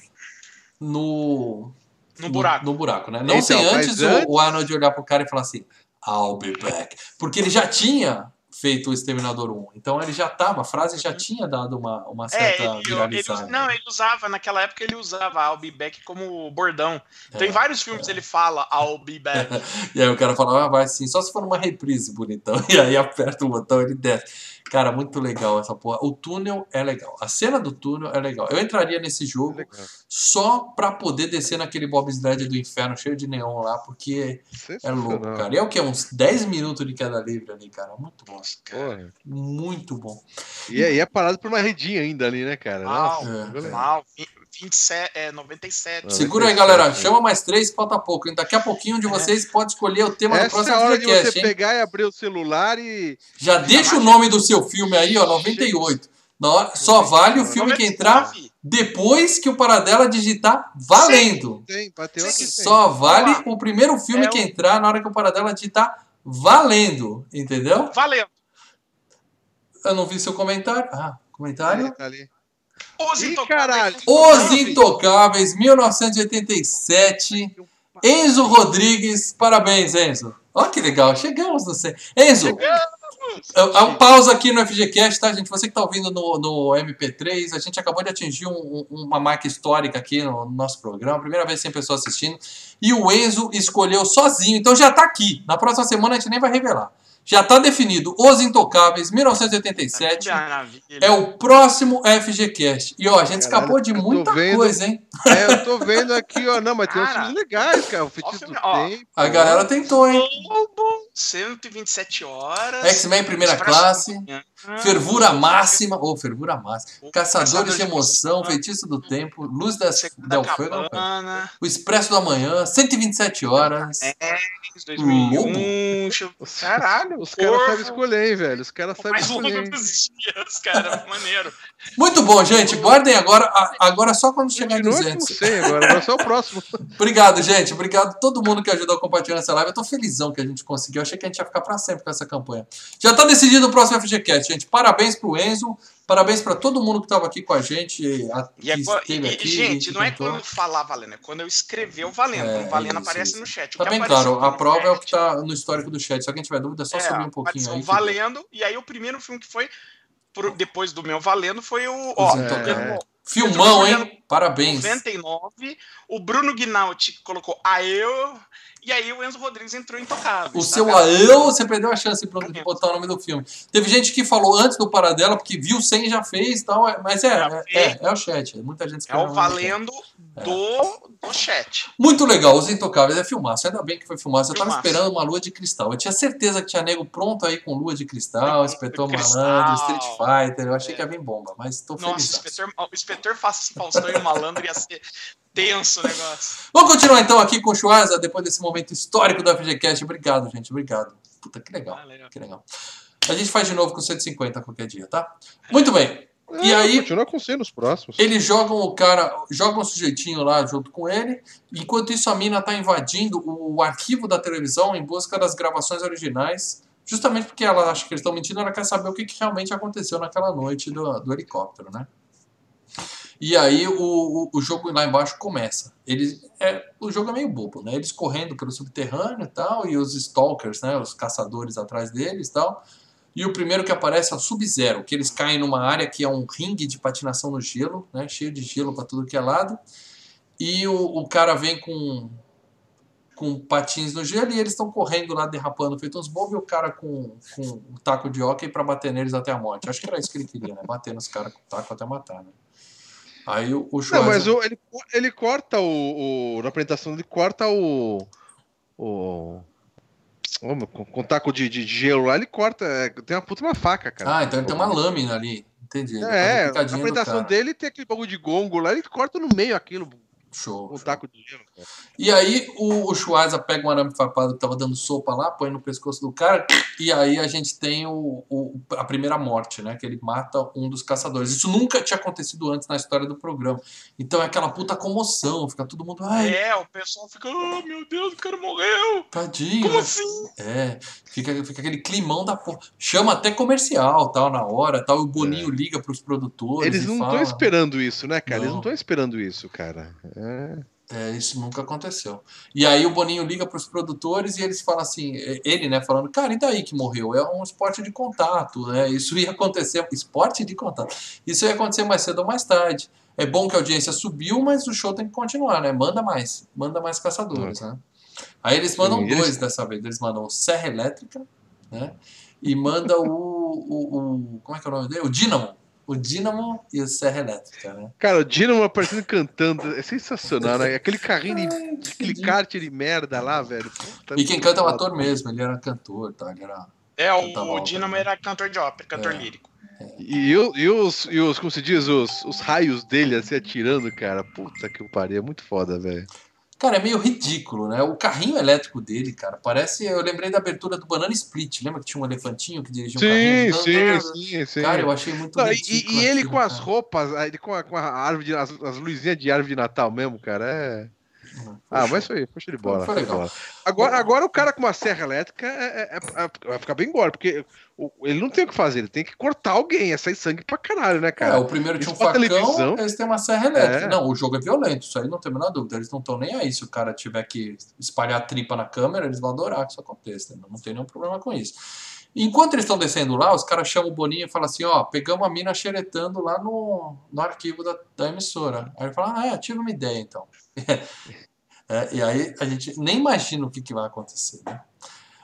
no. No buraco. No, no buraco, né? Não então, sem antes, antes o Arnold olhar pro cara e falar assim: I'll be back. Porque ele já tinha feito o Exterminador 1. Então ele já estava, a frase já tinha dado uma, uma é, certa é, ele, viralizada. Ele, não, ele usava, naquela época ele usava I'll be back como bordão. Então, é, em vários filmes é. ele fala I'll be back. e aí o cara fala, ah, vai assim, só se for uma reprise bonitão. E aí aperta o botão e ele desce. Cara, muito legal essa porra. O túnel é legal. A cena do túnel é legal. Eu entraria nesse jogo é só pra poder descer naquele bobsled do inferno cheio de neon lá, porque é louco, cara. E é o que? Uns 10 minutos de queda livre ali, cara. Muito bom. Cara. Muito bom. E aí é parado por uma redinha ainda ali, né, cara? Mal, é. mal. 27, é, 97. Segura aí, galera. Chama mais três, falta pouco. Daqui a pouquinho de é. vocês é. pode escolher o tema Essa do próximo é a hora de você hein? pegar e abrir o celular e. Já deixa o nome do seu filme aí, ó, 98. Na hora, só vale o filme que entrar depois que o Paradela digitar valendo. Tem, bateu aqui, Só vale o primeiro filme é que entrar na hora que o Paradela digitar valendo. Entendeu? Valendo. Eu não vi seu comentário. Ah, comentário? Tá ali. Os Intocáveis. Os Intocáveis, 1987. Enzo Rodrigues, parabéns, Enzo. Olha que legal, chegamos no C. Enzo, é, é um pausa aqui no FGCast, tá, gente? Você que está ouvindo no, no MP3, a gente acabou de atingir um, uma marca histórica aqui no, no, nosso programa, primeira vez sem pessoas assistindo, e o Enzo escolheu sozinho, então já está aqui. Na próxima semana a gente nem vai revelar. Já está definido. Os Intocáveis, 1987. É o próximo FGCast. E ó, a gente Caralho, escapou de muita vendo, coisa, hein? É, eu tô vendo aqui, ó. Não, mas tem uns filmes legais, cara. O Feitiço do Tempo. A galera tentou, hein? 127 horas. X-Men Primeira Classe. Fervura Máxima. Ou oh, Fervura Máxima. Caçadores de Emoção, Feitiço do Tempo, Luz das, Del Fuego. O Expresso da Manhã, 127 Horas. É, 2001. Caralho. Os caras sabem escolher, hein, velho. Os caras sabem escolher. Mais dias, cara. Maneiro. Muito bom, gente. Guardem agora. Agora só quando chegar em 200. Não sei agora. Agora só o próximo. Obrigado, gente. Obrigado a todo mundo que ajudou a compartilhar essa live. Eu tô felizão que a gente conseguiu. Eu achei que a gente ia ficar pra sempre com essa campanha. Já tá decidido o próximo FGCast, gente. Parabéns pro Enzo. Parabéns para todo mundo que estava aqui com a gente. A, e, é, e, aqui, gente, não é quando falar valendo, é quando eu escrever o valendo. É, quando valendo isso, aparece isso. no chat. tá bem claro, a prova chat. é o que está no histórico do chat. Se alguém tiver dúvida, é só é, subir um pouquinho aí. Valendo, que... e aí o primeiro filme que foi pro, depois do meu valendo foi o. Ó, é. Filmão, hein? Parabéns. 99. O Bruno Gnauti colocou a eu. E aí o Enzo Rodrigues entrou intocável. O tá seu eu, você perdeu a chance de botar o nome do filme. Teve gente que falou antes do Paradela, porque viu sem já fez e tal. É, mas é, é, é, é, o chat. Muita gente É o valendo do, do chat. Muito legal, Os Intocáveis é filmaço. Ainda bem que foi filmado. Eu tava esperando uma lua de cristal. Eu tinha certeza que tinha nego pronto aí com lua de cristal, Inspetor Malandro, Street Fighter. Eu achei que ia vir bomba, mas tô feliz. Nossa, o Inspetor Faustão e o Malandro ia ser tenso o negócio. Vamos continuar então aqui com o Chuasa, depois desse momento histórico do FGCast. Obrigado, gente. Obrigado. Puta, que legal. Legal. Que legal. A gente faz de novo com 150 qualquer dia, tá? Muito bem. É, e aí. Continua com C nos próximos. Eles jogam o cara, jogam o sujeitinho lá junto com ele. Enquanto isso, a mina tá invadindo o arquivo da televisão em busca das gravações originais. Justamente porque ela acha que eles estão mentindo, ela quer saber o que, que realmente aconteceu naquela noite do, do helicóptero, né? E aí o, o, o, jogo lá embaixo começa. Eles, é, o jogo é meio bobo, né? Eles correndo pelo subterrâneo e tal, e os stalkers, né? Os caçadores atrás deles e tal. E o primeiro que aparece é o Sub-Zero, que eles caem numa área que é um ringue de patinação no gelo, né? Cheio de gelo para tudo que é lado. E o, o cara vem com, com patins no gelo e eles estão correndo lá, derrapando, feito uns bobos, e o cara com, com um taco de hockey para bater neles até a morte. Acho que era isso que ele queria, né? Bater nos caras com o taco até matar, né? Aí o, o Schwarzer... Não, mas o, ele, ele corta o, o, Na apresentação, ele corta o. O. Com, com taco de, de, gelo lá, ele corta. É, tem uma puta uma faca, cara. Ah, então ele tem uma lâmina ali. Entendi. É, a apresentação dele tem aquele bagulho de gongo lá, ele corta no meio aquilo. Show. Um taco de gelo, cara. E aí o, o Schwarza pega um arame farpado que tava dando sopa lá, põe no pescoço do cara, e aí a gente tem o, o, a primeira morte, né? Que ele mata um dos caçadores. Isso nunca tinha acontecido antes na história do programa. Então é aquela puta comoção, fica todo mundo. Ai, é, o pessoal fica, oh meu Deus, o cara morreu! Tadinho. Como né? assim? É, fica, fica aquele climão da porra. Chama até comercial, tal, na hora, tal. O Boninho é. liga pros produtores. Eles não estão esperando isso, né, cara? Não. Eles não estão esperando isso, cara. É. É. isso nunca aconteceu. E aí o Boninho liga para os produtores e eles falam assim, ele, né, falando, cara, e daí que morreu? É um esporte de contato, né? Isso ia acontecer, esporte de contato. Isso ia acontecer mais cedo ou mais tarde. É bom que a audiência subiu, mas o show tem que continuar, né? Manda mais, manda mais caçadores, né? Aí eles mandam Sim, dois eles... dessa vez. Eles mandam o Serra Elétrica, né? E manda o, o, o, como é que é o nome dele? O Dynamo o Dynamo e o Serra Elétrica, né? Cara, o Dynamo aparecendo cantando, é sensacional, né? Aquele carrinho, de, aquele kart de merda lá, velho. Puta e quem canta é o ator mesmo, ele era cantor, tá? Ele era, é, o, o Dynamo era cantor de ópera, cantor é. lírico. É. E, e, os, e os, como se diz, os, os raios dele assim atirando, cara. Puta que pariu, é muito foda, velho. Cara, é meio ridículo, né? O carrinho elétrico dele, cara, parece. Eu lembrei da abertura do Banana Split. Lembra que tinha um elefantinho que dirigia um sim, carrinho? Sim, sim, sim. Cara, eu achei muito Não, ridículo. E, e ele com as roupas, ele com a, com a árvore, de, as, as luzinhas de árvore de Natal mesmo, cara, é. Ah, mas foi, foi de bola. Foi, foi legal. Agora, agora o cara com uma serra elétrica é, é, é, vai ficar bem embora, porque ele não tem o que fazer, ele tem que cortar alguém, é sair sangue pra caralho, né, cara? É, o primeiro tinha um facão, televisão, eles têm uma serra elétrica. É. Não, o jogo é violento, isso aí não tem a menor dúvida. Eles não estão nem aí se o cara tiver que espalhar tripa na câmera, eles vão adorar que isso aconteça. Não tem nenhum problema com isso. Enquanto eles estão descendo lá, os caras chamam o Boninho e falam assim, ó, pegamos a mina xeretando lá no, no arquivo da, da emissora. Aí ele fala, ah, é, tive uma ideia então. É, e aí a gente nem imagina o que, que vai acontecer. Né?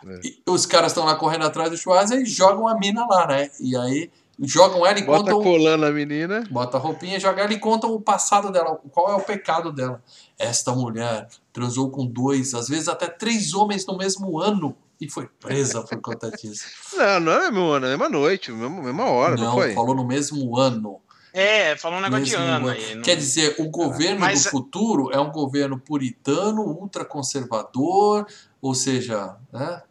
É. os caras estão lá correndo atrás do Schwarzer e jogam a mina lá, né? E aí jogam ela e bota contam. Bota colando a menina. Bota a roupinha, joga ela e contam o passado dela, qual é o pecado dela. Esta mulher transou com dois, às vezes até três homens no mesmo ano e foi presa por conta disso. Não, não é mesmo ano, é mesma noite, mesma, mesma hora, não, não foi? falou no mesmo ano. É, falou um negócio de ano aí. Não... Quer dizer, o governo Mas... do futuro é um governo puritano, ultraconservador, ou seja, né?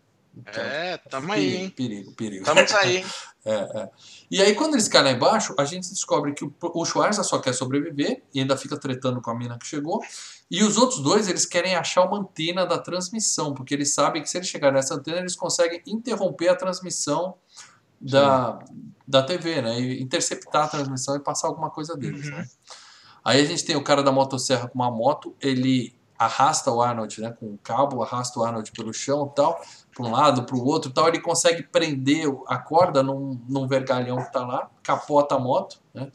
É, tamo aí, hein? Perigo, perigo. Tamo aí. é, é. E aí, quando eles caem lá embaixo, a gente descobre que o, o Schwarza só quer sobreviver e ainda fica tretando com a mina que chegou. E os outros dois, eles querem achar uma antena da transmissão, porque eles sabem que se eles chegarem nessa antena, eles conseguem interromper a transmissão da, da TV, né? E interceptar a transmissão e passar alguma coisa deles, uhum. né? Aí a gente tem o cara da motosserra com uma moto, ele arrasta o Arnold, né? Com o cabo, arrasta o Arnold pelo chão tal, para um lado, para o outro tal. Ele consegue prender a corda num, num vergalhão que tá lá, capota a moto, né?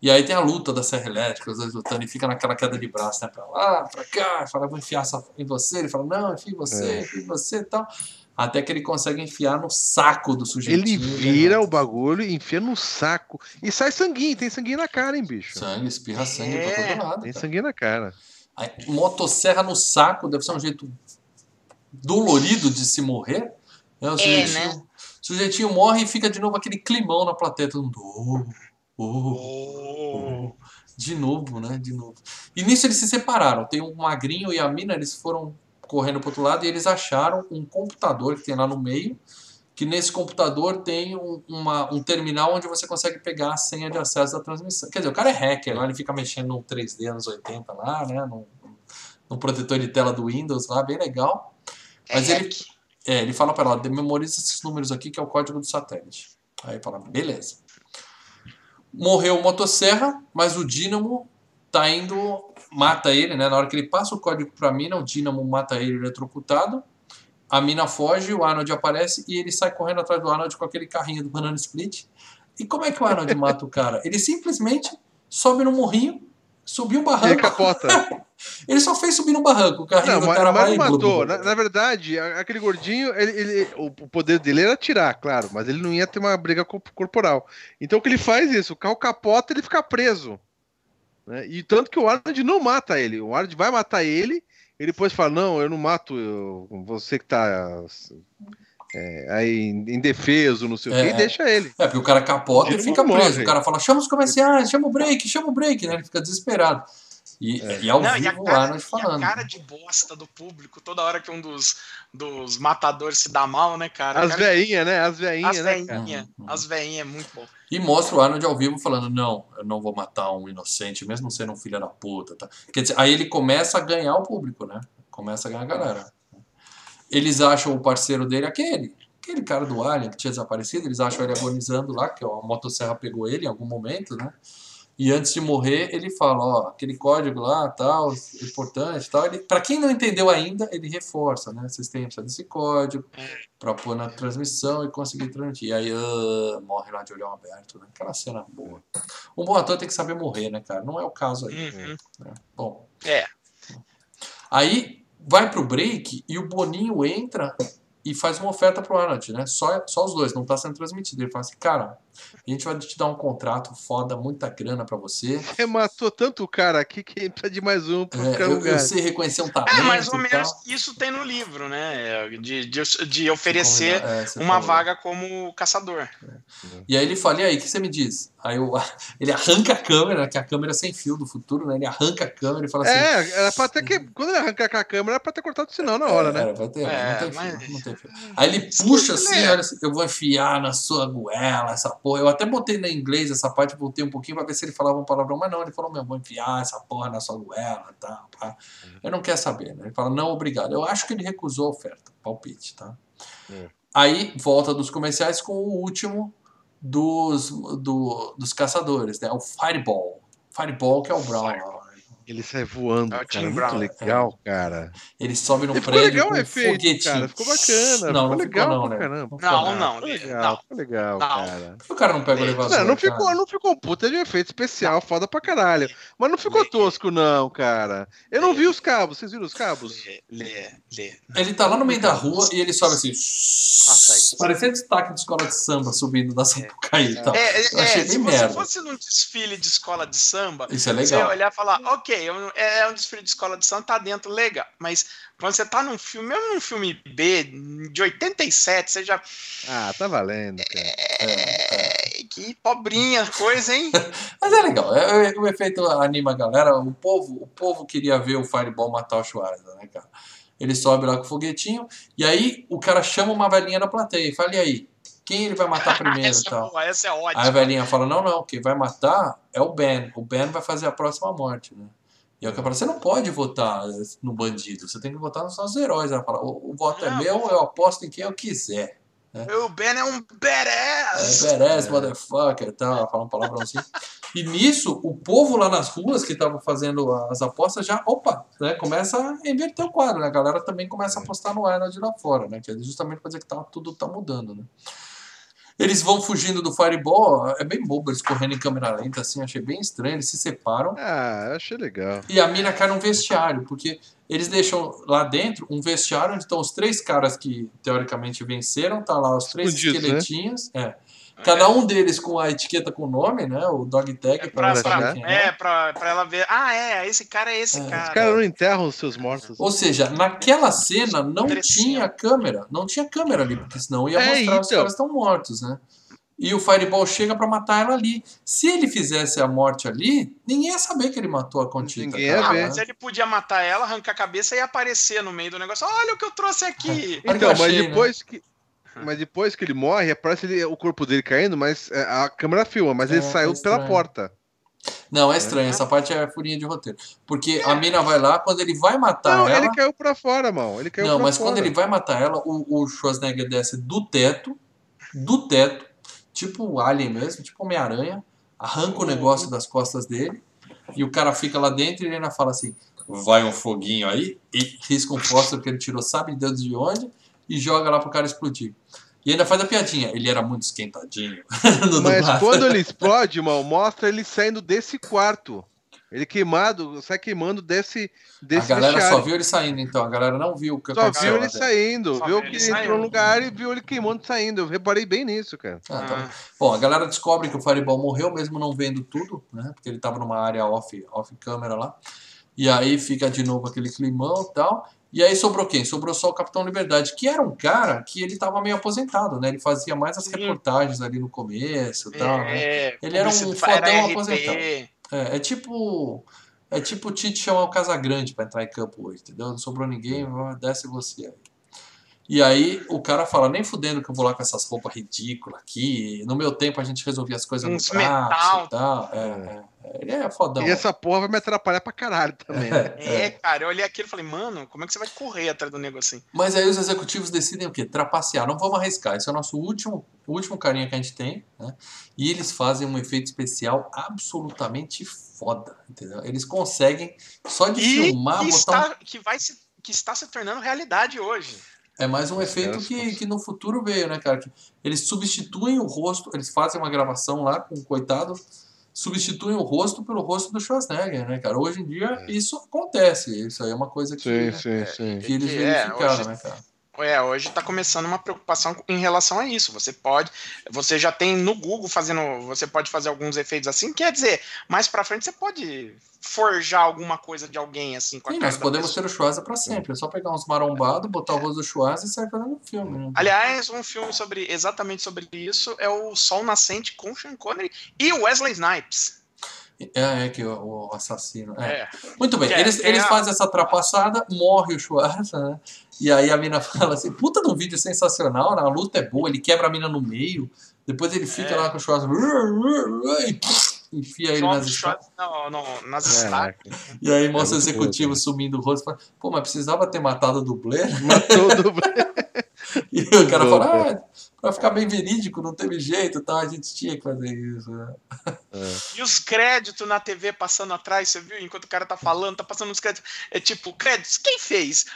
E aí tem a luta da serra elétrica, os dois lutando, e fica naquela queda de braço, né? Pra lá, pra cá, fala, vou enfiar em você. Ele fala, não, enfia em você, é. enfia em você e tal até que ele consegue enfiar no saco do sujeito. Ele vira né? o bagulho, enfia no saco e sai sanguinho, tem sanguinho na cara, hein, bicho? Sangue, espirra sangue é, pra todo lado. Tem cara. sanguinho na cara. Aí, motosserra no saco deve ser um jeito dolorido de se morrer. Né? O, é, sujeitinho, né? sujeitinho morre e fica de novo aquele climão na plateia, todo mundo. Oh, oh, oh. De novo, né? De novo. E nisso eles se separaram. Tem um magrinho e a mina, eles foram correndo para outro lado e eles acharam um computador que tem lá no meio, que nesse computador tem um, uma, um terminal onde você consegue pegar a senha de acesso da transmissão. Quer dizer, o cara é hacker, lá ele fica mexendo no 3D anos 80 lá, né, no, no protetor de tela do Windows lá, bem legal. É Mas é ele, é, ele fala para ela, memoriza esses números aqui que é o código do satélite. Aí fala, beleza. Morreu o motosserra, mas o dínamo tá indo mata ele, né? Na hora que ele passa o código para a mina, o Dínamo mata ele eletrocutado. A mina foge, o Arnold aparece e ele sai correndo atrás do Arnold com aquele carrinho do Banana Split. E como é que o Arnold mata o cara? Ele simplesmente sobe no morrinho, subiu um barranco. Ele capota. ele só fez subir no barranco, o carrinho não, do cara mas, mas matou. Na, na, verdade, aquele gordinho, ele, ele, o poder dele era atirar, claro, mas ele não ia ter uma briga corporal. Então o que ele faz é isso, o carro capota ele fica preso. Né? E tanto que o Arnold não mata ele. O Arnold vai matar ele, e depois fala: Não, eu não mato eu, você que tá é, aí indefeso, não sei é, o que, e deixa ele. É, porque o cara capota ele e fica preso. Morre. O cara fala: Chama os comerciais, chama o break, chama o break, né? Ele fica desesperado. E, é. e ao não, vivo e a cara, Arnold falando. E a cara de bosta do público, toda hora que um dos, dos matadores se dá mal, né, cara? As veinhas, né? As veinhas, as né? Veinha, uhum. As veinhas, é muito bom. E mostra o Arnold ao vivo falando: Não, eu não vou matar um inocente, mesmo sendo um filho da puta. Tá? Quer dizer, aí ele começa a ganhar o público, né? Começa a ganhar a galera. Eles acham o parceiro dele aquele, aquele cara do Alien que tinha desaparecido, eles acham ele agonizando lá, que a motosserra pegou ele em algum momento, né? E antes de morrer, ele fala, ó, aquele código lá, tal, importante, tal. Ele, para quem não entendeu ainda, ele reforça, né? Vocês têm que desse código para pôr na transmissão e conseguir transmitir. E aí, uh, morre lá de olhão aberto, né? Aquela cena boa. Um bom ator tem que saber morrer, né, cara? Não é o caso aí. Uhum. Né? Bom. É. Aí vai pro break e o Boninho entra e faz uma oferta pro Arnold, né? Só, só os dois, não tá sendo transmitido. Ele fala assim, cara, a gente vai te dar um contrato foda, muita grana para você. Você matou tanto o cara aqui que precisa de mais um pra é, eu, eu sei reconhecer um talento. É, mais ou menos isso tem no livro, né? De, de, de oferecer é, uma falou. vaga como caçador. É. E aí ele fala, e aí, o que você me diz? Aí eu, ele arranca a câmera, que é a câmera sem fio do futuro, né? Ele arranca a câmera e fala assim. É, era pra ter que. Quando ele arranca a câmera, era pra ter cortado o sinal na hora, é, né? Era pra ter, é, não, tem mas... fio, não tem fio. Aí ele puxa assim, olha assim, eu vou enfiar na sua goela essa porra. Eu até botei na inglês essa parte, voltei um pouquinho pra ver se ele falava um palavrão, mas não, ele falou, meu, vou enfiar essa porra na sua goela, tá? Pá. Eu não quero saber, né? Ele fala, não, obrigado. Eu acho que ele recusou a oferta, palpite, tá? É. Aí volta dos comerciais com o último dos, do, dos caçadores, né? O Fireball. Fireball, que é o Brown. Ele sai voando, é cara. Muito legal, cara. Ele sobe no e prédio legal com um efeito, foguetinho. Cara. Ficou bacana. Não, ficou não legal ficou, não, né? caramba. Não, não. Ficou legal, ficou legal, não. cara. O cara não pega o elevador. Não, não ficou, não ficou puta de efeito especial, foda pra caralho. Mas não ficou tosco, não, cara. Eu não vi os cabos. Vocês viram os cabos? Lê, lê, lê. Ele tá lá no meio da rua e ele sobe assim. Parecendo destaque de escola de samba subindo da Sapucaí e tal. É, é, é se você fosse num desfile de escola de samba, Isso é legal. você olhar e falar, ok, é um desfile de escola de samba, tá dentro, legal. Mas quando você tá num filme, mesmo num filme B, de 87, você já. Ah, tá valendo, cara. É, que pobrinha coisa, hein? Mas é legal, é, é, o efeito anima a galera. O povo, o povo queria ver o Fireball matar o Schwarza, né, cara? Ele sobe lá com o foguetinho, e aí o cara chama uma velhinha da plateia e fala: e aí? Quem ele vai matar primeiro essa, e tal? É boa, essa é ótima. Aí a velhinha fala: não, não, quem vai matar é o Ben. O Ben vai fazer a próxima morte, né? E o cara fala, você não pode votar no bandido, você tem que votar nos nossos heróis. Ela fala, o, o voto é é meu, eu aposto em quem eu quiser. Né? O Ben é um badass! É badass, é. motherfucker, tá? Fala um palavrão assim. E nisso, o povo lá nas ruas que estava fazendo as apostas já, opa, né, começa a inverter o quadro, né? A galera também começa a apostar no Arnold lá fora, né? Que é justamente para dizer que tá, tudo tá mudando, né? Eles vão fugindo do Fireball, é bem bobo eles correndo em câmera lenta, assim, achei bem estranho, eles se separam. Ah, achei legal. E a mina cai num vestiário, porque eles deixam lá dentro um vestiário onde estão os três caras que teoricamente venceram, tá lá os três Escondidos, né? esqueletinhos. Né? É. Cada um deles com a etiqueta com o nome, né? O dog tag é pra, pra, quem é. É, pra, pra ela ver. Ah, é, esse cara é esse é. cara. Os caras não enterram os seus mortos. Ou seja, naquela cena não tinha câmera. Não tinha câmera ali, porque senão ia é, mostrar então. os caras estão mortos, né? E o Fireball chega para matar ela ali. Se ele fizesse a morte ali, ninguém ia saber que ele matou a Contita. Ninguém ia ah, ver. mas ele podia matar ela, arrancar a cabeça e aparecer no meio do negócio. Olha o que eu trouxe aqui. então, achei, mas né? depois né? que mas depois que ele morre, aparece ele, o corpo dele caindo, mas é, a câmera filma, mas é, ele saiu é pela porta. Não, é estranho. Essa parte é furinha de roteiro. Porque a mina vai lá, quando ele vai matar não, ela. ele caiu pra fora, mano. Ele caiu não, mas fora. quando ele vai matar ela, o, o Schwarzenegger desce do teto, do teto, tipo o Alien mesmo, tipo Homem-Aranha, arranca o negócio das costas dele, e o cara fica lá dentro e ele ainda fala assim: vai um foguinho aí, e risca um fósforo que ele tirou, sabe Deus de onde, e joga lá pro cara explodir. E ainda faz a piadinha, ele era muito esquentadinho. Mas quando ele explode, mal, mostra ele saindo desse quarto. Ele queimado, sai queimando desse, desse A galera vestiário. só viu ele saindo, então. A galera não viu o que só aconteceu. Só viu ele saindo. Só viu que ele entrou saiu. no lugar e viu ele queimando saindo. Eu reparei bem nisso, cara. Ah, tá. Bom, a galera descobre que o Fireball morreu, mesmo não vendo tudo, né? Porque ele tava numa área off, off câmera lá. E aí fica de novo aquele climão e tal. E aí sobrou quem? Sobrou só o Capitão Liberdade, que era um cara que ele estava meio aposentado, né? Ele fazia mais as reportagens ali no começo e tal, né? É, ele era um fodão aposentado. É, é tipo. É tipo o Tite chamar o Casagrande para entrar em campo hoje, entendeu? Não sobrou ninguém, desce você aí. E aí o cara fala, nem fudendo que eu vou lá com essas roupas ridículas aqui. No meu tempo a gente resolvia as coisas Uns no braço e tal. É, é, é. Ele é fodão. E essa porra vai me atrapalhar pra caralho também. Né? É, é, cara, eu olhei aquilo e falei, mano, como é que você vai correr atrás do negócio assim? Mas aí os executivos decidem o quê? Trapacear. Não vamos arriscar. Esse é o nosso último, último carinha que a gente tem. Né? E eles fazem um efeito especial absolutamente foda. Entendeu? Eles conseguem só de e filmar. Que, botar está, um... que, vai se, que está se tornando realidade hoje. É mais um efeito que, que no futuro veio, né, cara? Que eles substituem o rosto, eles fazem uma gravação lá com o coitado, substituem o rosto pelo rosto do Schwarzenegger, né, cara? Hoje em dia é. isso acontece, isso aí é uma coisa que, sim, sim, sim. que eles verificaram, é, hoje... né, cara? É, hoje está começando uma preocupação em relação a isso. Você pode, você já tem no Google fazendo, você pode fazer alguns efeitos assim. Quer dizer, mais para frente você pode forjar alguma coisa de alguém assim. Com Sim, nós podemos ter o Schwarza para sempre. É só pegar uns marombados, botar é. o rosto do Schwarza e sair fazendo um filme. Né? Aliás, um filme sobre exatamente sobre isso é o Sol Nascente com Sean Connery e Wesley Snipes. É, é que o, o assassino. É. é. Muito bem, é, eles, eles fazem essa trapaçada, morre o Schwarza, né? E aí a mina fala assim: puta de um vídeo sensacional, né? a luta é boa, ele quebra a mina no meio, depois ele fica é. lá com o Schwarza e enfia ele nas estacas. nas estacas. E aí mostra o executivo sumindo o rosto. Fala, Pô, mas precisava ter matado o dublê? Matou o dublê. e o cara fala: ah, pra ficar bem verídico, não teve jeito, tá? a gente tinha que fazer isso. Né? É. E os créditos na TV passando atrás, você viu? Enquanto o cara tá falando, tá passando os créditos. É tipo, créditos, quem fez?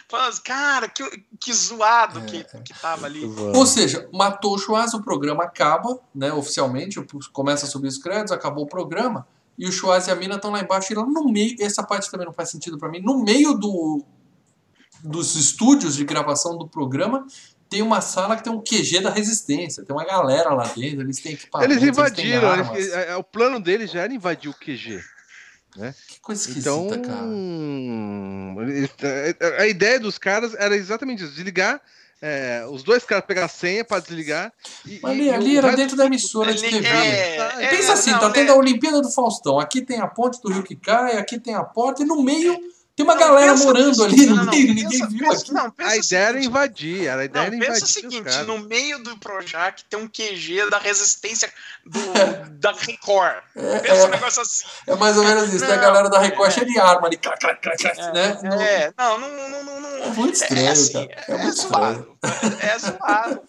Cara, que, que zoado é, que, que tava ali. Ou seja, matou o Schwarz, o programa acaba, né? Oficialmente, começa a subir os créditos, acabou o programa. E o Schwarz e a mina estão lá embaixo, e lá no meio, essa parte também não faz sentido para mim, no meio do, dos estúdios de gravação do programa, tem uma sala que tem um QG da resistência, tem uma galera lá dentro, eles têm equipamento. Eles invadiram, eles, é, é, o plano deles já era invadir o QG. Né? Que coisa esquisita, então, cara. A ideia dos caras era exatamente isso: desligar. É, os dois caras pegar a senha para desligar. E, ali, e ali era dentro da emissora de TV. É, é, Pensa assim, não, tá tendo a Olimpíada do Faustão. Aqui tem a ponte do Rio que cai, aqui tem a porta, e no meio tem uma não, galera morando ali no meio, não, ninguém pensa, viu pensa, aqui. Não, a ideia era invadir, a ideia era invadir. Pensa o seguinte, no meio do Projac tem um QG da resistência do, da Record. É, pensa é, um negócio assim. É mais ou menos isso, tem a galera da Record é, cheia de arma ali, clac, clac, clac, é, né? É, não, não, não, não, não. É muito estranho, é, assim, cara. É, muito zoado. É zoado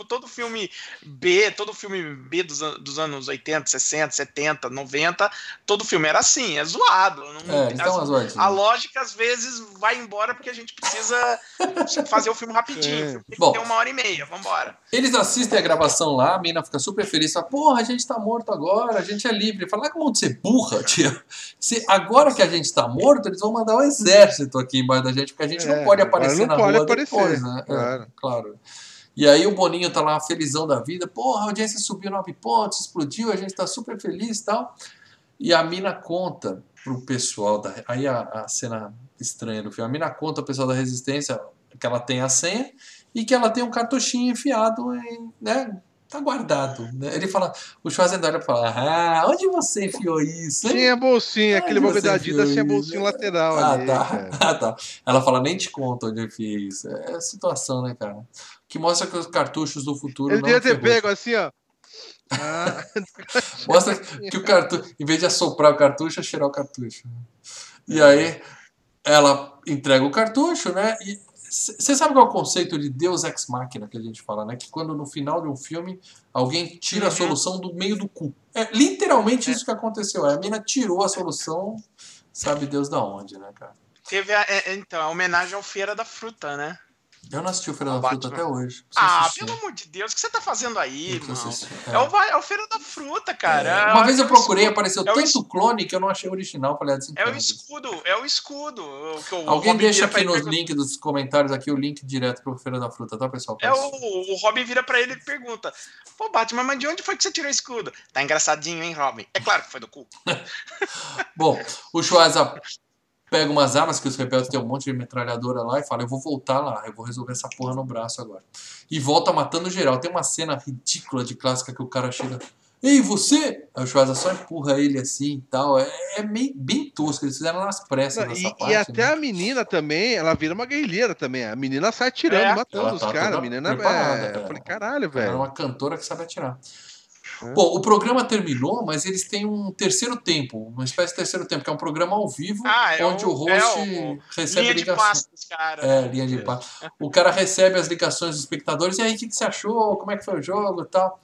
como todo filme B, todo filme B dos, dos anos 80, 60, 70, 90, todo filme era assim, é zoado. Não, é, então as, a lógica às vezes vai embora porque a gente precisa fazer o filme rapidinho. É. Tem Bom, uma hora e meia, vambora. Eles assistem a gravação lá, a mina fica super feliz, fala, porra, a gente tá morto agora, a gente é livre. Fala, ah, como você burra, tia. Se, agora que a gente tá morto, eles vão mandar um exército aqui embaixo da gente, porque a gente é, não pode aparecer não na pode rua aparecer, depois, né? É, claro. É, claro. E aí o Boninho tá lá felizão da vida, porra, a audiência subiu nove pontos, explodiu, a gente tá super feliz e tal. E a mina conta pro pessoal da. Aí a, a cena estranha do filme. A mina conta pro pessoal da resistência que ela tem a senha e que ela tem um cartuchinho enfiado em. Né, tá guardado. Né? Ele fala, o Schwarzenegger fala, ah, onde você enfiou isso? Hein? Tinha bolsinha, aquele bagulho da Adidas tinha bolsinho lateral ah, ali. Tá. ah, tá. Ela fala, nem te conta onde eu enfiei isso. É a situação, né, cara? Que mostra que os cartuchos do futuro. Ele devia ter pego assim, ó. Ah. mostra que o cartucho, em vez de assoprar o cartucho, é cheirar o cartucho. E aí ela entrega o cartucho, né? E você sabe qual é o conceito de Deus ex machina que a gente fala, né? Que quando no final de um filme alguém tira a uhum. solução do meio do cu. É literalmente é. isso que aconteceu. A mina tirou a solução, sabe Deus da onde, né, cara? Teve a, é, então, a homenagem ao Feira da Fruta, né? Eu não assisti o Feira da Fruta até hoje. Ah, assistir. pelo amor de Deus, o que você tá fazendo aí, irmão? É. É, o, é o Feira da Fruta, cara. É. Uma vez eu procurei, apareceu é tanto clone que eu não achei original. Falei, assim, é o escudo, é o escudo. O Alguém Robin deixa aqui nos links dos comentários aqui o link direto pro Feira da Fruta, tá, pessoal? É o, o Robin vira pra ele e pergunta: Pô, Batman, mas de onde foi que você tirou o escudo? Tá engraçadinho, hein, Robin? É claro que foi do cu. Bom, o Schwarza pega umas armas, que os rebeldes têm um monte de metralhadora lá, e fala, eu vou voltar lá, eu vou resolver essa porra no braço agora. E volta matando geral. Tem uma cena ridícula de clássica que o cara chega... Ei, você! Aí o Schwarza só empurra ele assim e tal. É, é meio, bem tosco, eles fizeram nas pressas Não, e, parte, E até né? a menina também, ela vira uma guerrilheira também. A menina sai atirando, é, matando os tá caras. A menina é... Eu falei, caralho, velho. Ela é uma cantora que sabe atirar. É. Bom, o programa terminou, mas eles têm um terceiro tempo, uma espécie de terceiro tempo, que é um programa ao vivo, ah, é onde o, o host é o, recebe linha ligações. De cara. É, linha de passos. O cara recebe as ligações dos espectadores, e aí, o que, que você achou? Como é que foi o jogo e tal?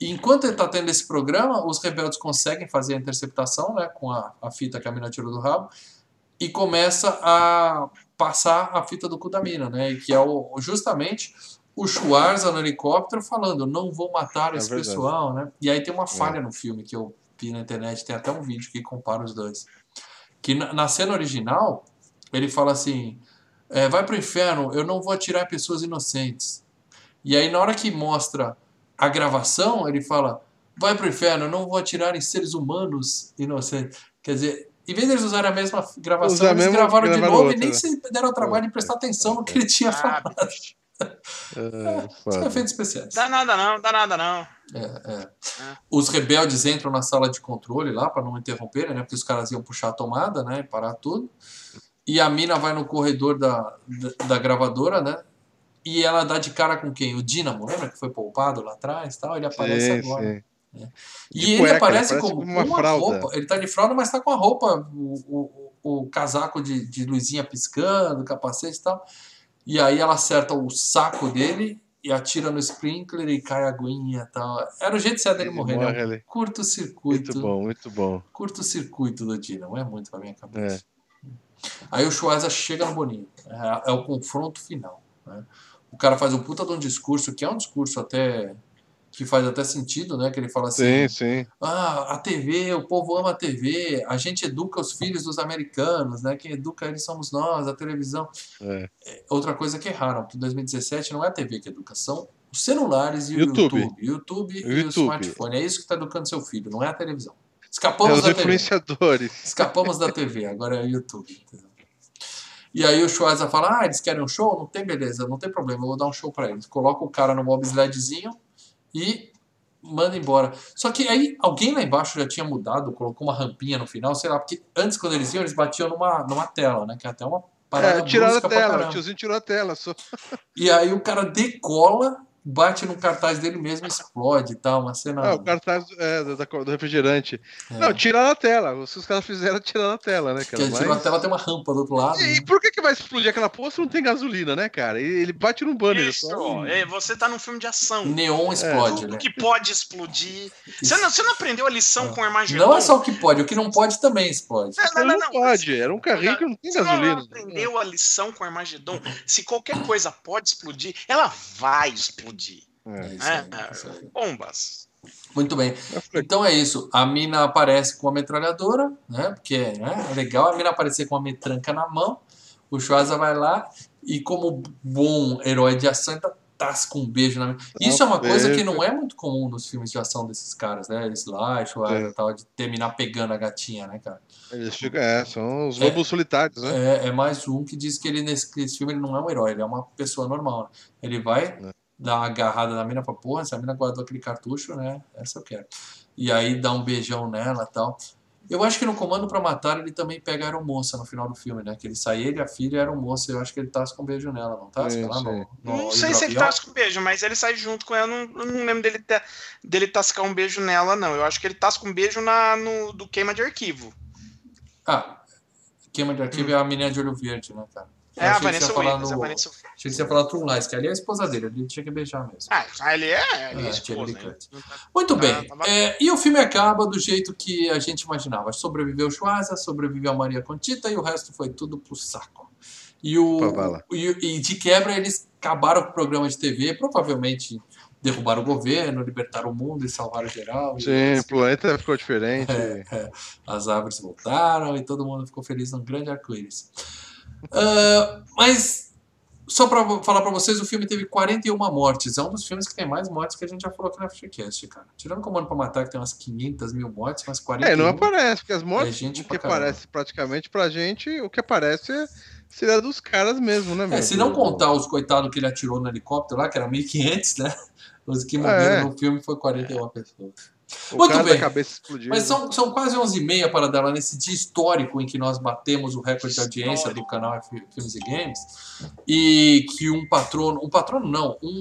E enquanto ele está tendo esse programa, os rebeldes conseguem fazer a interceptação, né, com a, a fita que a mina tirou do rabo, e começa a passar a fita do cu da mina, né, que é o, justamente o Schwarza no helicóptero falando, não vou matar é esse verdade. pessoal, né? E aí tem uma falha é. no filme que eu vi na internet, tem até um vídeo que compara os dois. Que na, cena original, ele fala assim, é, vai pro inferno, eu não vou atirar em pessoas inocentes. E aí na hora que mostra a gravação, ele fala, vai pro inferno, eu não vou atirar em seres humanos inocentes. Quer dizer, em vez de eles usarem a mesma gravação, Usa eles gravaram de novo outra, e nem né? se deram o trabalho de prestar atenção no que ele tinha ah, falado. É, São efeitos especiais. Dá nada não, dá nada não. É, é. é. Os rebeldes entram na sala de controle lá para não interromperem, né? Porque os caras iam puxar a tomada, né? E parar tudo. E a mina vai no corredor da, da, da gravadora, né? E ela dá de cara com quem? O Dínamo, lembra que foi poupado lá atrás tal? Ele aparece sim, agora. Sim. É. E ele cueca, aparece, ele como uma, uma roupa. Ele tá de fralda, mas tá com a roupa, o, o, o casaco de, de luzinha piscando, capacete e tal. E aí ela acerta o saco dele e atira no sprinkler e cai a aguinha e tal. Era o jeito certo dele morrer, morre né? Curto-circuito. Muito bom, muito bom. Curto-circuito do Dino, é muito pra minha cabeça. É. Aí o Schwarza chega no Boninho. É, é o confronto final. Né? O cara faz um puta de um discurso, que é um discurso até que faz até sentido, né? Que ele fala assim: sim, sim. Ah, a TV, o povo ama a TV, a gente educa os filhos dos americanos, né? Quem educa eles somos nós, a televisão. É. é outra coisa que erraram, que em 2017 não é a TV que educa, são os celulares e o YouTube. YouTube, YouTube, YouTube. e o smartphone. É isso que está educando seu filho, não é a televisão. Escapamos é da influenciadores. TV. Escapamos da TV, agora é o YouTube. E aí o Schwarza fala: Ah, eles querem um show? Não tem beleza, não tem problema, eu vou dar um show para eles. Coloca o cara no bobsledzinho e manda embora. Só que aí alguém lá embaixo já tinha mudado, colocou uma rampinha no final, sei lá, porque antes quando eles iam, eles batiam numa, numa tela, né? Que é até uma parada é, tiraram a tela, o tiozinho tirou a tela só. E aí o cara decola bate no cartaz dele mesmo e explode e tal, uma cena. É, o cartaz é, do, do refrigerante. É. Não, tira na tela. O que os caras fizeram tirar na tela, né, cara? Porque Mas... na tela tem uma rampa do outro lado. E, né? por que, que vai explodir aquela porra se não tem gasolina, né, cara? Ele bate num banner. Isso, só... é, você tá num filme de ação. Neon explode, Tudo né? que pode explodir. Você não, você não aprendeu a lição com o Armagedon? Não é só o que pode, o que não pode também explode. Não, não, não, não pode. Era um carrinho que não tem você gasolina. Você não aprendeu a lição com o Armagedon? Se qualquer coisa pode explodir, ela vai explodir. É, aí, é, isso aí. Bombas. Muito bem. Então é isso. A mina aparece com a metralhadora, né? Porque né, é legal a mina aparecer com a metranca na mão. O Schwarza vai lá e, como bom herói de ação, tá tasca com um beijo na Isso é uma coisa que não é muito comum nos filmes de ação desses caras, né? Slash, o é. tal, de terminar pegando a gatinha, né, cara? Eles ficam, é, são os lobos é, solitários, né? É, é, mais um que diz que ele nesse, nesse filme ele não é um herói, ele é uma pessoa normal. Né? Ele vai, é dá uma agarrada na mina e fala, porra, essa mina guardou aquele cartucho, né? Essa eu quero. E aí dá um beijão nela tal. Eu acho que no Comando para Matar ele também pega a aeromoça no final do filme, né? Que ele sai ele, a filha e a aeromoça. Eu acho que ele tasca com um beijo nela, não tasca? Sim, lá no, no não sei se ele tasca um beijo, mas ele sai junto com ela. Não, não lembro dele, dele tascar um beijo nela, não. Eu acho que ele tasca um beijo na, no, do queima de arquivo. Ah, queima de arquivo hum. é a menina de olho verde, né, cara? É a Vanessa Williams, no... a Vanessa Achei que você ia falar True Lies, que ali é a esposa dele, ele tinha que beijar mesmo. Ah, ele é, ele é, é esposa, né? Muito bem, ah, é, e o filme acaba do jeito que a gente imaginava. Sobreviveu o Schwarza, sobreviveu a Maria Contita e o resto foi tudo pro saco. E, o, e, e de quebra eles acabaram com o programa de TV, provavelmente derrubaram o governo, libertaram o mundo e salvaram geral. Sim, o planeta ficou diferente. É, é, as árvores voltaram e todo mundo ficou feliz num grande arco-íris. Uh, mas, só para falar para vocês, o filme teve 41 mortes. É um dos filmes que tem mais mortes que a gente já falou aqui na Freecast, cara. Tirando o Comando para Matar, que tem umas 500 mil mortes, mas 41... É, não aparece, porque as mortes, é o que aparece praticamente pra gente, o que aparece seria dos caras mesmo, né, meu? É, se não contar os coitados que ele atirou no helicóptero lá, que eram 1.500, né? Os que morreram é. no filme foi 41 pessoas. O Muito bem. cabeça explodiu. Mas são, são quase 11h30 para dela nesse dia histórico em que nós batemos o recorde de audiência do canal Filmes e Games. E que um patrono, um patrono não, um,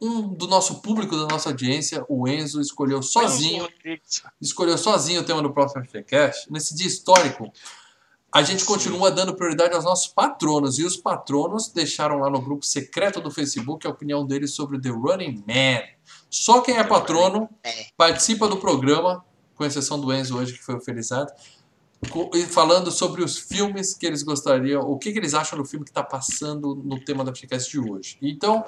um do nosso público, da nossa audiência, o Enzo, escolheu sozinho. Escolheu sozinho o tema do próximo FGCast. Nesse dia histórico, a gente continua dando prioridade aos nossos patronos. E os patronos deixaram lá no grupo secreto do Facebook a opinião deles sobre The Running Man. Só quem é patrono é. participa do programa, com exceção do Enzo hoje, que foi o Felizado, falando sobre os filmes que eles gostariam, o que, que eles acham do filme que está passando no tema da podcast de hoje. Então,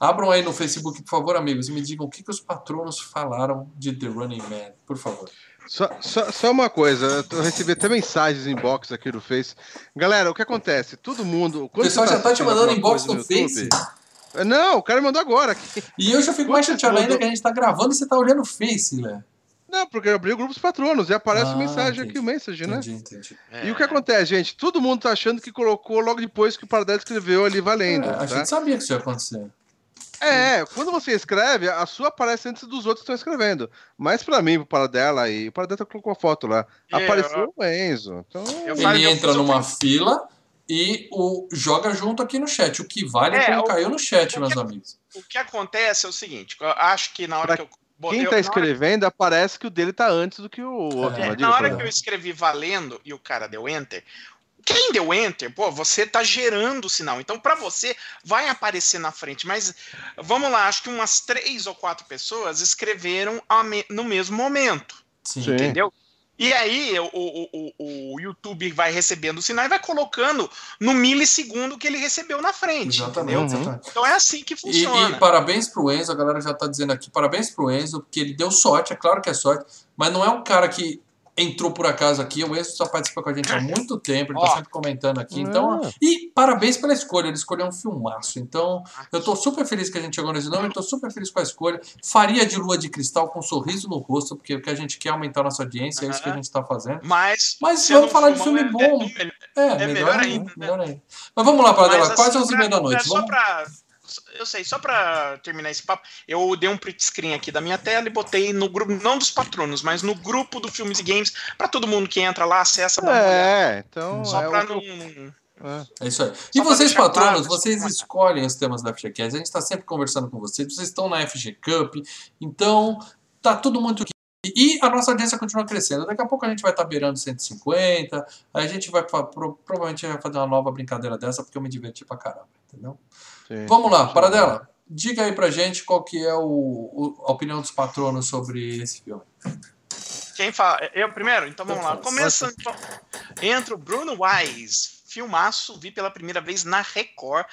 abram aí no Facebook, por favor, amigos, e me digam o que, que os patronos falaram de The Running Man, por favor. Só, só, só, uma coisa, eu recebi até mensagens em inbox aqui do Face. Galera, o que acontece? Todo mundo. O pessoal tá já tá te mandando inbox no, no Face? Não, o cara mandou agora. E eu já fico mais chateado ainda que a gente tá gravando e você tá olhando o Face, né? Não, porque eu abri o grupo dos patronos e aparece ah, mensagem entendi. aqui, o message, né? Entendi, entendi. É. E o que acontece, gente? Todo mundo tá achando que colocou logo depois que o Paradela escreveu ali valendo. É, a tá? gente sabia que isso ia acontecer. É, quando você escreve, a sua aparece antes dos outros que estão escrevendo. Mas pra mim, pro Paradela, e o Paradela colocou a foto lá, é, apareceu eu... o Enzo. Então... Ele entra numa fila e o joga junto aqui no chat. O que vale é, como caiu no chat, meus que, amigos. O que acontece é o seguinte: eu acho que na hora pra que eu. Quem está escrevendo, hora... aparece que o dele está antes do que o outro. É, na hora que eu escrevi valendo e o cara deu enter, quem deu enter, pô, você tá gerando o sinal. Então, para você, vai aparecer na frente. Mas vamos lá, acho que umas três ou quatro pessoas escreveram no mesmo momento. Sim. Entendeu? E aí o, o, o, o, YouTube vai recebendo o sinal e vai colocando no milissegundo que ele recebeu na frente. Exatamente. Uhum. Então é assim que funciona. E, e parabéns pro Enzo, a galera já tá dizendo aqui, parabéns pro Enzo, porque ele deu sorte, é claro que é sorte, mas não é um cara que entrou por acaso aqui. O Enzo só participa com a gente há muito tempo, ele está sempre comentando aqui. Então, é. e parabéns pela escolha, ele escolheu um filmaço. Então, eu estou super feliz que a gente chegou nesse nome, estou super feliz com a escolha. Faria de lua de cristal com um sorriso no rosto, porque o que a gente quer é aumentar a nossa audiência, é isso que a gente está fazendo. Mas, Mas vamos falar de filme é, bom. É, é, melhor, melhor, ainda. Né? Melhor ainda. Mas vamos lá, para assim, quase 11 h da noite. Só para eu sei, só para terminar esse papo, eu dei um print screen aqui da minha tela e botei no grupo, não dos patronos, mas no grupo do Filmes e Games, para todo mundo que entra lá, acessa. É, então. Só é para não. É. isso aí. E vocês, patronos, vocês escolhem os temas da FGCast. A gente está sempre conversando com vocês. Vocês estão na FG Cup. Então, tá tudo muito e a nossa audiência continua crescendo. Daqui a pouco a gente vai estar tá beirando 150. Aí a gente vai provavelmente vai fazer uma nova brincadeira dessa, porque eu me diverti pra caramba, entendeu? Sim, Vamos lá, para dela. Diga aí pra gente qual que é o, o, a opinião dos patronos sobre esse filme. Quem fala? Eu primeiro? Então vamos lá. Começa. Então, entra o Bruno Wise. Filmaço, vi pela primeira vez na Record,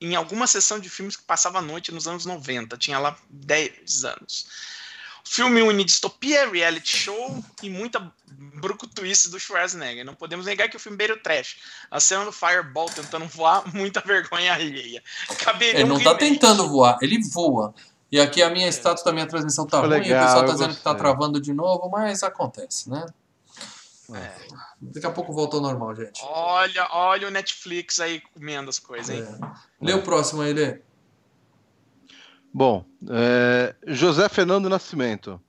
em alguma sessão de filmes que passava à noite nos anos 90. Tinha lá 10 anos. Filme une distopia, reality show e muita brucutuice do Schwarzenegger. Não podemos negar que o filme beira o trash. A cena do Fireball tentando voar, muita vergonha alheia. Caberia ele não um tá tentando voar, ele voa. E aqui a minha é. status da minha transmissão tá ruim, legal, o pessoal tá dizendo que tá travando de novo, mas acontece, né? É. Daqui a pouco voltou ao normal, gente. Olha, olha o Netflix aí comendo as coisas, hein? É. Lê o próximo aí, Lê. Bom, é, José Fernando Nascimento.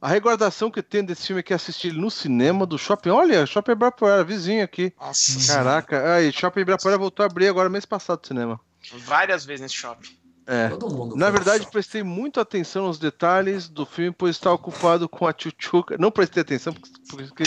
A recordação que tem desse filme é que assisti no cinema do shopping. Olha, Shopping Ibirapuera, vizinho aqui. Nossa. Caraca, aí, Shopping Ibirapuera voltou a abrir agora mês passado o cinema. Várias vezes nesse shopping. É. Na verdade, prestei muita atenção nos detalhes do filme, pois estava ocupado com a Chuchuca. Não prestei atenção porque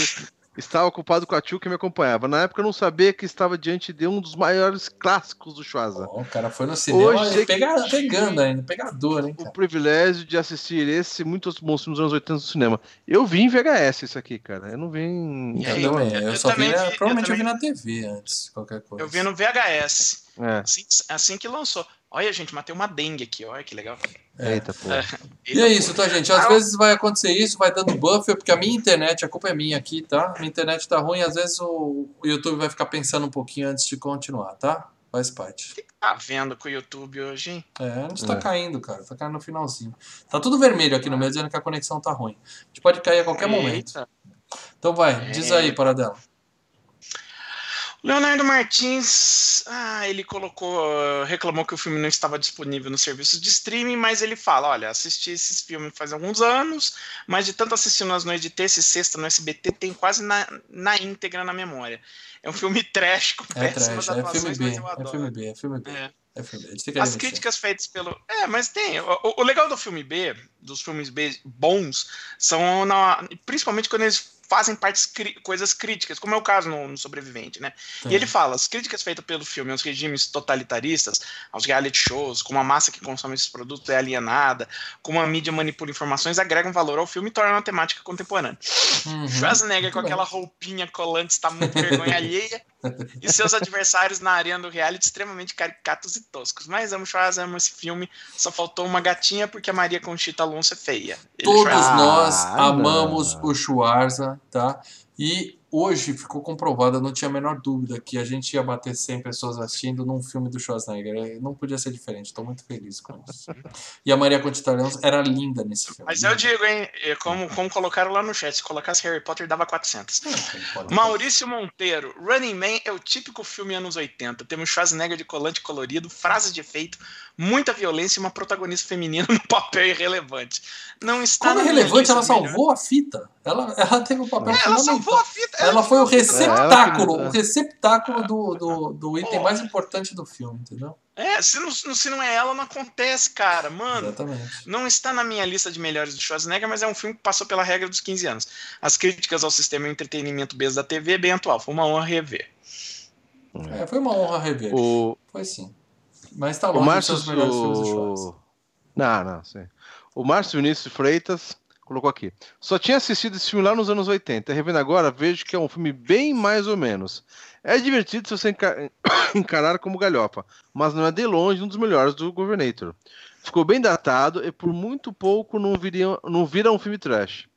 Estava ocupado com a tio que me acompanhava. Na época eu não sabia que estava diante de um dos maiores clássicos do Schwarza. Oh, o cara foi no cinema Hoje, pega, pegando ainda, pegador, hein? Cara. O privilégio de assistir esse e muitos bons filmes dos anos 80 no cinema. Eu vi em VHS isso aqui, cara. Eu não vi em. Eu, eu, eu, eu só vi, vi, provavelmente eu, vi na TV antes, qualquer coisa. Eu vi no VHS. É. Assim, assim que lançou. Olha, gente, matei uma dengue aqui, olha que legal. É. Eita, pô. É. E é isso, tá, gente? Às ah, vezes vai acontecer isso, vai dando buffer, porque a minha internet, a culpa é minha aqui, tá? Minha internet tá ruim, às vezes o, o YouTube vai ficar pensando um pouquinho antes de continuar, tá? Faz parte. O que tá vendo com o YouTube hoje, hein? É, a gente tá é. caindo, cara. Tá caindo no finalzinho. Tá tudo vermelho aqui no meio, dizendo que a conexão tá ruim. A gente pode cair a qualquer Eita. momento. Então vai, diz aí, para dela. Leonardo Martins, ah, ele colocou, reclamou que o filme não estava disponível no serviço de streaming, mas ele fala, olha, assisti esses filmes faz alguns anos, mas de tanto assistir nas noites de terça e sexta no SBT, tem quase na, na íntegra na memória. É um filme trash com é péssimas trash, atuações, é filme B, É filme B, é filme B. É. É filme. As críticas feitas pelo. É, mas tem. O, o, legal do filme B, dos filmes B bons, são na... principalmente quando eles fazem partes coisas críticas, como é o caso no, no Sobrevivente, né? E ele fala, as críticas feitas pelo filme aos regimes totalitaristas, aos reality shows, como a massa que consome esses produtos é alienada, como a mídia manipula informações, agregam valor ao filme e tornam a temática contemporânea. Uhum. Schwarzenegger com aquela roupinha colante está muito vergonha alheia e seus adversários na arena do reality extremamente caricatos e toscos. Mas amo Schwarzenegger, amo esse filme, só faltou uma gatinha porque a Maria Conchita Alonso é feia. Ele Todos nós ah, amamos o Schwarza tá? E hoje ficou comprovado, não tinha a menor dúvida que a gente ia bater 100 pessoas assistindo num filme do Schwarzenegger. É, não podia ser diferente, estou muito feliz com isso. E a Maria Conquistarão era linda nesse filme. Mas eu digo, hein, é como, como colocaram lá no chat, se colocasse Harry Potter dava 400. É, Maurício Monteiro, Running Man é o típico filme anos 80. Temos Schwarzenegger de colante colorido, frases de efeito, muita violência e uma protagonista feminina no papel irrelevante. Não está Como irrelevante, ela salvou melhor. a fita. Ela, ela teve um papel É, ela salvou a fita. Ela foi o receptáculo, É, ela o receptáculo do, do, do item Pô. mais importante do filme, entendeu? É, se não, se não é ela, não acontece, cara. Mano, Exatamente. não está na minha lista de melhores do Schwarzenegger, mas é um filme que passou pela regra dos 15 anos. As críticas ao sistema de entretenimento besta da TV é bem atual. Foi uma honra rever. É, foi uma honra rever. O, Foi sim. Mas tá o longe ser Márcio. os melhores filmes do Schwarz. O... Não, não, sim. O Márcio Vinícius Freitas colocou aqui. Só tinha assistido esse filme lá nos anos 80. Revendo agora, vejo que é um filme bem mais ou menos. É divertido se você enca- encarar como galhofa, mas não é de longe um dos melhores do Governator. Ficou bem datado e por muito pouco não, viria, não vira um filme trash.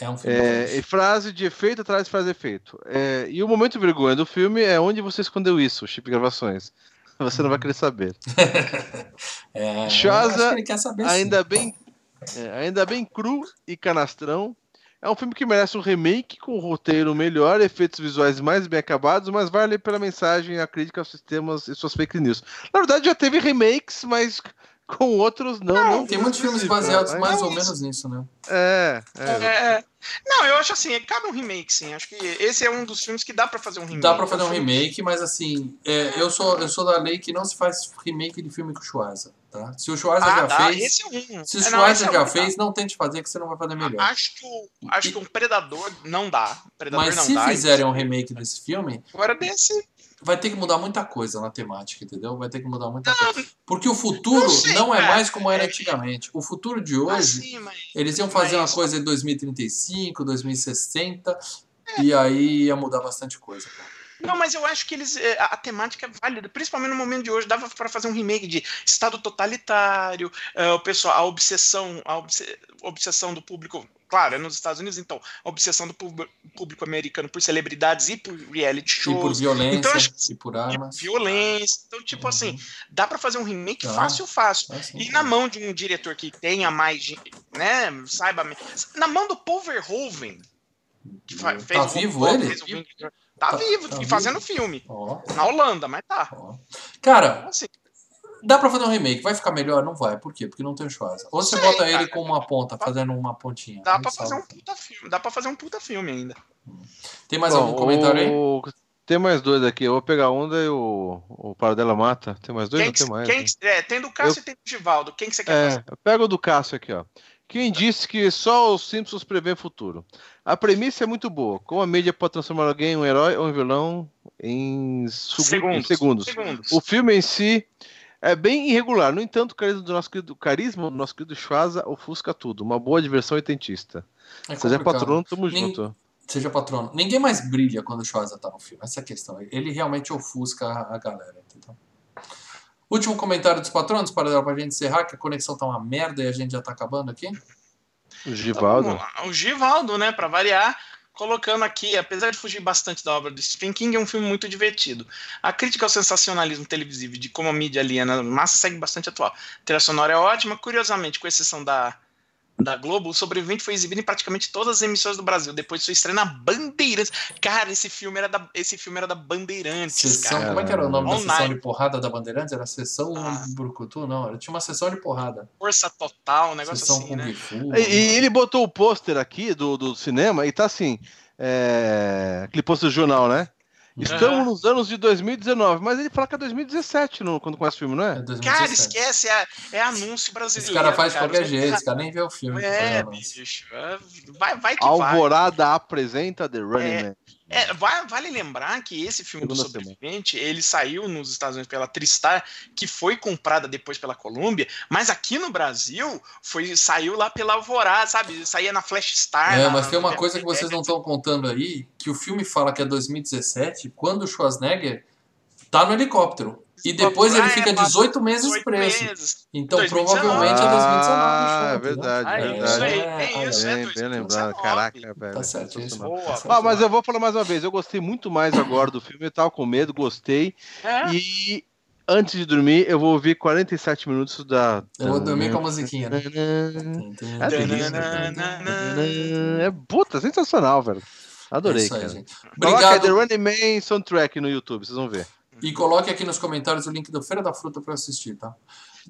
É um filme. É, e frase de efeito atrás de frase de efeito. É, e o momento vergonha do filme é onde você escondeu isso, chip gravações. Você não vai querer saber. é, Shaza que saber sim. Ainda bem, é, ainda bem cru e canastrão. É um filme que merece um remake com um roteiro melhor, efeitos visuais mais bem acabados, mas vale pela mensagem e a crítica aos sistemas e suas fake news. Na verdade, já teve remakes, mas com outros não. não Tem muitos filmes baseados mas- mais ou menos nisso, né? É, é. É, não, eu acho assim, cabe um remake, sim. Acho que esse é um dos filmes que dá pra fazer um remake. Dá pra fazer É um remake, mas assim, é, eu, sou, eu sou da lei que não se faz remake de filme com o Schwarza, tá? Se o Schwarza Ah, já dá, fez, esse é um. se o É, não, Schwarza é já um, fez, não tente fazer que você não vai fazer melhor. Acho que, acho que um Predador não dá. Predador Mas não se dá. fizerem um remake desse filme, Agora desse. Vai ter que mudar muita coisa na temática, entendeu? Vai ter que mudar muita coisa. Porque o futuro não sei, não é cara. mais como era É. antigamente. O futuro de hoje, Assim, mas. eles iam fazer uma mas- coisa em 2035, 2060, e aí ia mudar bastante coisa. cara. Não, mas eu acho que eles. é, A, a temática é válida, principalmente no momento de hoje. Dava pra fazer um remake de Estado totalitário, é, o pessoal, a obsessão, a obse- obsessão do público. Claro, é nos Estados Unidos, então, a obsessão do público americano por celebridades e por reality E por shows. violência, Então, acho que- e por armas. violência. Então, tipo Uhum. assim, dá pra fazer um remake fácil, fácil. Assim, E na mão de um diretor que tenha mais, né, saiba, na mão do Paul Verhoeven, que Tá fez vivo Robocop, ele? fez Vingador. Tá, Tá- vivo, tá e vivo. fazendo filme. Ó, Na Holanda, mas tá. ó. Cara, Assim, dá pra fazer um remake. Vai ficar melhor? Não vai. Por quê? Porque não tem o Schwarza. Ou você Sei, bota ele cara. com uma ponta, fazendo uma pontinha. dá Aí pra fazer um puta filme. Dá pra fazer um puta filme ainda. Tem mais Bom, algum comentário aí? o- Tem mais dois aqui. Eu vou pegar um, daí o, o Paradela mata. Tem mais dois? Quem, Não tem mais. quem né? que- é, tem do Cássio e tem do Givaldo. Quem que você quer É, fazer? eu pego o do Cássio aqui, ó. Quem disse que só os Simpsons prevêem futuro? A premissa é muito boa. Como a mídia pode transformar alguém em um herói ou um vilão em segu- em segundos. Segundos. O filme em si é bem irregular. No entanto, o carisma do nosso querido, carisma do nosso querido Schwarza ofusca tudo. Uma boa diversão oitentista. É Seja patrono, tamo Nem- junto. Seja patrono. Ninguém mais brilha quando o Schwarza tá no filme. Essa é a questão. Ele realmente ofusca a a galera, entendeu? Último comentário dos patronos, para pra gente encerrar, que a conexão tá uma merda e a gente já tá acabando aqui. O Então, Givaldo. lá. o Givaldo, né, pra variar, colocando aqui, apesar de fugir bastante da obra do Stephen King, é um filme muito divertido. A crítica ao sensacionalismo televisivo de como a mídia aliena massa segue bastante atual. A trilha sonora é ótima, curiosamente, com exceção da, da Globo, o Sobrevivente foi exibido em praticamente todas as emissões do Brasil, depois de sua estreia na Bandeirantes. Cara, esse filme era da, esse filme era da Bandeirantes, Sessão, cara. como é que era o nome da Online. sessão de porrada da Bandeirantes? Era sessão Ah. Brucutu? Não, era, tinha uma sessão de porrada. Força total, um negócio sessão assim, Kung né? Fu. E, e ele botou o pôster aqui do, do cinema e tá assim. É, aquele pôster do jornal, né? Estamos nos anos de 2019, mas ele fala que é 2017 no, quando começa o filme, não É é? 2017. Cara, esquece, é, é anúncio brasileiro. Esse cara faz cara. qualquer jeito, esse cara nem vê o filme. É, Fala, bicho. é, Vai, vai que vai. Alvorada apresenta The Running É, Man. É, vale lembrar que esse filme do Segunda Sobrevivente, ele saiu nos Estados Unidos pela Tristar, que foi comprada depois pela Columbia, mas aqui no Brasil foi, saiu lá pela Alvorada, sabe? Saía na Flash Star. É, mas tem uma coisa que vocês não estão contando aí, que o filme fala que é 2017, quando o Schwarzenegger tá no helicóptero. E depois ele Ah, é, fica passa 18 meses 18 preso. meses. Então 2019. provavelmente é 2019. Ah, é verdade, Ah, verdade. isso aí, É, tem isso, é Bem, bem 2019. lembrado. Caraca, velho. Tá certo. Boa. Tá certo. Ah, mas eu vou falar mais uma vez. Eu gostei muito mais agora do filme. Eu tava com medo, gostei. É, E antes de dormir, eu vou ouvir 47 minutos da. Eu vou dormir com a musiquinha, né? É delícia. É puta, sensacional, velho. Adorei, É isso aí, cara. gente. Coloca The Obrigado. Running Man Soundtrack no YouTube, vocês vão ver. E coloque aqui nos comentários o link do Feira da Fruta pra assistir, tá?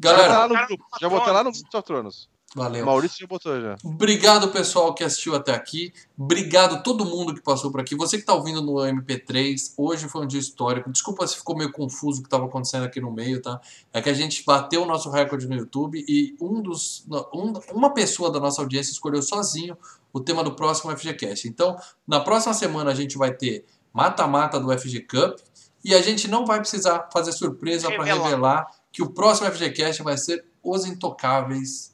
Já Galera, no Cara, grupo. Já botar lá no Tronos. Valeu. Maurício já botou já. Obrigado, pessoal, que assistiu até aqui. Obrigado todo mundo que passou por aqui. Você que está ouvindo no MP3, hoje foi um dia histórico. Desculpa se ficou meio confuso o que estava acontecendo aqui no meio, tá? É que a gente bateu o nosso recorde no YouTube e um dos, um, uma pessoa da nossa audiência escolheu sozinho o tema do próximo FGCast. Então, na próxima semana a gente vai ter mata-mata do FG Cup e a gente não vai precisar fazer surpresa para revelar que o próximo FGCast vai ser Os Intocáveis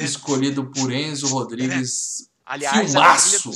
escolhido por Enzo Rodrigues. Aliás, Filmaço!